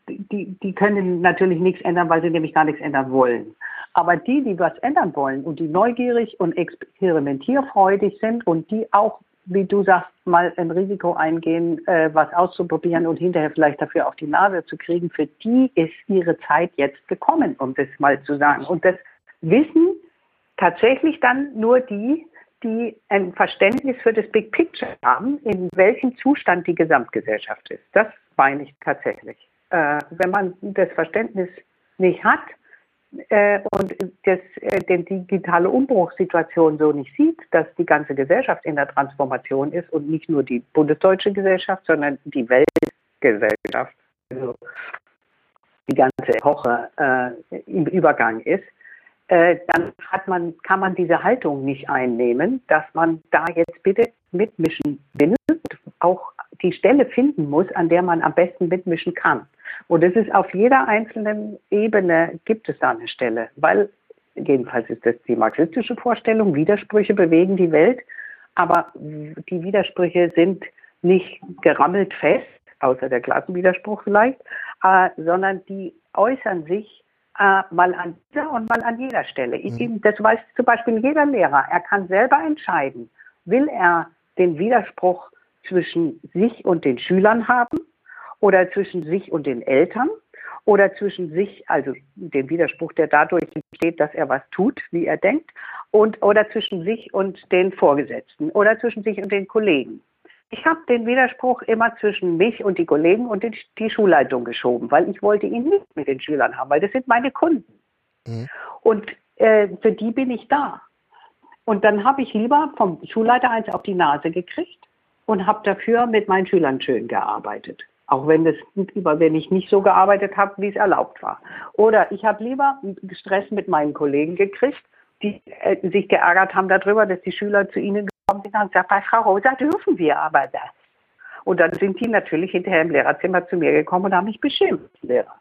Speaker 3: die, die können natürlich nichts ändern, weil sie nämlich gar nichts ändern wollen. Aber die, die was ändern wollen und die neugierig und experimentierfreudig sind und die auch, wie du sagst, mal ein Risiko eingehen, äh, was auszuprobieren und hinterher vielleicht dafür auf die Nase zu kriegen, für die ist ihre Zeit jetzt gekommen, um das mal zu sagen. Und das wissen tatsächlich dann nur die, die ein Verständnis für das Big Picture haben, in welchem Zustand die Gesamtgesellschaft ist. Das meine ich tatsächlich. Äh, wenn man das Verständnis nicht hat äh, und das, äh, die digitale Umbruchssituation so nicht sieht, dass die ganze Gesellschaft in der Transformation ist und nicht nur die bundesdeutsche Gesellschaft, sondern die Weltgesellschaft, also die ganze Epoche äh, im Übergang ist, äh, dann hat man, kann man diese Haltung nicht einnehmen, dass man da jetzt bitte mitmischen will und auch die Stelle finden muss, an der man am besten mitmischen kann. Und es ist auf jeder einzelnen Ebene gibt es da eine Stelle, weil jedenfalls ist das die marxistische Vorstellung, Widersprüche bewegen die Welt, aber die Widersprüche sind nicht gerammelt fest, außer der Klassenwiderspruch vielleicht, äh, sondern die äußern sich äh, mal an dieser und mal an jeder Stelle. Mhm. Das weiß zum Beispiel jeder Lehrer. Er kann selber entscheiden, will er den Widerspruch zwischen sich und den Schülern haben oder zwischen sich und den Eltern oder zwischen sich, also den Widerspruch, der dadurch entsteht, dass er was tut, wie er denkt, und oder zwischen sich und den Vorgesetzten oder zwischen sich und den Kollegen. Ich habe den Widerspruch immer zwischen mich und die Kollegen und die, die, Schulleitung geschoben, weil ich wollte ihn nicht mit den Schülern haben, weil das sind meine Kunden. Mhm. Und äh, für die bin ich da. Und dann habe ich lieber vom Schulleiter eins auf die Nase gekriegt und habe dafür mit meinen Schülern schön gearbeitet. Auch wenn, das, wenn ich nicht so gearbeitet habe, wie es erlaubt war. Oder ich habe lieber Stress mit meinen Kollegen gekriegt, die äh, sich geärgert haben darüber, dass die Schüler zu ihnen sind und gesagt, bei Frau Rosa dürfen wir aber das. Und dann sind die natürlich hinterher im Lehrerzimmer zu mir gekommen und haben mich beschimpft, Lehrer,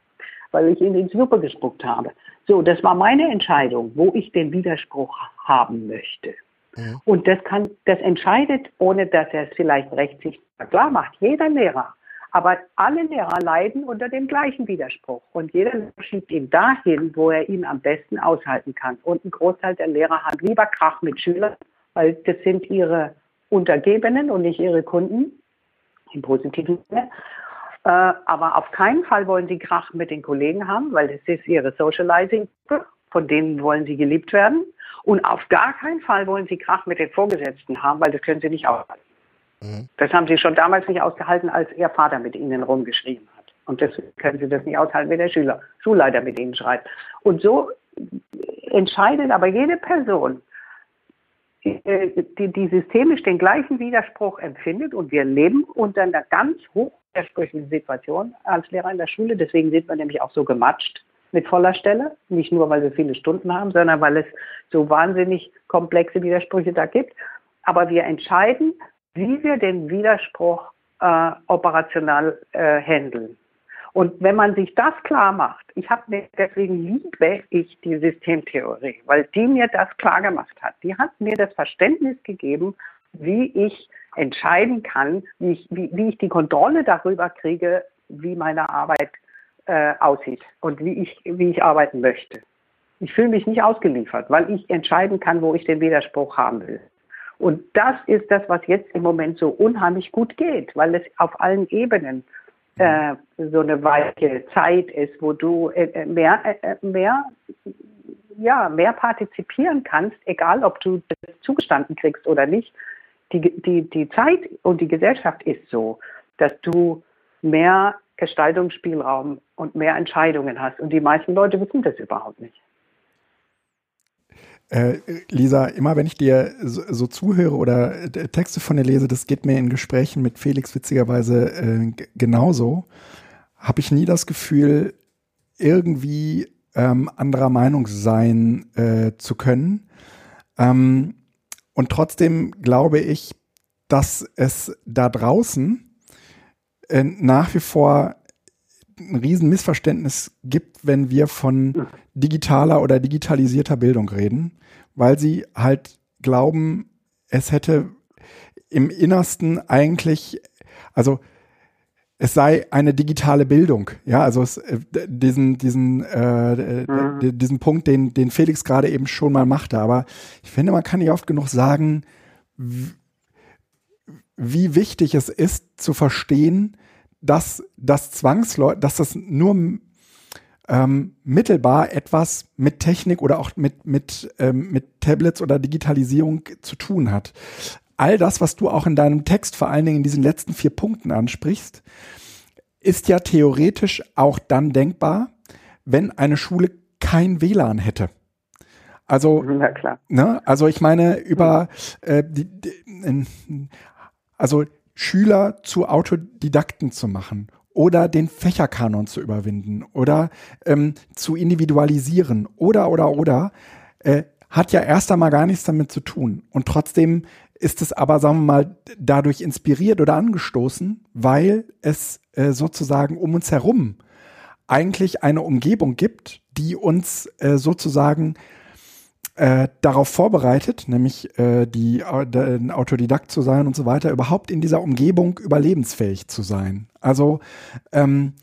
Speaker 3: weil ich ihnen ins Suppe gespuckt habe. So, das war meine Entscheidung, wo ich den Widerspruch haben möchte. Ja. Und das kann, das entscheidet, ohne dass er es vielleicht rechtlich klar macht, jeder Lehrer. Aber alle Lehrer leiden unter dem gleichen Widerspruch. Und jeder schiebt ihn dahin, wo er ihn am besten aushalten kann. Und ein Großteil der Lehrer hat lieber Krach mit Schülern, weil das sind ihre Untergebenen und nicht ihre Kunden, im positiven Sinne. Äh, aber auf keinen Fall wollen sie Krach mit den Kollegen haben, weil es ist ihre Socializing, von denen wollen sie geliebt werden. Und auf gar keinen Fall wollen sie Krach mit den Vorgesetzten haben, weil das können sie nicht aushalten. Mhm. Das haben sie schon damals nicht ausgehalten, als ihr Vater mit ihnen rumgeschrieben hat. Und deswegen können sie das nicht aushalten, wenn der Schüler, Schulleiter mit ihnen schreibt. Und so entscheidet aber jede Person, die, die systemisch den gleichen Widerspruch empfindet und wir leben unter einer ganz hoch widersprüchlichen Situation als Lehrer in der Schule. Deswegen sind wir nämlich auch so gematscht mit voller Stelle. Nicht nur, weil wir viele Stunden haben, sondern weil es so wahnsinnig komplexe Widersprüche da gibt. Aber wir entscheiden, wie wir den Widerspruch äh, operational äh, handeln. Und wenn man sich das klar macht, ich habe deswegen liebe ich die Systemtheorie, weil die mir das klar gemacht hat. Die hat mir das Verständnis gegeben, wie ich entscheiden kann, wie ich, wie, wie ich die Kontrolle darüber kriege, wie meine Arbeit äh, aussieht und wie ich, wie ich arbeiten möchte. Ich fühle mich nicht ausgeliefert, weil ich entscheiden kann, wo ich den Widerspruch haben will. Und das ist das, was jetzt im Moment so unheimlich gut geht, weil es auf allen Ebenen äh, so eine weiche Zeit ist, wo du äh, äh mehr, mehr, ja, mehr partizipieren kannst, egal ob du das zugestanden kriegst oder nicht. Die, die, die Zeit und die Gesellschaft ist so, dass du mehr Gestaltungsspielraum und mehr Entscheidungen hast. Und die meisten Leute wissen das überhaupt nicht.
Speaker 1: Äh, Lisa, immer wenn ich dir so, so, zuhöre oder äh, Texte von dir lese, das geht mir in Gesprächen mit Felix witzigerweise äh, genauso, habe ich nie das Gefühl, irgendwie ähm, anderer Meinung sein äh, zu können. Ähm, und trotzdem glaube ich, dass es da draußen äh, nach wie vor ein Riesenmissverständnis gibt, wenn wir von digitaler oder digitalisierter Bildung reden weil sie halt glauben, es hätte im Innersten eigentlich, also es sei eine digitale Bildung. Ja, also es, äh, diesen, diesen, äh, mhm. diesen Punkt, den, den Felix gerade eben schon mal machte. Aber ich finde, man kann nicht oft genug sagen, wie wichtig es ist zu verstehen, dass das zwangsläufig, dass das nur ähm, mittelbar etwas mit Technik oder auch mit, mit, ähm, mit Tablets oder Digitalisierung zu tun hat. All das, was du auch in deinem Text vor allen Dingen in diesen letzten vier Punkten ansprichst, ist ja theoretisch auch dann denkbar, wenn eine Schule kein WLAN hätte. Also, ne, also ich meine, über äh, die, die, also Schüler zu Autodidakten zu machen oder den Fächerkanon zu überwinden oder ähm, zu individualisieren oder oder oder äh, hat ja erst einmal gar nichts damit zu tun. Und trotzdem ist es aber, sagen wir mal, dadurch inspiriert oder angestoßen, weil es äh, sozusagen um uns herum eigentlich eine Umgebung gibt, die uns äh, sozusagen äh, darauf vorbereitet, nämlich äh, die, äh, ein Autodidakt zu sein und so weiter, überhaupt in dieser Umgebung überlebensfähig zu sein. Also ähm,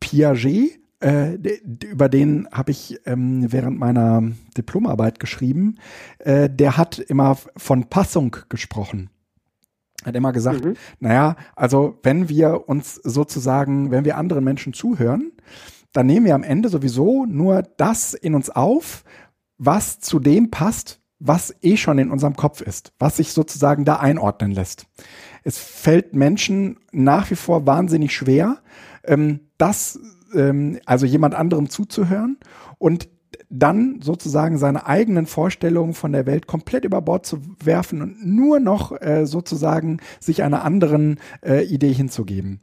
Speaker 1: Piaget, äh, über den habe ich ähm, während meiner Diplomarbeit geschrieben, äh, der hat immer von Passung gesprochen hat immer gesagt, mhm. naja, also wenn wir uns sozusagen, wenn wir anderen Menschen zuhören, dann nehmen wir am Ende sowieso nur das in uns auf, was zu dem passt, was eh schon in unserem Kopf ist, was sich sozusagen da einordnen lässt. Es fällt Menschen nach wie vor wahnsinnig schwer, ähm, das, ähm, also jemand anderem zuzuhören und dann sozusagen seine eigenen Vorstellungen von der Welt komplett über Bord zu werfen und nur noch äh, sozusagen sich einer anderen äh, Idee hinzugeben.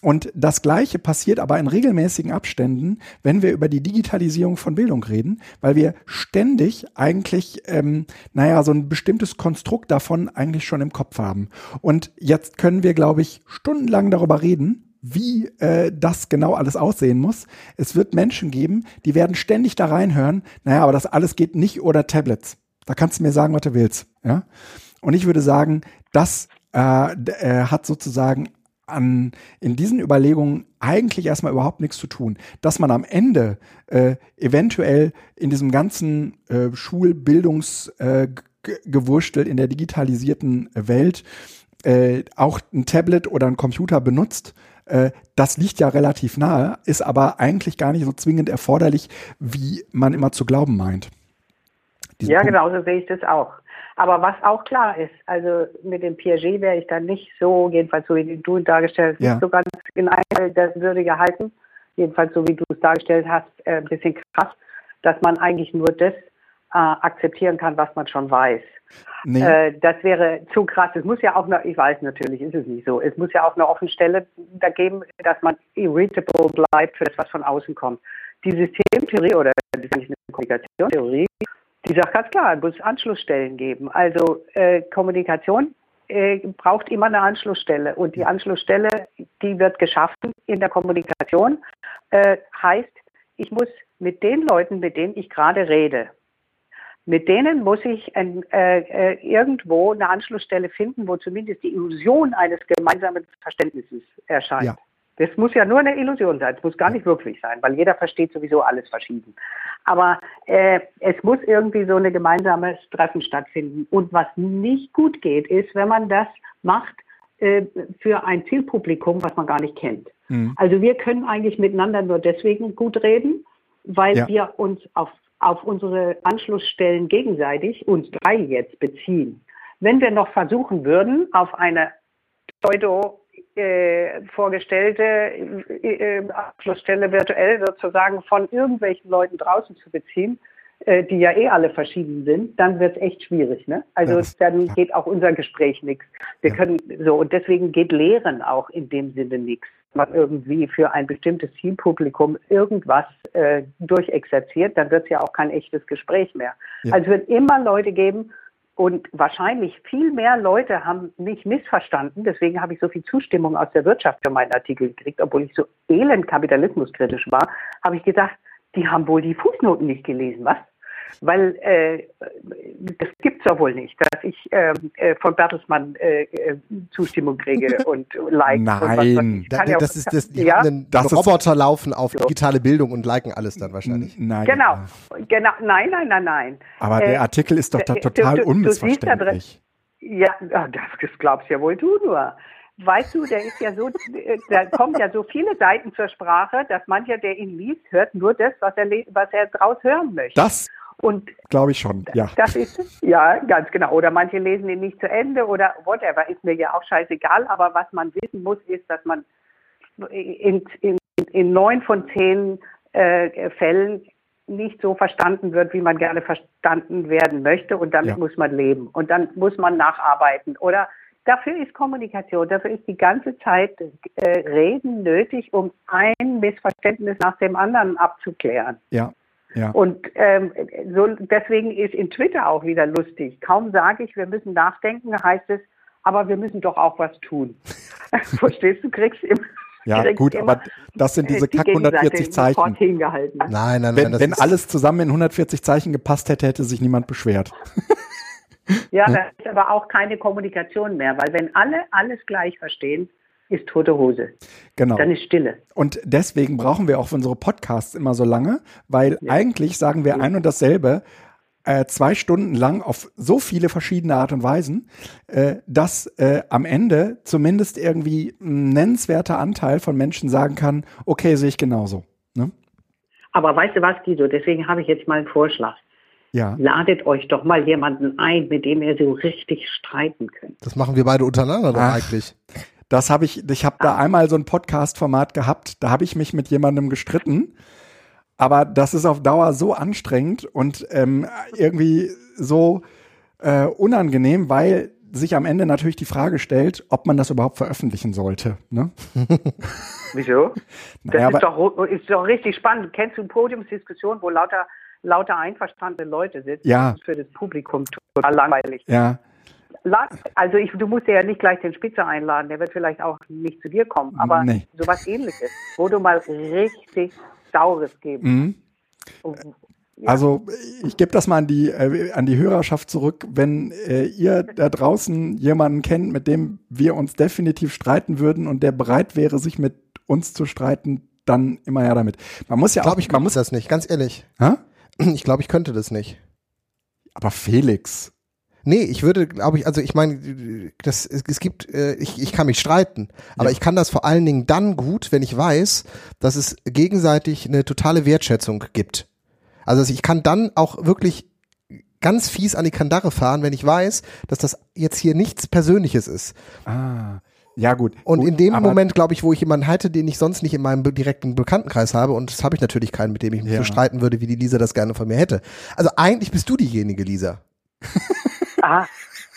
Speaker 1: Und das Gleiche passiert aber in regelmäßigen Abständen, wenn wir über die Digitalisierung von Bildung reden, weil wir ständig eigentlich, ähm, naja, so ein bestimmtes Konstrukt davon eigentlich schon im Kopf haben. Und jetzt können wir, glaube ich, stundenlang darüber reden, wie äh, das genau alles aussehen muss. Es wird Menschen geben, die werden ständig da reinhören, naja, aber das alles geht nicht oder Tablets. Da kannst du mir sagen, was du willst. Ja? Und ich würde sagen, das äh, äh, hat sozusagen an, in diesen Überlegungen eigentlich erstmal überhaupt nichts zu tun. Dass man am Ende äh, eventuell in diesem ganzen äh, Schulbildungsgewurstel äh, in der digitalisierten Welt äh, auch ein Tablet oder ein Computer benutzt, das liegt ja relativ nahe, ist aber eigentlich gar nicht so zwingend erforderlich, wie man immer zu glauben meint.
Speaker 3: Diesen ja, Punkt. genau, so sehe ich das auch. Aber was auch klar ist, also mit dem Piaget wäre ich dann nicht so, jedenfalls so wie du dargestellt hast, ja. nicht so ganz in eine Würde gehalten, jedenfalls so wie du es dargestellt hast, äh, ein bisschen krass, dass man eigentlich nur das äh, akzeptieren kann, was man schon weiß. Nee. Äh, das wäre zu krass. Es muss ja auch noch, ich weiß natürlich, ist es nicht so, es muss ja auch eine offene Stelle da geben, dass man irritable bleibt für das, was von außen kommt. Die Systemtheorie oder eine Kommunikationstheorie, die sagt ganz klar, es muss Anschlussstellen geben. Also äh, Kommunikation äh, braucht immer eine Anschlussstelle und die Anschlussstelle, die wird geschaffen in der Kommunikation, äh, heißt, ich muss mit den Leuten, mit denen ich gerade rede, mit denen muss ich ein, äh, äh, irgendwo eine Anschlussstelle finden, wo zumindest die Illusion eines gemeinsamen Verständnisses erscheint. Ja. Das muss ja nur eine Illusion sein, es muss gar nicht wirklich sein, weil jeder versteht sowieso alles verschieden. Aber äh, es muss irgendwie so eine gemeinsame Treffen stattfinden. Und was nicht gut geht, ist, wenn man das macht äh, für ein Zielpublikum, was man gar nicht kennt. Mhm. Also wir können eigentlich miteinander nur deswegen gut reden, weil ja. wir uns auf auf unsere Anschlussstellen gegenseitig, uns drei jetzt beziehen. Wenn wir noch versuchen würden, auf eine pseudo äh, vorgestellte äh, äh, Anschlussstelle virtuell sozusagen von irgendwelchen Leuten draußen zu beziehen, äh, die ja eh alle verschieden sind, dann wird es echt schwierig. Ne? Also ja, dann ja. geht auch unser Gespräch nichts. Wir ja. können so und deswegen geht Lehren auch in dem Sinne nichts man irgendwie für ein bestimmtes Zielpublikum irgendwas äh, durchexerziert, dann wird es ja auch kein echtes Gespräch mehr. Ja. Also es wird immer Leute geben und wahrscheinlich viel mehr Leute haben mich missverstanden. Deswegen habe ich so viel Zustimmung aus der Wirtschaft für meinen Artikel gekriegt, obwohl ich so elend kapitalismuskritisch war, habe ich gedacht, die haben wohl die Fußnoten nicht gelesen, was? Weil äh, das gibt es ja wohl nicht, dass ich ähm, äh, von Bertelsmann äh, äh Zustimmung kriege und Like.
Speaker 2: Nein, und da, ja das ist das, die ja? haben das Roboter laufen auf digitale Bildung und liken alles dann wahrscheinlich.
Speaker 3: Nein. Genau, genau, nein, nein, nein, nein.
Speaker 1: Aber der äh, Artikel ist doch da total du, du, unmissverständlich.
Speaker 3: Du ja, das glaubst ja wohl du nur weißt du, der ist ja so, da kommen ja so viele Seiten zur Sprache, dass mancher, der ihn liest, hört nur das, was er, was er draus hören möchte.
Speaker 1: Das und glaube ich schon, ja.
Speaker 3: Das ist, ja, ganz genau. Oder manche lesen ihn nicht zu Ende oder whatever, ist mir ja auch scheißegal. Aber was man wissen muss, ist, dass man in, in, in neun von zehn äh, Fällen nicht so verstanden wird, wie man gerne verstanden werden möchte. Und damit ja. muss man leben. Und dann muss man nacharbeiten. Oder dafür ist Kommunikation, dafür ist die ganze Zeit äh, Reden nötig, um ein Missverständnis nach dem anderen abzuklären.
Speaker 1: Ja, ja.
Speaker 3: Und ähm, so, deswegen ist in Twitter auch wieder lustig. Kaum sage ich, wir müssen nachdenken, heißt es, aber wir müssen doch auch was tun. Verstehst du, kriegst immer.
Speaker 1: Ja, gut, aber das sind diese die Kack 140 Zeichen.
Speaker 3: Hingehalten.
Speaker 1: Nein, nein, nein. Wenn, wenn alles zusammen in 140 Zeichen gepasst hätte, hätte sich niemand beschwert.
Speaker 3: ja, das ist aber auch keine Kommunikation mehr, weil wenn alle alles gleich verstehen, ist tote Hose.
Speaker 1: Genau.
Speaker 3: Dann ist Stille.
Speaker 1: Und deswegen brauchen wir auch für unsere Podcasts immer so lange, weil ja. eigentlich sagen wir ein und dasselbe äh, zwei Stunden lang auf so viele verschiedene Art und Weisen, äh, dass äh, am Ende zumindest irgendwie ein nennenswerter Anteil von Menschen sagen kann, okay, sehe ich genauso. Ne?
Speaker 3: Aber weißt du was, Guido, deswegen habe ich jetzt mal einen Vorschlag.
Speaker 1: Ja.
Speaker 3: Ladet euch doch mal jemanden ein, mit dem ihr so richtig streiten könnt.
Speaker 2: Das machen wir beide untereinander doch eigentlich.
Speaker 1: Das habe ich, ich habe da einmal so ein Podcast-Format gehabt, da habe ich mich mit jemandem gestritten. Aber das ist auf Dauer so anstrengend und ähm, irgendwie so äh, unangenehm, weil sich am Ende natürlich die Frage stellt, ob man das überhaupt veröffentlichen sollte. Ne?
Speaker 3: Wieso? Naja, das ist, doch, ist doch richtig spannend. Kennst du Podiumsdiskussionen, wo lauter, lauter einverstandene Leute sitzen?
Speaker 1: Ja.
Speaker 3: Für das Publikum total langweilig.
Speaker 1: Ja
Speaker 3: also ich, du musst ja nicht gleich den Spitzer einladen, der wird vielleicht auch nicht zu dir kommen, aber nee. sowas ähnliches, wo du mal richtig Saures geben. Mhm.
Speaker 1: Also ich gebe das mal an die, äh, an die Hörerschaft zurück. Wenn äh, ihr da draußen jemanden kennt, mit dem wir uns definitiv streiten würden und der bereit wäre, sich mit uns zu streiten, dann immer ja damit. Man muss ja
Speaker 2: Ich glaube,
Speaker 1: auch,
Speaker 2: ich
Speaker 1: man
Speaker 2: könnte
Speaker 1: muss,
Speaker 2: das nicht, ganz ehrlich.
Speaker 1: Hä?
Speaker 2: Ich glaube, ich könnte das nicht.
Speaker 1: aber Felix,
Speaker 2: Nee, ich würde, glaube ich, also ich meine, das, es, gibt, äh, ich, ich kann mich streiten, aber
Speaker 1: Ja.
Speaker 2: ich kann das vor allen Dingen dann gut, wenn ich weiß, dass es gegenseitig eine totale Wertschätzung gibt. Also ich kann dann auch wirklich ganz fies an die Kandare fahren, wenn ich weiß, dass das jetzt hier nichts Persönliches ist.
Speaker 1: ah, ja gut.
Speaker 2: Und
Speaker 1: gut,
Speaker 2: in dem Moment, glaube ich, wo ich jemanden hätte, den ich sonst nicht in meinem direkten Bekanntenkreis habe, und das habe ich natürlich keinen, mit dem ich mich
Speaker 1: Ja.
Speaker 2: so streiten würde, wie die Lisa das gerne von mir hätte. Also eigentlich bist du diejenige, Lisa.
Speaker 3: Aha.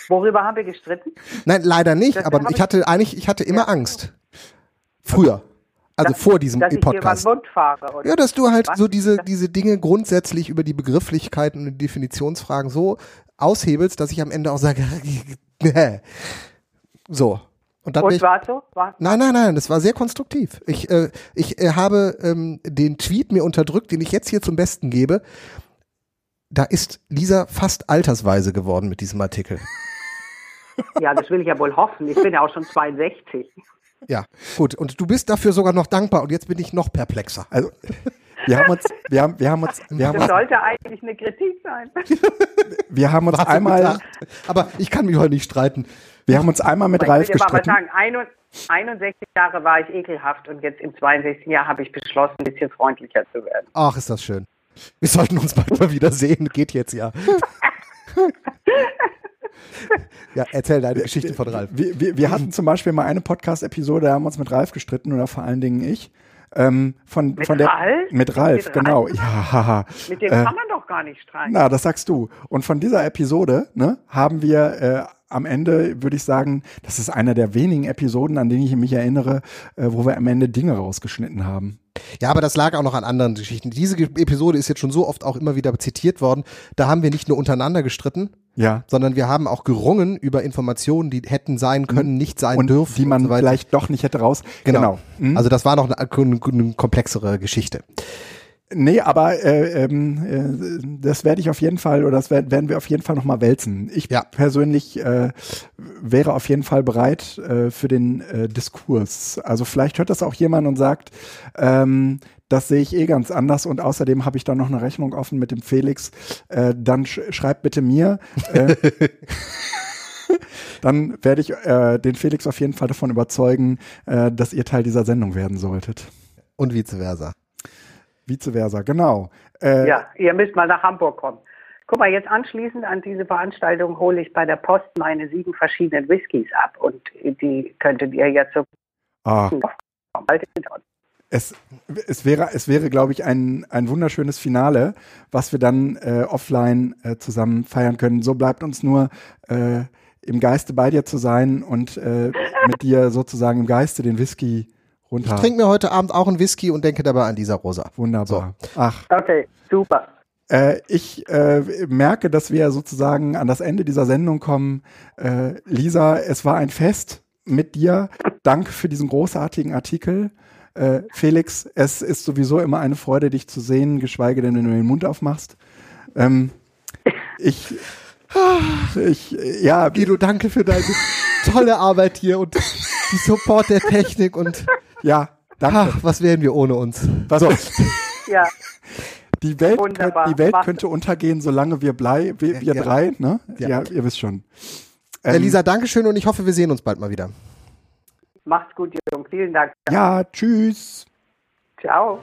Speaker 3: Worüber haben wir gestritten?
Speaker 2: Nein, leider nicht,
Speaker 3: Das
Speaker 2: aber ich hatte eigentlich, ich hatte immer
Speaker 3: Ja.
Speaker 2: Angst. Früher. Also
Speaker 3: Dass-
Speaker 2: vor diesem
Speaker 3: dass ich
Speaker 2: Podcast.
Speaker 3: Mund fahre. Oder?
Speaker 2: Ja, dass du halt
Speaker 3: Was?
Speaker 2: so diese, diese Dinge grundsätzlich über die Begrifflichkeiten und Definitionsfragen so aushebelst, dass ich am Ende auch sage, so. Und dann
Speaker 3: Und
Speaker 2: ich,
Speaker 3: war so? War,
Speaker 2: Nein, nein, nein, das war sehr konstruktiv. Ich, äh, ich äh, habe ähm, den Tweet mir unterdrückt, den ich jetzt hier zum Besten gebe. Da ist Lisa fast altersweise geworden mit diesem Artikel.
Speaker 3: ja, das will ich ja wohl hoffen. Ich bin ja auch schon 62.
Speaker 2: Ja, gut. Und du bist dafür sogar noch dankbar und jetzt bin ich noch perplexer.
Speaker 1: Also, wir haben uns, wir haben, wir haben uns, wir haben
Speaker 3: Das
Speaker 1: uns,
Speaker 3: sollte eigentlich eine Kritik sein.
Speaker 1: wir haben uns
Speaker 2: Warte,
Speaker 1: einmal.
Speaker 2: Aber ich kann mich heute nicht streiten.
Speaker 1: wir haben uns einmal mit
Speaker 3: Ich
Speaker 1: Ralf
Speaker 3: will dir mal was
Speaker 1: gestritten.
Speaker 3: sagen, 61 Jahre war ich ekelhaft und jetzt im 62. Jahr habe ich beschlossen, ein bisschen freundlicher zu werden.
Speaker 2: Ach, ist das schön. Wir sollten uns bald mal wieder sehen. Geht jetzt ja. ja, erzähl deine Geschichte von Ralf.
Speaker 1: Wir, wir, wir hatten zum Beispiel mal eine Podcast-Episode, da haben wir uns mit Ralf gestritten oder vor allen Dingen ich. Ähm, von,
Speaker 3: Mit
Speaker 1: von der,
Speaker 3: Ralf?
Speaker 1: Mit Ralf,
Speaker 3: Mit
Speaker 1: genau.
Speaker 3: Ralf?
Speaker 1: Ja, haha.
Speaker 3: Mit dem
Speaker 1: Äh,
Speaker 3: kann man doch gar nicht streiten.
Speaker 1: Na, das sagst du. Und von dieser Episode ne, haben wir äh, am Ende, würde ich sagen, das ist einer der wenigen Episoden, an denen ich mich erinnere, äh, wo wir am Ende Dinge rausgeschnitten haben.
Speaker 2: Ja, aber das lag auch noch an anderen Geschichten. Diese Episode ist jetzt schon so oft auch immer wieder zitiert worden. Da haben wir nicht nur untereinander gestritten,
Speaker 1: Ja.
Speaker 2: sondern wir haben auch gerungen über Informationen, die hätten sein können, nicht sein
Speaker 1: Und
Speaker 2: dürfen.
Speaker 1: die man
Speaker 2: und so
Speaker 1: vielleicht doch nicht hätte raus.
Speaker 2: Genau.
Speaker 1: Mhm.
Speaker 2: Also das war noch eine, eine komplexere Geschichte.
Speaker 1: Nee, aber äh, ähm, äh, das werde ich auf jeden Fall oder das werd, werden wir auf jeden Fall nochmal wälzen. Ich
Speaker 2: Ja.
Speaker 1: persönlich äh, wäre auf jeden Fall bereit äh, für den äh, Diskurs. Also vielleicht hört das auch jemand und sagt, ähm, das sehe ich eh ganz anders und außerdem habe ich da noch eine Rechnung offen mit dem Felix. Äh, dann sch schreibt bitte mir. Äh, dann werde ich äh, den Felix auf jeden Fall davon überzeugen, äh, dass ihr Teil dieser Sendung werden solltet.
Speaker 2: Und vice versa.
Speaker 1: Vice versa, genau. Äh,
Speaker 3: Ja, ihr müsst mal nach Hamburg kommen. Guck mal, jetzt anschließend an diese Veranstaltung hole ich bei der Post meine sieben verschiedenen Whiskys ab und die könntet ihr jetzt so
Speaker 1: ah, es, es wäre, es wäre, glaube ich, ein, ein wunderschönes Finale, was wir dann äh, offline äh, zusammen feiern können. So bleibt uns nur äh, im Geiste bei dir zu sein und äh, mit dir sozusagen im Geiste den Whisky runter.
Speaker 2: Ich trinke mir heute Abend auch einen Whisky und denke dabei an dieser Rosa.
Speaker 1: Wunderbar. Ach,
Speaker 3: Okay, super.
Speaker 1: Äh, ich äh, merke, dass wir sozusagen an das Ende dieser Sendung kommen. Äh, Lisa, es war ein Fest mit dir. Danke für diesen großartigen Artikel. Äh, Felix, es ist sowieso immer eine Freude, dich zu sehen, geschweige denn, wenn du den Mund aufmachst. Ähm, ich, ich, ja,
Speaker 2: Guido, danke für deine tolle Arbeit hier und die Support der Technik und
Speaker 1: ja, danke.
Speaker 2: Ach, was wären wir ohne uns?
Speaker 1: Was so.
Speaker 3: ja.
Speaker 1: Die Welt,
Speaker 3: Wunderbar.
Speaker 1: die Welt könnte untergehen, solange wir, blei, wir,
Speaker 2: ja.
Speaker 1: drei, ne?
Speaker 2: Ja.
Speaker 1: ja. ihr wisst schon. Ähm,
Speaker 2: Elisa, Dankeschön und ich hoffe, wir sehen uns bald mal wieder.
Speaker 3: Macht's gut, Jürgen. Vielen Dank.
Speaker 1: Ja, tschüss.
Speaker 3: Ciao.